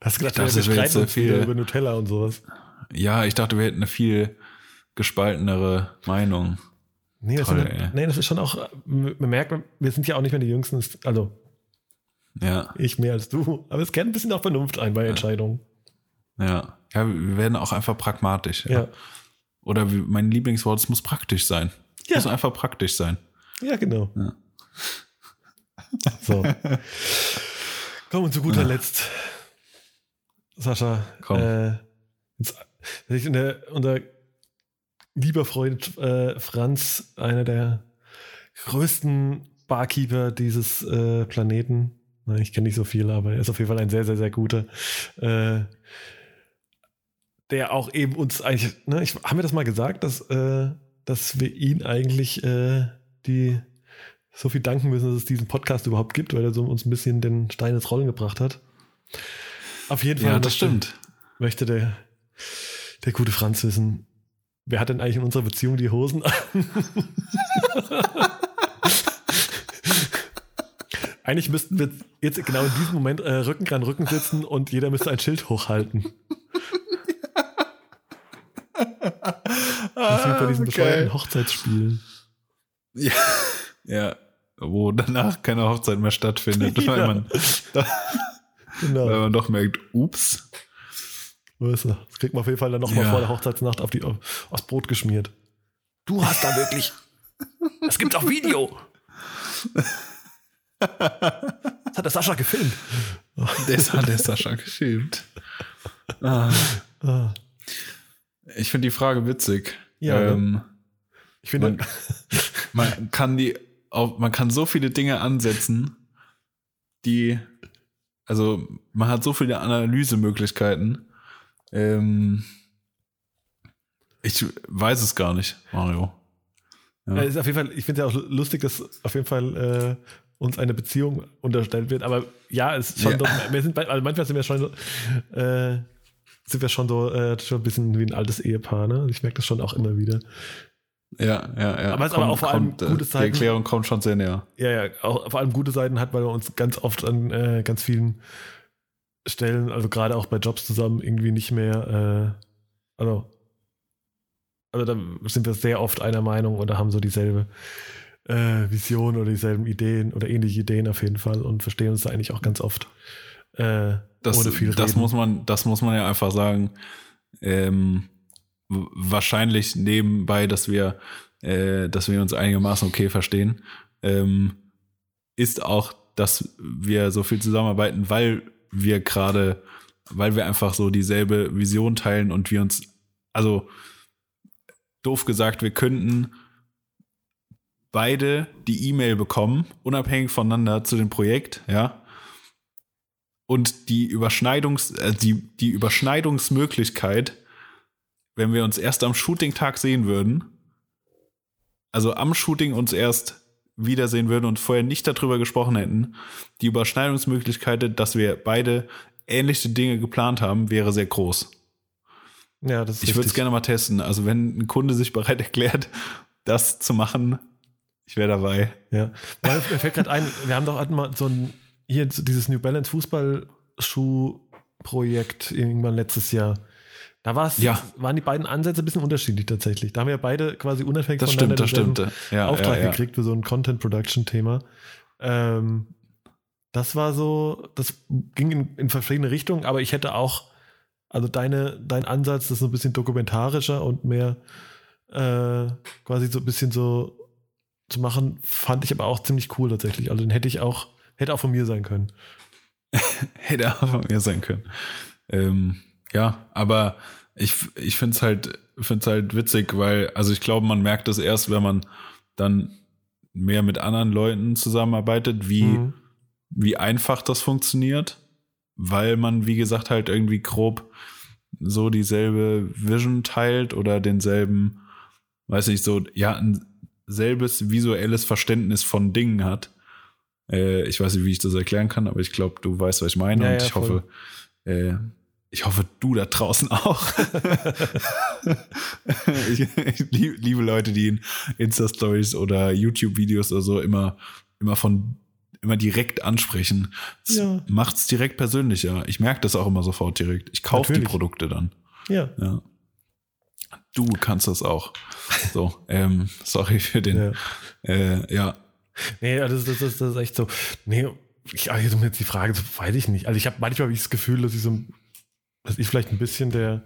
Hast gedacht, dachte, wir streiten uns viel über Nutella und sowas? Ja, ich dachte, wir hätten eine viel gespaltenere Meinung. Nee, das, Toll, sind, nee, das ist schon auch, man merkt, wir sind ja auch nicht mehr die Jüngsten, also ja. ich mehr als du, aber es kennt ein bisschen auch Vernunft ein bei Entscheidungen. Ja, ja, wir werden auch einfach pragmatisch. Ja. ja. Oder mein Lieblingswort, es muss praktisch sein. Es ja. muss einfach praktisch sein. Ja, genau. Ja. So. Kommen wir zu guter ja. Letzt. Sascha, Komm. Äh, jetzt, der, unser lieber Freund äh, Franz, einer der größten Barkeeper dieses äh, Planeten. Ich kenne nicht so viel, aber er ist auf jeden Fall ein sehr, sehr, sehr guter. Äh, der auch eben uns eigentlich, ne, ich, haben wir das mal gesagt, dass, äh, dass wir ihn eigentlich äh, die so viel danken müssen, dass es diesen Podcast überhaupt gibt, weil er so uns ein bisschen den Stein ins Rollen gebracht hat. Auf jeden Fall. Ja, das möchte, stimmt. Möchte der, der gute Franz wissen, wer hat denn eigentlich in unserer Beziehung die Hosen an? eigentlich müssten wir jetzt genau in diesem Moment äh, Rücken an Rücken sitzen und jeder müsste ein Schild hochhalten. Das ist wie bei diesen bescheuerten Hochzeitsspielen. Ja. Ja, wo danach keine Hochzeit mehr stattfindet, ja. weil, man, da, genau. weil man doch merkt, ups, Weißt du, das kriegt man auf jeden Fall dann nochmal ja. vor der Hochzeitsnacht auf die, aufs Brot geschmiert. Du hast da wirklich. Es gibt auch Video. Das hat der Sascha gefilmt. Das hat der Sascha gefilmt. Ah. ah. Ich finde die Frage witzig. Ja. Ne? Ähm, ich finde, man, man, kann die, auf, man kann so viele Dinge ansetzen, die, also man hat so viele Analysemöglichkeiten. Ähm, ich weiß es gar nicht, Mario. Ja. ist auf jeden Fall, ich finde es ja auch lustig, dass auf jeden Fall äh, uns eine Beziehung unterstellt wird. Aber ja, es ist schon ja. doch, wir sind, also manchmal sind wir schon so, äh, sind wir schon so äh, schon ein bisschen wie ein altes Ehepaar, ne? Ich merke das schon auch immer wieder. Ja, ja, ja. Aber es aber auch vor allem kommt, äh, gute Seiten. Die Erklärung kommt schon sehr näher. Ja, ja, auch vor allem gute Seiten hat, weil wir uns ganz oft an äh, ganz vielen Stellen, also gerade auch bei Jobs zusammen, irgendwie nicht mehr, äh, also, also da sind wir sehr oft einer Meinung oder haben so dieselbe äh, Vision oder dieselben Ideen oder ähnliche Ideen auf jeden Fall und verstehen uns da eigentlich auch ganz oft. Äh, das, ohne viel das muss man, das muss man ja einfach sagen. Ähm, wahrscheinlich nebenbei, dass wir, äh, dass wir uns einigermaßen okay verstehen, ähm, ist auch, dass wir so viel zusammenarbeiten, weil wir gerade, weil wir einfach so dieselbe Vision teilen und wir uns, also doof gesagt, wir könnten beide die E-Mail bekommen, unabhängig voneinander zu dem Projekt, ja. Und die Überschneidungs, äh, die, die Überschneidungsmöglichkeit, wenn wir uns erst am Shooting-Tag sehen würden, also am Shooting uns erst wiedersehen würden und vorher nicht darüber gesprochen hätten, die Überschneidungsmöglichkeit, dass wir beide ähnliche Dinge geplant haben, wäre sehr groß. Ja, das ist Ich würde es gerne mal testen. Also wenn ein Kunde sich bereit erklärt, das zu machen, ich wäre dabei. Ja. Mir fällt gerade ein, wir haben doch mal so ein, hier dieses New Balance Fußballschuh-Projekt irgendwann letztes Jahr. Da ja. waren die beiden Ansätze ein bisschen unterschiedlich tatsächlich. Da haben wir beide quasi unabhängig das voneinander stimmt, das stimmt. Ja, Auftrag ja, ja. gekriegt für so ein Content-Production-Thema. Ähm, das war so, das ging in, in, verschiedene Richtungen, aber ich hätte auch, also deine, dein Ansatz, das ist so ein bisschen dokumentarischer und mehr äh, quasi so ein bisschen so zu machen, fand ich aber auch ziemlich cool tatsächlich. Also den hätte ich auch, hätte auch von mir sein können. hätte auch von mir sein können. Ähm, ja, aber ich, ich finde es halt, find's halt witzig, weil, also ich glaube, man merkt es erst, wenn man dann mehr mit anderen Leuten zusammenarbeitet, wie, mhm. wie einfach das funktioniert, weil man, wie gesagt, halt irgendwie grob so dieselbe Vision teilt oder denselben, weiß ich, so, ja, ein selbes visuelles Verständnis von Dingen hat. Äh, ich weiß nicht, wie ich das erklären kann, aber ich glaube, du weißt, was ich meine. Ja, und ja, ich voll. hoffe, äh, ich hoffe, du da draußen auch. ich, ich, liebe Leute, die in Insta-Stories oder YouTube-Videos oder so immer, immer von immer direkt ansprechen. Das ja. macht's direkt persönlicher. Ich merke das auch immer sofort direkt. Ich kaufe die Produkte dann. Ja. ja. Du kannst das auch. So, ähm, sorry für den. Ja. Äh, ja. Nee, also das, das, das, ist echt so. Nee, ich, also jetzt die Frage, weiß ich nicht. Also ich habe manchmal hab ich das Gefühl, dass ich so dass ich vielleicht ein bisschen der,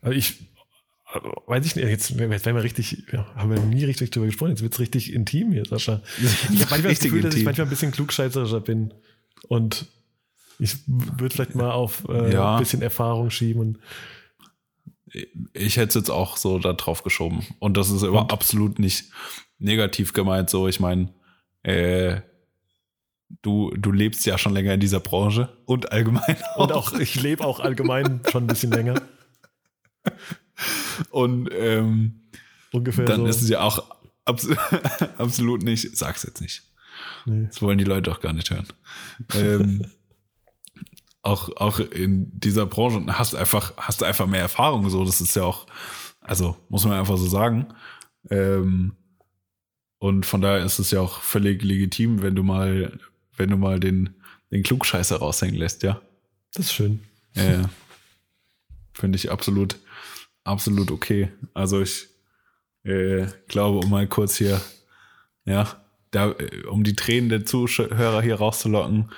also ich, also weiß ich nicht, jetzt, jetzt werden wir richtig, ja, haben wir nie richtig drüber gesprochen, jetzt wird es richtig intim hier, Sascha. Ich habe manchmal das Gefühl, dass ich manchmal ein bisschen klugscheißerischer bin und ich würde vielleicht mal auf äh, ja. ein bisschen Erfahrung schieben ich hätte es jetzt auch so da drauf geschoben. Und das ist aber absolut nicht negativ gemeint. So, ich meine, äh, du, du lebst ja schon länger in dieser Branche und allgemein auch. Und auch, ich lebe auch allgemein schon ein bisschen länger. Und ähm, ungefähr. Dann so. ist es ja auch abs absolut nicht, sag's jetzt nicht. Nee. Das wollen die Leute auch gar nicht hören. ähm, auch, auch in dieser Branche hast du einfach, hast du einfach mehr Erfahrung. So, das ist ja auch, also muss man einfach so sagen. Ähm, und von daher ist es ja auch völlig legitim, wenn du mal wenn du mal den, den Klugscheißer raushängen lässt, ja. Das ist schön. Ja, Finde ich absolut, absolut okay. Also ich äh, glaube, um mal kurz hier, ja, da, äh, um die Tränen der Zuhörer hier rauszulocken,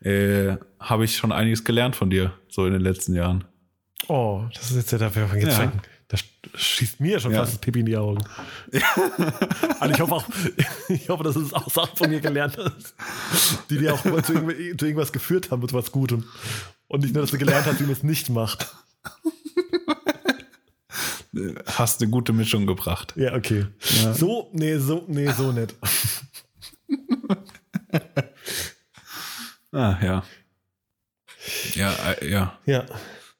äh, habe ich schon einiges gelernt von dir, so in den letzten Jahren. Oh, das ist jetzt ja dafür. Jetzt ja. Das schießt mir schon ja. fast das Pipi in die Augen. Und ich hoffe auch, ich hoffe, dass es auch Sachen von mir gelernt hast, die dir auch zu, zu irgendwas geführt haben, zu was Gutem. Und nicht nur, dass du gelernt hast, wie man es nicht macht. Hast eine gute Mischung gebracht. Ja, okay. Ja. So, nee, so, nee, so nicht. ah, ja. Ja, äh, ja. Ja.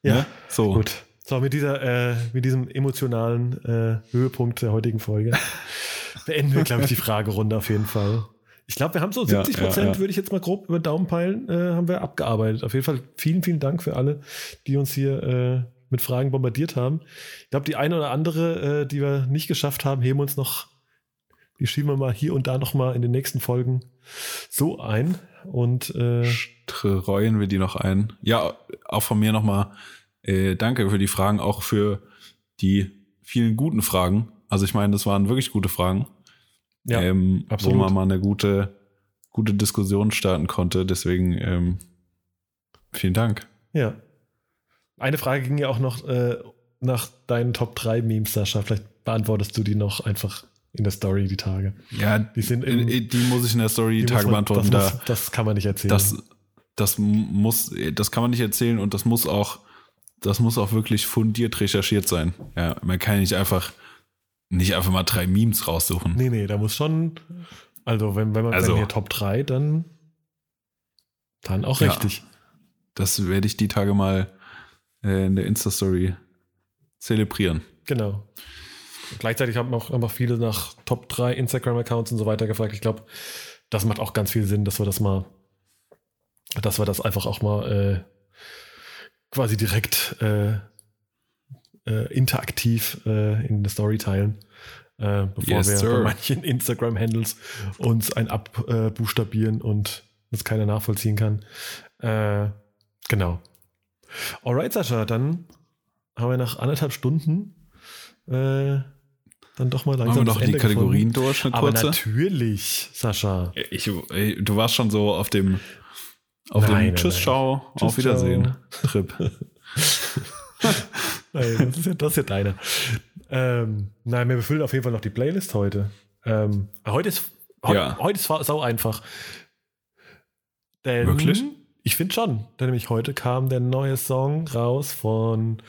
Ja. Ne? So. Gut. So, mit, dieser, äh, mit diesem emotionalen äh, Höhepunkt der heutigen Folge beenden wir, glaube ich, die Fragerunde auf jeden Fall. Ich glaube, wir haben so 70 Prozent, ja, ja, ja. würde ich jetzt mal grob über den Daumen peilen, äh, haben wir abgearbeitet. Auf jeden Fall vielen, vielen Dank für alle, die uns hier äh, mit Fragen bombardiert haben. Ich glaube, die eine oder andere, äh, die wir nicht geschafft haben, heben uns noch, die schieben wir mal hier und da noch mal in den nächsten Folgen so ein. Und äh, streuen wir die noch ein. Ja, auch von mir noch mal äh, danke für die Fragen, auch für die vielen guten Fragen. Also ich meine, das waren wirklich gute Fragen. Ja, ähm, absolut. Wo man mal eine gute, gute Diskussion starten konnte. Deswegen ähm, vielen Dank. Ja. Eine Frage ging ja auch noch äh, nach deinen Top 3 Memes, Sascha. Vielleicht beantwortest du die noch einfach in der Story die Tage. Ja, die, sind im, die muss ich in der Story die Tage man, beantworten. Das, muss, das, kann man nicht erzählen. Das, das muss, das kann man nicht erzählen und das muss auch das muss auch wirklich fundiert recherchiert sein. Ja, man kann nicht einfach nicht einfach mal drei Memes raussuchen. Nee, nee, da muss schon, also wenn, wenn man also, hier Top 3, dann, dann auch richtig. Ja, das werde ich die Tage mal äh, in der Insta-Story zelebrieren. Genau. Gleichzeitig haben auch einfach viele nach Top 3 Instagram-Accounts und so weiter gefragt. Ich glaube, das macht auch ganz viel Sinn, dass wir das mal, dass wir das einfach auch mal äh, quasi direkt äh, äh, interaktiv äh, in der Story teilen, äh, bevor yes, wir sir. bei manchen Instagram-Handles uns ein abbuchstabieren und das keiner nachvollziehen kann. Äh, genau. Alright, Sascha, dann haben wir nach anderthalb Stunden äh, dann doch mal langsam. Haben wir noch die Kategorien gefunden. durch, eine kurze? Aber natürlich, Sascha. Ich, du warst schon so auf dem auf nein, dem Tschüss, Ciao, auf Wiedersehen Trip. nein, das ist ja, das ist ja deine. Ähm, nein, wir befüllen auf jeden Fall noch die Playlist heute. Ähm, heute ist, heute, ja. heute ist sau einfach. Denn Wirklich? Ich finde schon. Denn nämlich heute kam der neue Song raus von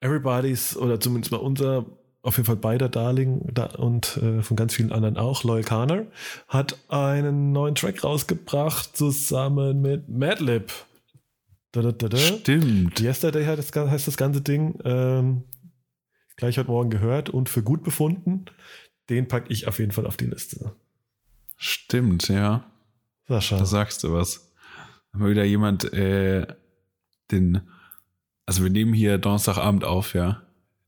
Everybody's, oder zumindest mal unser auf jeden Fall beider Darling da, und äh, von ganz vielen anderen auch, Loyal Kana, hat einen neuen Track rausgebracht zusammen mit Madlib. Da, da, da, Stimmt. Yesterday heißt das, heißt das ganze Ding. Ähm, gleich heute Morgen gehört und für gut befunden. Den packe ich auf jeden Fall auf die Liste. Stimmt, ja. Sascha. Da sagst du was. Haben wieder jemand äh, den, also wir nehmen hier Donnerstagabend auf, ja.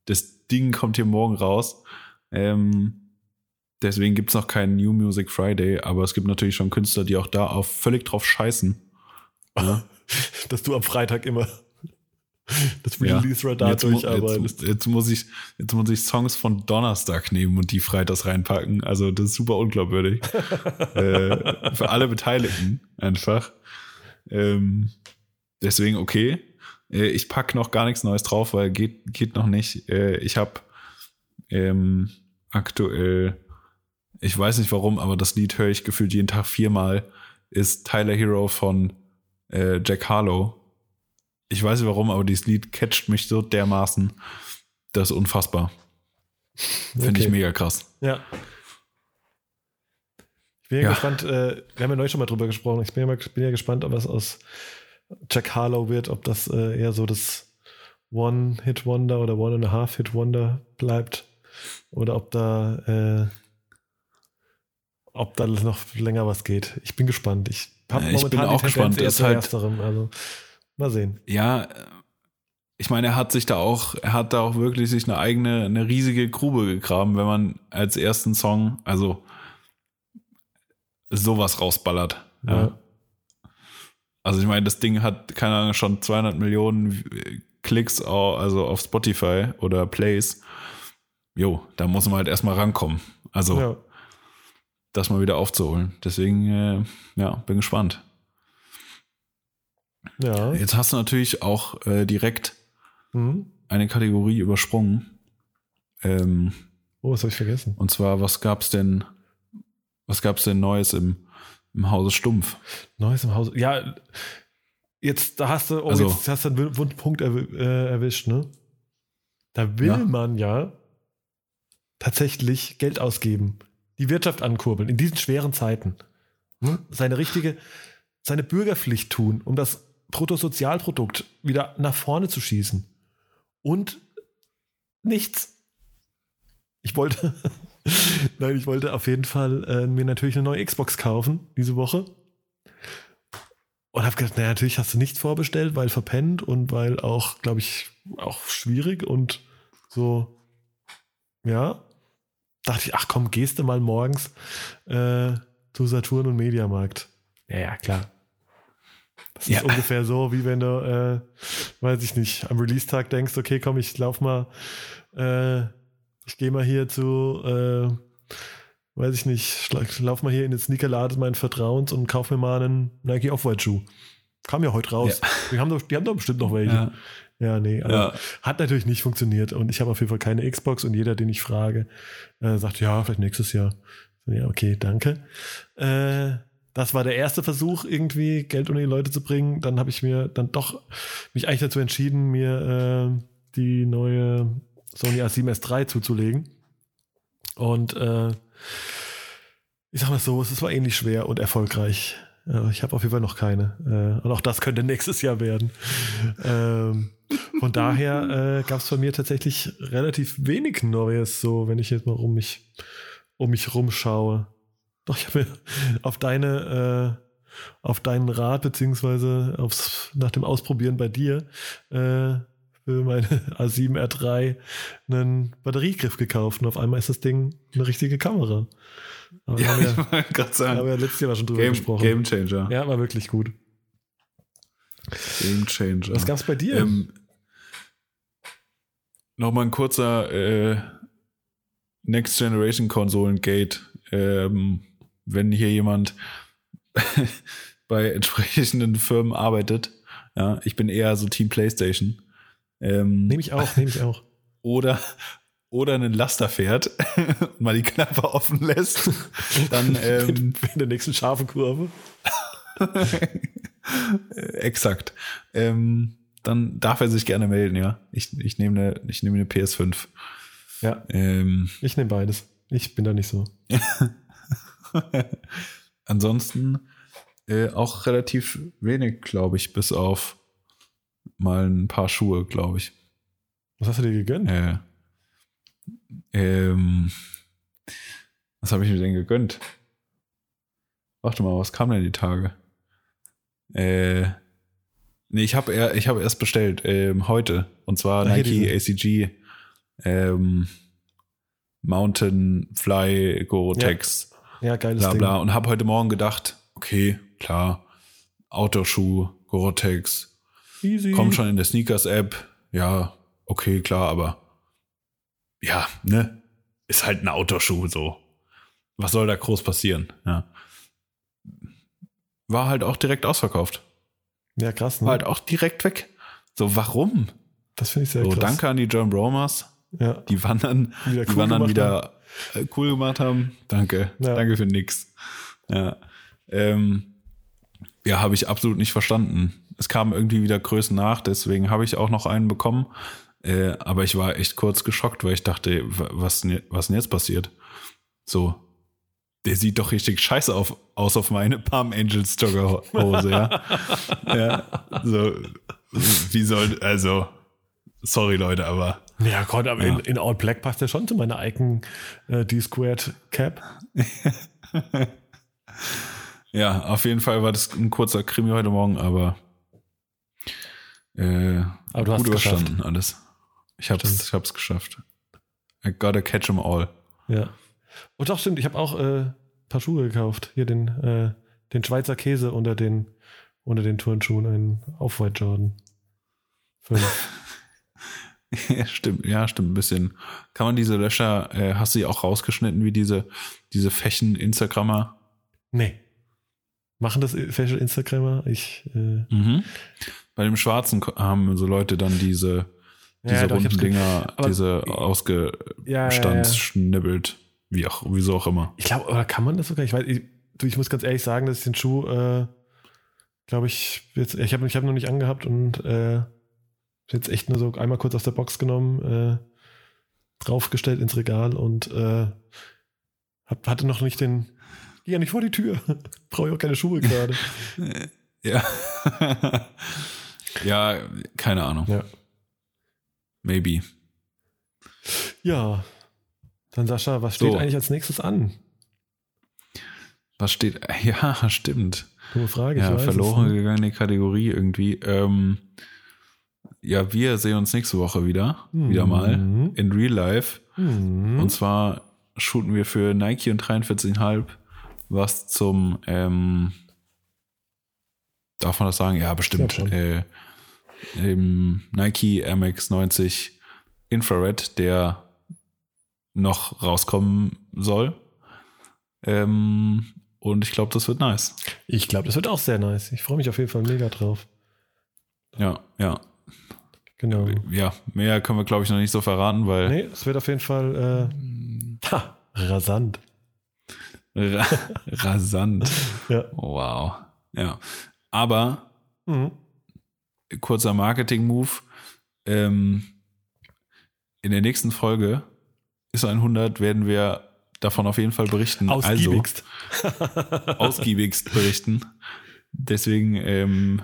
Das Ding kommt hier morgen raus. Ähm, deswegen gibt es noch keinen New Music Friday, aber es gibt natürlich schon Künstler, die auch da auf völlig drauf scheißen. Ja? Dass du am Freitag immer das Release-Radar ja. durcharbeitest. Jetzt, jetzt, muss ich, jetzt muss ich Songs von Donnerstag nehmen und die freitags reinpacken. Also das ist super unglaubwürdig. äh, für alle Beteiligten einfach. Ähm, deswegen okay. Äh, ich packe noch gar nichts Neues drauf, weil geht, geht noch nicht. Äh, ich habe ähm, aktuell, ich weiß nicht warum, aber das Lied höre ich gefühlt jeden Tag viermal, ist Tyler Hero von äh, Jack Harlow. Ich weiß nicht warum, aber dieses Lied catcht mich so dermaßen. Das ist unfassbar. Finde okay. ich mega krass. Ja. Ich bin ja, ja. gespannt, äh, wir haben ja neulich schon mal drüber gesprochen. Ich bin ja, bin ja gespannt, ob es aus Jack Harlow wird, ob das äh, eher so das One-Hit-Wonder oder One-and-a-Half-Hit-Wonder bleibt oder ob da äh, ob da noch länger was geht. Ich bin gespannt. Ich habe ja, momentan bin auch gespannt. Ist halt, ersterem, also mal sehen. Ja, ich meine, er hat sich da auch, er hat da auch wirklich sich eine eigene, eine riesige Grube gegraben, wenn man als ersten Song, also sowas rausballert. Ja. ja. Also ich meine, das Ding hat, keine Ahnung, schon 200 Millionen Klicks, also auf Spotify oder Plays. Jo, da muss man halt erstmal rankommen. Also ja. das mal wieder aufzuholen. Deswegen, äh, ja, bin gespannt. Ja. Jetzt hast du natürlich auch äh, direkt mhm. eine Kategorie übersprungen. Ähm, oh, was habe ich vergessen? Und zwar, was gab's denn, was gab's denn Neues im, im Hause Stumpf? Neues im Hause, ja, jetzt, da hast du, oh, also, jetzt hast du einen Wundpunkt erw äh, erwischt, ne? Da will ja. man ja tatsächlich Geld ausgeben, die Wirtschaft ankurbeln in diesen schweren Zeiten. Hm? Seine richtige, seine Bürgerpflicht tun, um das Bruttosozialprodukt wieder nach vorne zu schießen. Und nichts. Ich wollte, nein, ich wollte auf jeden Fall äh, mir natürlich eine neue Xbox kaufen diese Woche. Und habe gedacht, naja, natürlich hast du nichts vorbestellt, weil verpennt und weil auch, glaube ich, auch schwierig und so, ja. Dachte ich, ach komm, gehst du mal morgens äh, zu Saturn und Mediamarkt. Ja, ja, klar. Das ja. ist ungefähr so, wie wenn du, äh, weiß ich nicht, am Release-Tag denkst, okay, komm, ich lauf mal, äh, ich gehe mal hier zu, äh, weiß ich nicht, ich lauf mal hier in den Sneakerladen meinen Vertrauens und kauf mir mal einen Nike Off-White-Schuh. Kam ja heute raus. Ja. Die, haben doch, die haben doch bestimmt noch welche. Ja. Ja, nee, also ja. hat natürlich nicht funktioniert und ich habe auf jeden Fall keine Xbox und jeder, den ich frage, äh, sagt, ja, vielleicht nächstes Jahr. Ja, okay, danke. Äh, das war der erste Versuch, irgendwie Geld unter die Leute zu bringen. Dann habe ich mir dann doch mich eigentlich dazu entschieden, mir äh, die neue Sony A7S III zuzulegen. Und äh, ich sag mal so, es war ähnlich schwer und erfolgreich. ich habe auf jeden Fall noch keine. Äh, und auch das könnte nächstes Jahr werden. ähm, von daher äh, gab es bei mir tatsächlich relativ wenig Neues, so wenn ich jetzt mal um mich, um mich rumschaue. Doch, ich habe auf deine, äh, auf deinen Rat, beziehungsweise aufs, nach dem Ausprobieren bei dir, äh, für meine A7R3 einen Batteriegriff gekauft und auf einmal ist das Ding eine richtige Kamera. Aber ja, wir haben ja, gerade sagen. Haben wir letztes Jahr schon drüber Game, gesprochen. Game Changer. Ja, war wirklich gut. Game Changer. Was gab's bei dir? Ähm, Nochmal ein kurzer äh, Next Generation Konsolen Gate. Ähm, wenn hier jemand bei entsprechenden Firmen arbeitet. Ja, ich bin eher so Team PlayStation. Ähm, nehme ich auch, nehme ich auch. Oder, oder einen Laster fährt und mal die Klappe offen lässt, dann ähm, in, der nächsten scharfen Kurve. Exakt. Ähm, dann darf er sich gerne melden, ja. Ich, ich nehme eine, ich nehme eine PS5. Ja. Ähm, ich nehme beides. Ich bin da nicht so. Ansonsten äh, auch relativ wenig, glaube ich, bis auf mal ein paar Schuhe, glaube ich. Was hast du dir gegönnt? Äh, ähm, was habe ich mir denn gegönnt? Warte mal, was kam denn die Tage? Äh, nee, ich habe ich hab erst bestellt, ähm, heute. Und zwar Ach, Nike ACG ähm, Mountain Fly Gore-Tex. Ja. ja, geiles bla, bla. Ding. Und habe heute Morgen gedacht, okay, klar, Autoschuh, Gore-Tex. Easy. Kommt schon in der Sneakers-App. Ja, okay, klar, aber ja, ne? Ist halt ein Autoschuh so. Was soll da groß passieren? Ja. War halt auch direkt ausverkauft. Ja, krass, ne? War halt auch direkt weg. So, warum? Das finde ich sehr so, krass. danke an die John Bromers. Ja. Die wandern, wieder die cool wandern wieder haben. Äh, cool gemacht haben. Danke. Ja. Danke für nix. Ja. Ähm, ja, habe ich absolut nicht verstanden. Es kamen irgendwie wieder Größen nach, deswegen habe ich auch noch einen bekommen. Äh, aber ich war echt kurz geschockt, weil ich dachte, was, was denn jetzt passiert? So, der sieht doch richtig scheiße auf, aus auf meine Palm Angels Joggerhose, ja. ja. So, wie soll, also, sorry Leute, aber. Ja, Gott, aber ja. In, in All Black passt der schon zu meiner Icon äh, D-Squared Cap. ja, auf jeden Fall war das ein kurzer Krimi heute Morgen, aber, äh, aber du hast gut überstanden geschafft. alles. Ich hab's, ich hab's geschafft. I gotta catch them all. Ja. Und doch, stimmt, ich habe auch äh, ein paar Schuhe gekauft. Hier den, äh, den Schweizer Käse unter den, unter den Turnschuhen, einen Off-White Jordan. ja, stimmt, ja, stimmt, ein bisschen. Kann man diese Löcher, äh, hast du die auch rausgeschnitten, wie diese, diese Fächen-Instagrammer? Nee. Machen das Fashion Instagrammer? Ich. Äh mhm. Bei dem Schwarzen haben so Leute dann diese diese ja, runden doch, Dinger, aber, diese ausgestanzschnibbelt, ja, wie auch, wieso auch immer. Ich glaube, oder kann man das sogar? Ich weiß, ich, ich muss ganz ehrlich sagen, dass ich den Schuh, äh, glaube ich, jetzt, ich habe ich hab noch nicht angehabt und äh, jetzt echt nur so einmal kurz aus der Box genommen, äh, draufgestellt ins Regal und äh, hab, hatte noch nicht den, geh ja nicht vor die Tür, brauche ich auch keine Schuhe gerade. ja. Ja, keine Ahnung. Ja. Maybe. Ja. Dann Sascha, was steht so. eigentlich als nächstes an? Was steht? Ja, stimmt. Dumme Frage. Ja, verloren ne? gegangene Kategorie irgendwie. Ähm, ja, wir sehen uns nächste Woche wieder. Mhm. Wieder mal. In Real Life. Mhm. Und zwar shooten wir für Nike und 43,5 was zum, ähm, darf man das sagen? Ja, bestimmt. Äh, im Nike Air Max 90 Infrared, der noch rauskommen soll. Ähm, und ich glaube, das wird nice. Ich glaube, das wird auch sehr nice. Ich freue mich auf jeden Fall mega drauf. Ja, ja. Genau. Ja, mehr können wir, glaube ich, noch nicht so verraten, weil. Nee, es wird auf jeden Fall äh, ha, rasant. Ra rasant. ja. Wow. Ja. Aber mhm. kurzer Marketing-Move. Ähm, in der nächsten Folge ist 100, werden wir davon auf jeden Fall berichten. Ausgiebigst. Also, ausgiebigst berichten. Deswegen ähm,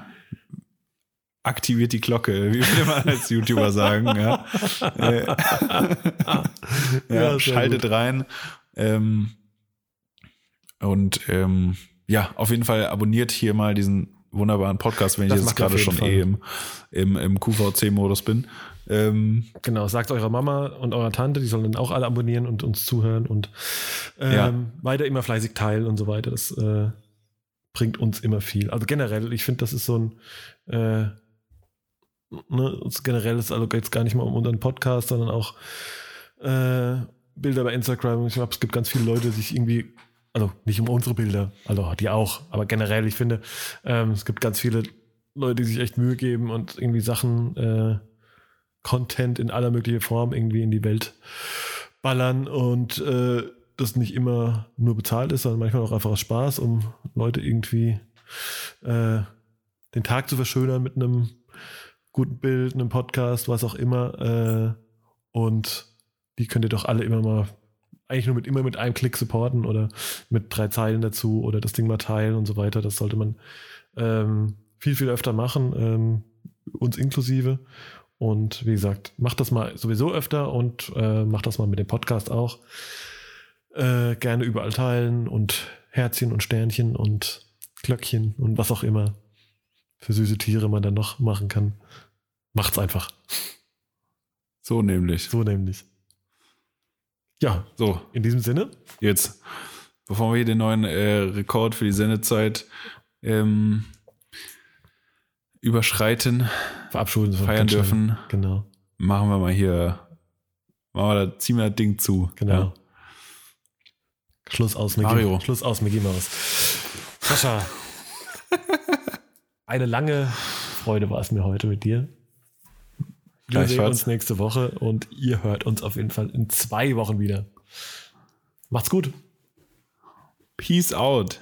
aktiviert die Glocke, wie will man als YouTuber sagen. Ja, ja schaltet gut. rein. Ähm, und ähm, ja, auf jeden Fall abonniert hier mal diesen wunderbaren Podcast, wenn das ich jetzt gerade schon Fall. eh im, im, im QVC-Modus bin. Ähm, genau, sagt eurer Mama und eurer Tante, die sollen dann auch alle abonnieren und uns zuhören und ähm, ja. weiter immer fleißig teilen und so weiter. Das äh, bringt uns immer viel. Also generell, ich finde, das ist so ein äh, ne, generell ist also jetzt gar nicht mal um unseren Podcast, sondern auch äh, Bilder bei Instagram. Ich glaube, es gibt ganz viele Leute, die sich irgendwie also nicht um unsere Bilder, also die auch, aber generell, ich finde, ähm, es gibt ganz viele Leute, die sich echt Mühe geben und irgendwie Sachen, äh, Content in aller möglichen Form irgendwie in die Welt ballern und äh, das nicht immer nur bezahlt ist, sondern manchmal auch einfach aus Spaß, um Leute irgendwie äh, den Tag zu verschönern mit einem guten Bild, einem Podcast, was auch immer. Äh, und die könnt ihr doch alle immer mal eigentlich nur mit immer mit einem Klick supporten oder mit drei Zeilen dazu oder das Ding mal teilen und so weiter. Das sollte man ähm, viel, viel öfter machen, ähm, uns inklusive. Und wie gesagt, macht das mal sowieso öfter und äh, macht das mal mit dem Podcast auch. Äh, gerne überall teilen und Herzchen und Sternchen und Glöckchen und was auch immer für süße Tiere man dann noch machen kann. Macht's einfach. So nämlich. So nämlich. Ja, so. In diesem Sinne. Jetzt, bevor wir hier den neuen äh, Rekord für die Sendezeit ähm, überschreiten, verabschieden, feiern dürfen, genau. machen wir mal hier, machen wir da, ziehen wir das Ding zu. Genau. Ja. Schluss aus, Mickey, Mario. Schluss aus, Mickey Maus. Sascha, eine lange Freude war es mir heute mit dir. Wir sehen uns nächste Woche und ihr hört uns auf jeden Fall in zwei Wochen wieder. Macht's gut. Peace out.